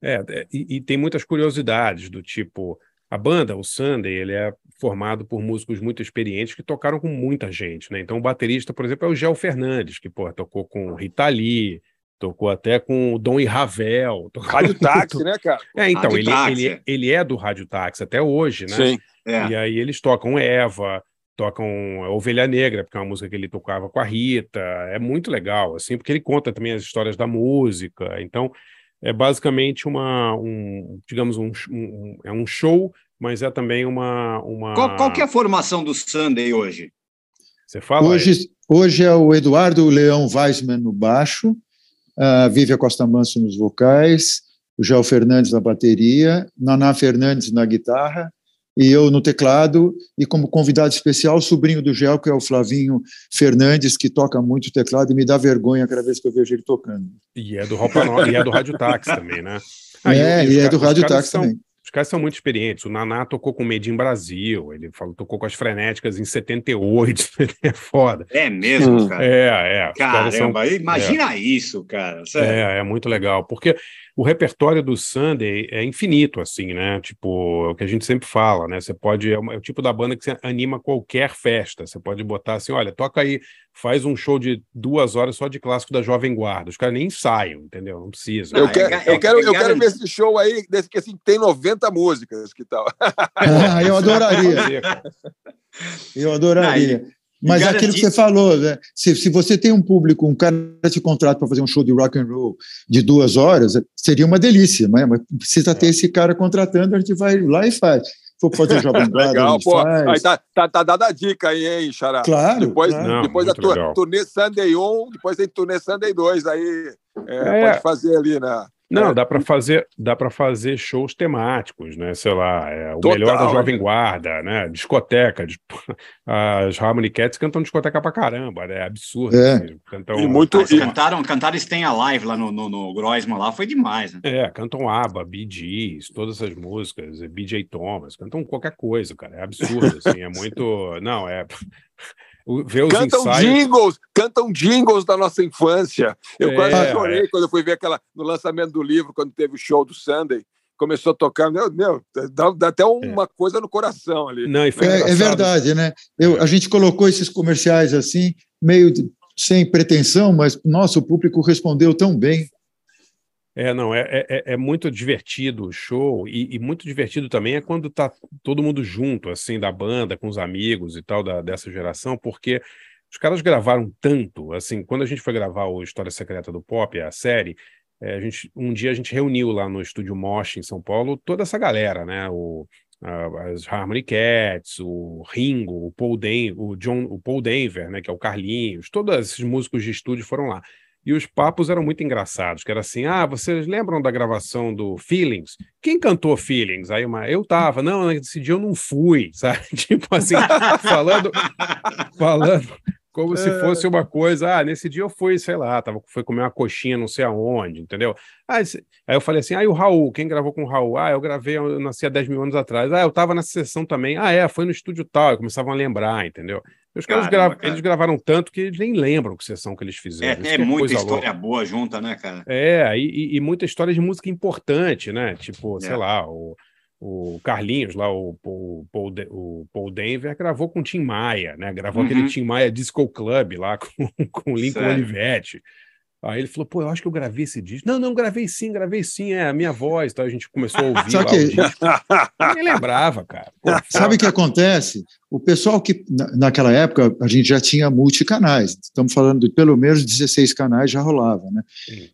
[SPEAKER 5] É, é, e, e tem muitas curiosidades do tipo, a banda, o Sunday, ele é formado por músicos muito experientes que tocaram com muita gente, né? Então o baterista, por exemplo, é o Gel Fernandes, que, pô, tocou com Rita Lee, tocou até com o Dom e Ravel. tocou-
[SPEAKER 6] Rádio Táxi, né, cara?
[SPEAKER 5] É, então, ele,
[SPEAKER 6] Táxi.
[SPEAKER 5] ele, ele é do Rádio Táxi até hoje, né?
[SPEAKER 6] Sim.
[SPEAKER 4] É.
[SPEAKER 5] E aí eles tocam Eva, tocam Ovelha Negra, porque é uma música que ele tocava com a Rita. É muito legal, assim, porque ele conta também as histórias da música. Então, é basicamente uma, um, digamos, um, um- é um show, mas é também uma... uma...
[SPEAKER 4] Qual, qual que é a formação do Sunday hoje?
[SPEAKER 5] Você fala?
[SPEAKER 7] Hoje, hoje é o Eduardo Leão Weisman no baixo, a Vívia Costa Manso nos vocais, o João Fernandes na bateria, Naná Fernandes na guitarra, e eu no teclado, e como convidado especial, o sobrinho do Gel, que é o Flavinho Fernandes, que toca muito teclado e me dá vergonha cada vez que eu vejo ele tocando.
[SPEAKER 5] E é do Roupa Nova, e é do Rádio Táxi também, né?
[SPEAKER 7] É,
[SPEAKER 5] os
[SPEAKER 7] e é do Rádio
[SPEAKER 5] caras
[SPEAKER 7] Táxi
[SPEAKER 5] são-
[SPEAKER 7] também.
[SPEAKER 5] Os caras são muito experientes. O Naná tocou com o Made in Brasil, ele falou, tocou com as frenéticas em 78, é foda.
[SPEAKER 4] É mesmo, cara?
[SPEAKER 5] É, é. caras são-
[SPEAKER 4] Caramba, imagina
[SPEAKER 5] é.
[SPEAKER 4] isso, cara. Sério.
[SPEAKER 5] É, é muito legal, porque o repertório do Sunday é infinito, assim, né? Tipo, é o que a gente sempre fala, né? Você pode, é, uma- é o tipo da banda que você anima qualquer festa. Você pode botar assim, olha, toca aí, faz um show de duas horas só de clássico da Jovem Guarda. Os caras nem ensaiam, entendeu? Não precisa.
[SPEAKER 6] Eu, quero, eu, quero, eu quero ver esse show aí, desse que assim, tem 90 músicas, que tal?
[SPEAKER 7] Ah, eu adoraria. Eu adoraria. Mas é aquilo que você falou, né? se, se você tem um público, um cara te contrata para fazer um show de rock and roll de duas horas, seria uma delícia, né? mas precisa ter esse cara contratando, a gente vai lá e faz. Se for fazer Jovem Guarda, a
[SPEAKER 6] Legal, pô.
[SPEAKER 7] faz.
[SPEAKER 6] Aí tá, tá, tá dada a dica aí, hein, Xará?
[SPEAKER 7] Claro,
[SPEAKER 6] Depois,
[SPEAKER 7] claro.
[SPEAKER 5] Não,
[SPEAKER 6] depois tua,
[SPEAKER 5] legal.
[SPEAKER 6] turnê Sunday 1, depois tem turnê Sunday 2, aí é,
[SPEAKER 5] É.
[SPEAKER 6] pode fazer ali, né?
[SPEAKER 5] Não, dá para fazer, dá para fazer shows temáticos, né? Sei lá, é, o
[SPEAKER 6] Total,
[SPEAKER 5] melhor da Jovem
[SPEAKER 6] né?
[SPEAKER 5] Guarda, né? Discoteca, dis- as Harmony Cats cantam discoteca pra caramba, né? Absurdo.
[SPEAKER 7] É.
[SPEAKER 5] assim, cantam,
[SPEAKER 4] Ah, eles cantaram, cantaram Stay Alive lá no, no, no Groisman lá, foi demais, né?
[SPEAKER 5] É, cantam ABBA, Bee Gees, todas essas músicas, BJ Thomas, cantam qualquer coisa, cara. É absurdo, assim, é muito. Não, é. Ver os
[SPEAKER 6] cantam
[SPEAKER 5] ensaios.
[SPEAKER 6] jingles, cantam jingles da nossa infância. Eu
[SPEAKER 5] É,
[SPEAKER 6] quase chorei
[SPEAKER 5] é.
[SPEAKER 6] quando eu fui ver aquela no lançamento do livro, quando teve o show do Sunday. Começou a tocar, meu, meu dá, dá até uma coisa no coração ali.
[SPEAKER 5] Não, e foi
[SPEAKER 7] É, é verdade, né? Eu, a gente colocou esses comerciais assim, meio de- sem pretensão, mas nosso público respondeu tão bem.
[SPEAKER 5] É, não, é, é, é- é muito divertido o show, e, e muito divertido também é quando tá todo mundo junto, assim, da banda, com os amigos e tal, da, dessa geração, porque os caras gravaram tanto, assim, quando a gente foi gravar o História Secreta do Pop, a série, é, a gente, um dia a gente reuniu lá no Estúdio Mosh, em São Paulo, toda essa galera, né, o, a- as Harmony Cats, o Ringo, o Paul, Den o John, o Paul Denver, né, que é o Carlinhos, todos esses músicos de estúdio foram lá. E os papos eram muito engraçados, que era assim, ah, vocês lembram da gravação do Feelings? Quem cantou Feelings? Aí uma, eu tava, não, nesse dia eu não fui, sabe? Tipo assim, falando, falando como se fosse uma coisa, ah, nesse dia eu fui, sei lá, tava, foi comer uma coxinha não sei aonde, entendeu? Ah, esse- aí eu falei assim, ah, e o Raul, quem gravou com o Raul? Ah, eu gravei, eu nasci há 10 mil anos atrás. Ah, eu tava nessa sessão também. Ah, é, foi no estúdio tal, e começavam a lembrar, entendeu? Os caras
[SPEAKER 4] Caramba, cara.
[SPEAKER 5] eles gravaram tanto que eles nem lembram que sessão que eles
[SPEAKER 4] É,
[SPEAKER 5] fizeram. Isso
[SPEAKER 4] é
[SPEAKER 5] que
[SPEAKER 4] muita história
[SPEAKER 5] louca.
[SPEAKER 4] boa junta, né, cara?
[SPEAKER 5] É, e, e- muita história de música importante, né? Tipo, sei
[SPEAKER 4] É.
[SPEAKER 5] lá, o, o Carlinhos, lá, o, o, Paul o Paul Denver, gravou com o Tim Maia, né? Gravou
[SPEAKER 4] Uhum.
[SPEAKER 5] aquele Tim Maia Disco Club lá com, com o Lincoln? Olivetti. Aí ele falou, pô, eu acho que eu gravei esse disco. Não, não, gravei sim, gravei sim, é a minha voz. Então a gente começou a ouvir
[SPEAKER 7] Só que-
[SPEAKER 5] o. Nem lembrava, cara. Pô,
[SPEAKER 7] Sabe o que acontece? O pessoal que, na- naquela época, a gente já tinha multicanais. Estamos falando de pelo menos 16 canais já rolava, né?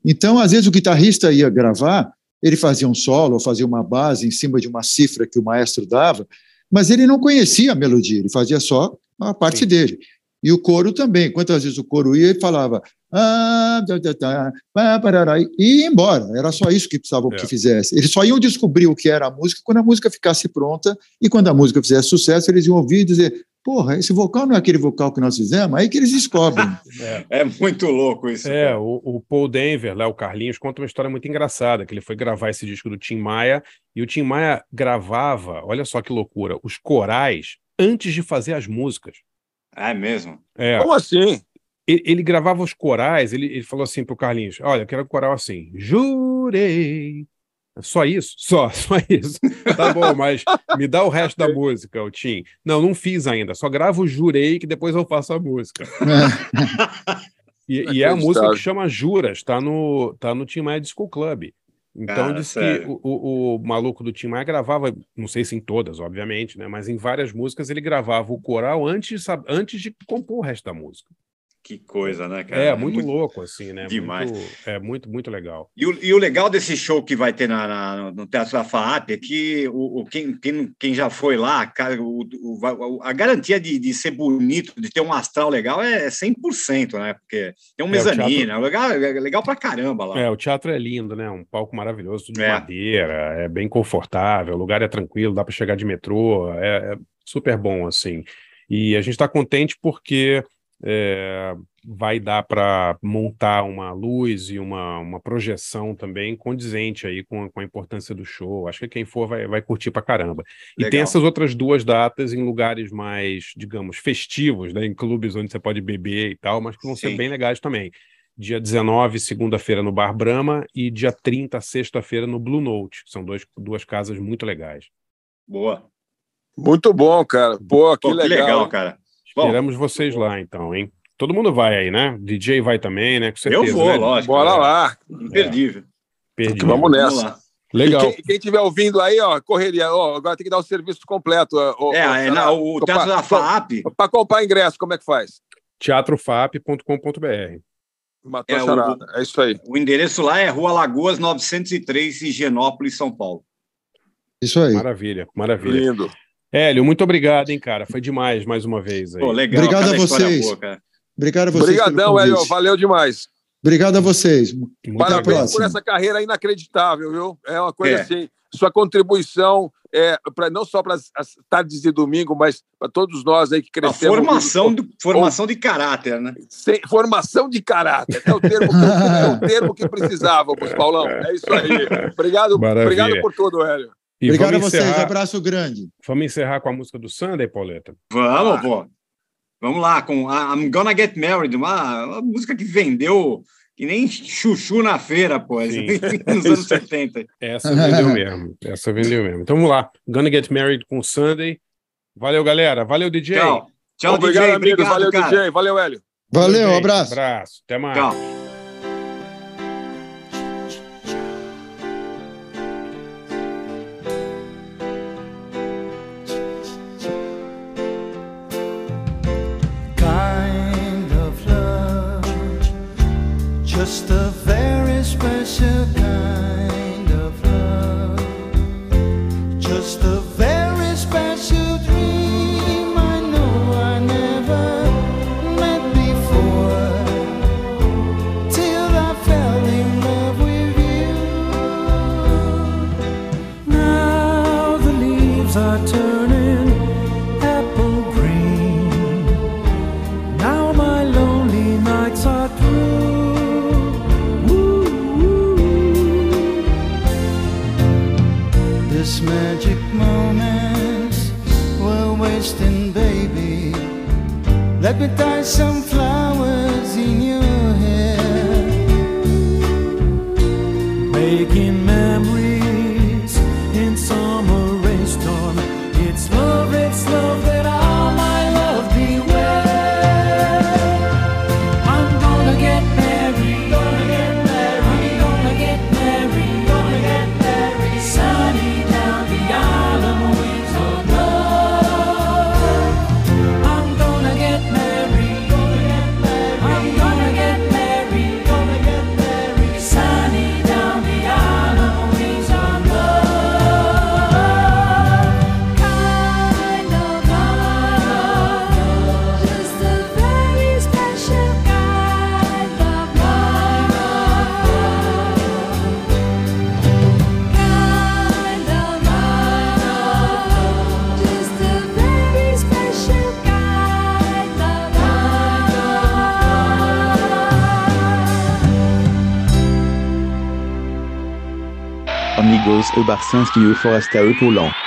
[SPEAKER 7] Então, às vezes, o guitarrista ia gravar, ele fazia um solo, ou fazia uma base em cima de uma cifra que o maestro dava, mas ele não conhecia a melodia, ele fazia só a parte dele. E o coro também. Quantas vezes o coro ia e falava. "Ah, tá, tá, tá, pá, parará", e ia embora. Era só isso que precisavam
[SPEAKER 5] É.
[SPEAKER 7] que fizesse. Eles só iam descobrir o que era a música quando a música ficasse pronta, e quando a música fizesse sucesso, eles iam ouvir e dizer: Porra, esse vocal não é aquele vocal que nós fizemos? Aí que eles descobrem.
[SPEAKER 4] É muito louco isso.
[SPEAKER 5] É, o, o Paul Denver, lá, o Carlinhos, conta uma história muito engraçada, que ele foi gravar esse disco do Tim Maia, e o Tim Maia gravava, olha só que loucura, os corais antes de fazer as músicas.
[SPEAKER 4] É mesmo?
[SPEAKER 5] É.
[SPEAKER 6] Como assim?
[SPEAKER 5] Ele, ele gravava os corais, ele, ele falou assim pro Carlinhos, olha, eu quero um coral assim, jurei. Só isso? Só, só isso. Tá bom, mas me dá o resto da música, o Tim. Não, não fiz ainda, só gravo o jurei que depois eu faço a música. E, e é a música que chama Juras, tá no, tá no Tim Maia Disco Club. Então
[SPEAKER 4] Cara,
[SPEAKER 5] diz que
[SPEAKER 4] sério.
[SPEAKER 5] o, o, o maluco do Tim Maia gravava, não sei se em todas, obviamente, né? Mas em várias músicas ele gravava o coral antes, antes de compor o resto da música.
[SPEAKER 4] Que coisa, né, cara?
[SPEAKER 5] É, muito, louco, assim, né?
[SPEAKER 4] demais.
[SPEAKER 5] Muito- é muito, muito legal.
[SPEAKER 4] E o, e o legal desse show que vai ter na, na- no Teatro da FAAP é que o, o- quem, quem, quem já foi lá, cara, o, o- a garantia de, de ser bonito, de ter um astral legal é 100%, né? Porque tem um
[SPEAKER 5] É,
[SPEAKER 4] mezanino,
[SPEAKER 5] teatro-
[SPEAKER 4] é legal, é legal pra caramba lá.
[SPEAKER 5] É, o teatro é lindo, né? Um palco maravilhoso, tudo de
[SPEAKER 4] É.
[SPEAKER 5] madeira, é bem confortável, o lugar é tranquilo, dá para chegar de metrô, é, é super bom, assim. E a gente está contente porque é, vai dar para montar uma luz e uma, uma projeção também condizente aí com, a- com a importância do show. Acho que quem for vai, vai curtir pra caramba. E tem
[SPEAKER 4] Legal.
[SPEAKER 5] essas outras duas datas em lugares mais, digamos, festivos, né? Em clubes onde você pode beber e tal, mas que vão ser
[SPEAKER 4] Sim.
[SPEAKER 5] bem legais também. Dia 19, segunda-feira, no Bar Brahma, e dia 30, sexta-feira, no Blue Note. São dois, duas casas muito legais.
[SPEAKER 4] Boa.
[SPEAKER 6] Muito bom, cara. Pô, que
[SPEAKER 4] Pô, que
[SPEAKER 6] legal.
[SPEAKER 4] legal, Bom,
[SPEAKER 5] Esperamos vocês lá, então, hein? Todo mundo vai aí, né? DJ vai também, né? Com certeza.
[SPEAKER 4] vou,
[SPEAKER 5] né?
[SPEAKER 4] lógico.
[SPEAKER 6] Bora lá.
[SPEAKER 4] imperdível.
[SPEAKER 5] Perdi.
[SPEAKER 6] Vamos nessa.
[SPEAKER 4] Vamos lá.
[SPEAKER 5] Legal.
[SPEAKER 6] E quem, quem tiver ouvindo aí, ó, correria. Ó, agora tem que dar o serviço completo. ó,
[SPEAKER 4] É,
[SPEAKER 6] ó,
[SPEAKER 4] é, na- o
[SPEAKER 6] Pra-
[SPEAKER 4] Teatro da FAAP,
[SPEAKER 6] Para comprar ingresso, como é que faz?
[SPEAKER 5] teatrofap.com.br.
[SPEAKER 6] Matou
[SPEAKER 4] É, o-.
[SPEAKER 6] É isso aí.
[SPEAKER 4] o endereço lá é Rua Lagoas 903, Higienópolis, São Paulo.
[SPEAKER 7] Isso aí.
[SPEAKER 5] Maravilha, maravilha.
[SPEAKER 6] Lindo.
[SPEAKER 5] Hélio, muito obrigado, hein, cara. Foi demais mais uma vez aí.
[SPEAKER 4] Pô, legal.
[SPEAKER 7] Obrigado a vocês.
[SPEAKER 4] boa, cara.
[SPEAKER 7] Obrigado a vocês.
[SPEAKER 6] Obrigadão. Hélio. Valeu demais.
[SPEAKER 7] Obrigado a vocês.
[SPEAKER 5] Muito
[SPEAKER 7] a
[SPEAKER 6] Parabéns por essa carreira inacreditável, viu? É uma coisa
[SPEAKER 4] É.
[SPEAKER 6] assim. Sua contribuição é para não só para as tardes de domingo, mas para todos nós aí que
[SPEAKER 4] A
[SPEAKER 6] crescemos.
[SPEAKER 4] formação, do, formação de caráter, né?
[SPEAKER 6] Sem- formação de caráter. É o termo que, é o termo que precisávamos, Paulão. É isso aí. Obrigado,
[SPEAKER 5] Maravilha.
[SPEAKER 6] obrigado por tudo, Hélio.
[SPEAKER 5] E
[SPEAKER 7] Obrigado a vocês.
[SPEAKER 5] encerrar,
[SPEAKER 7] Abraço grande.
[SPEAKER 5] vamos encerrar com a música do Sunday, Pauleta.
[SPEAKER 4] Vamos, pô. Vamos lá, com a I'm Gonna Get Married, uma, uma música que vendeu que nem chuchu na feira, pô, nos anos 70.
[SPEAKER 5] Essa vendeu mesmo, essa vendeu mesmo. Então vamos lá, Gonna Get Married com Sunday. Valeu, galera. Valeu, DJ.
[SPEAKER 4] Tchau. Tchau,
[SPEAKER 6] obrigado,
[SPEAKER 4] DJ.
[SPEAKER 6] Amigos.
[SPEAKER 4] Obrigado,
[SPEAKER 6] valeu,
[SPEAKER 4] cara.
[SPEAKER 6] DJ. Valeu, Hélio.
[SPEAKER 7] Valeu, um
[SPEAKER 5] DJ.
[SPEAKER 7] abraço.
[SPEAKER 5] Abraço. Até mais.
[SPEAKER 4] Tchau.
[SPEAKER 24] took Let me tie some love.
[SPEAKER 12] Amigos, Barcinski e Forasta Epaulant.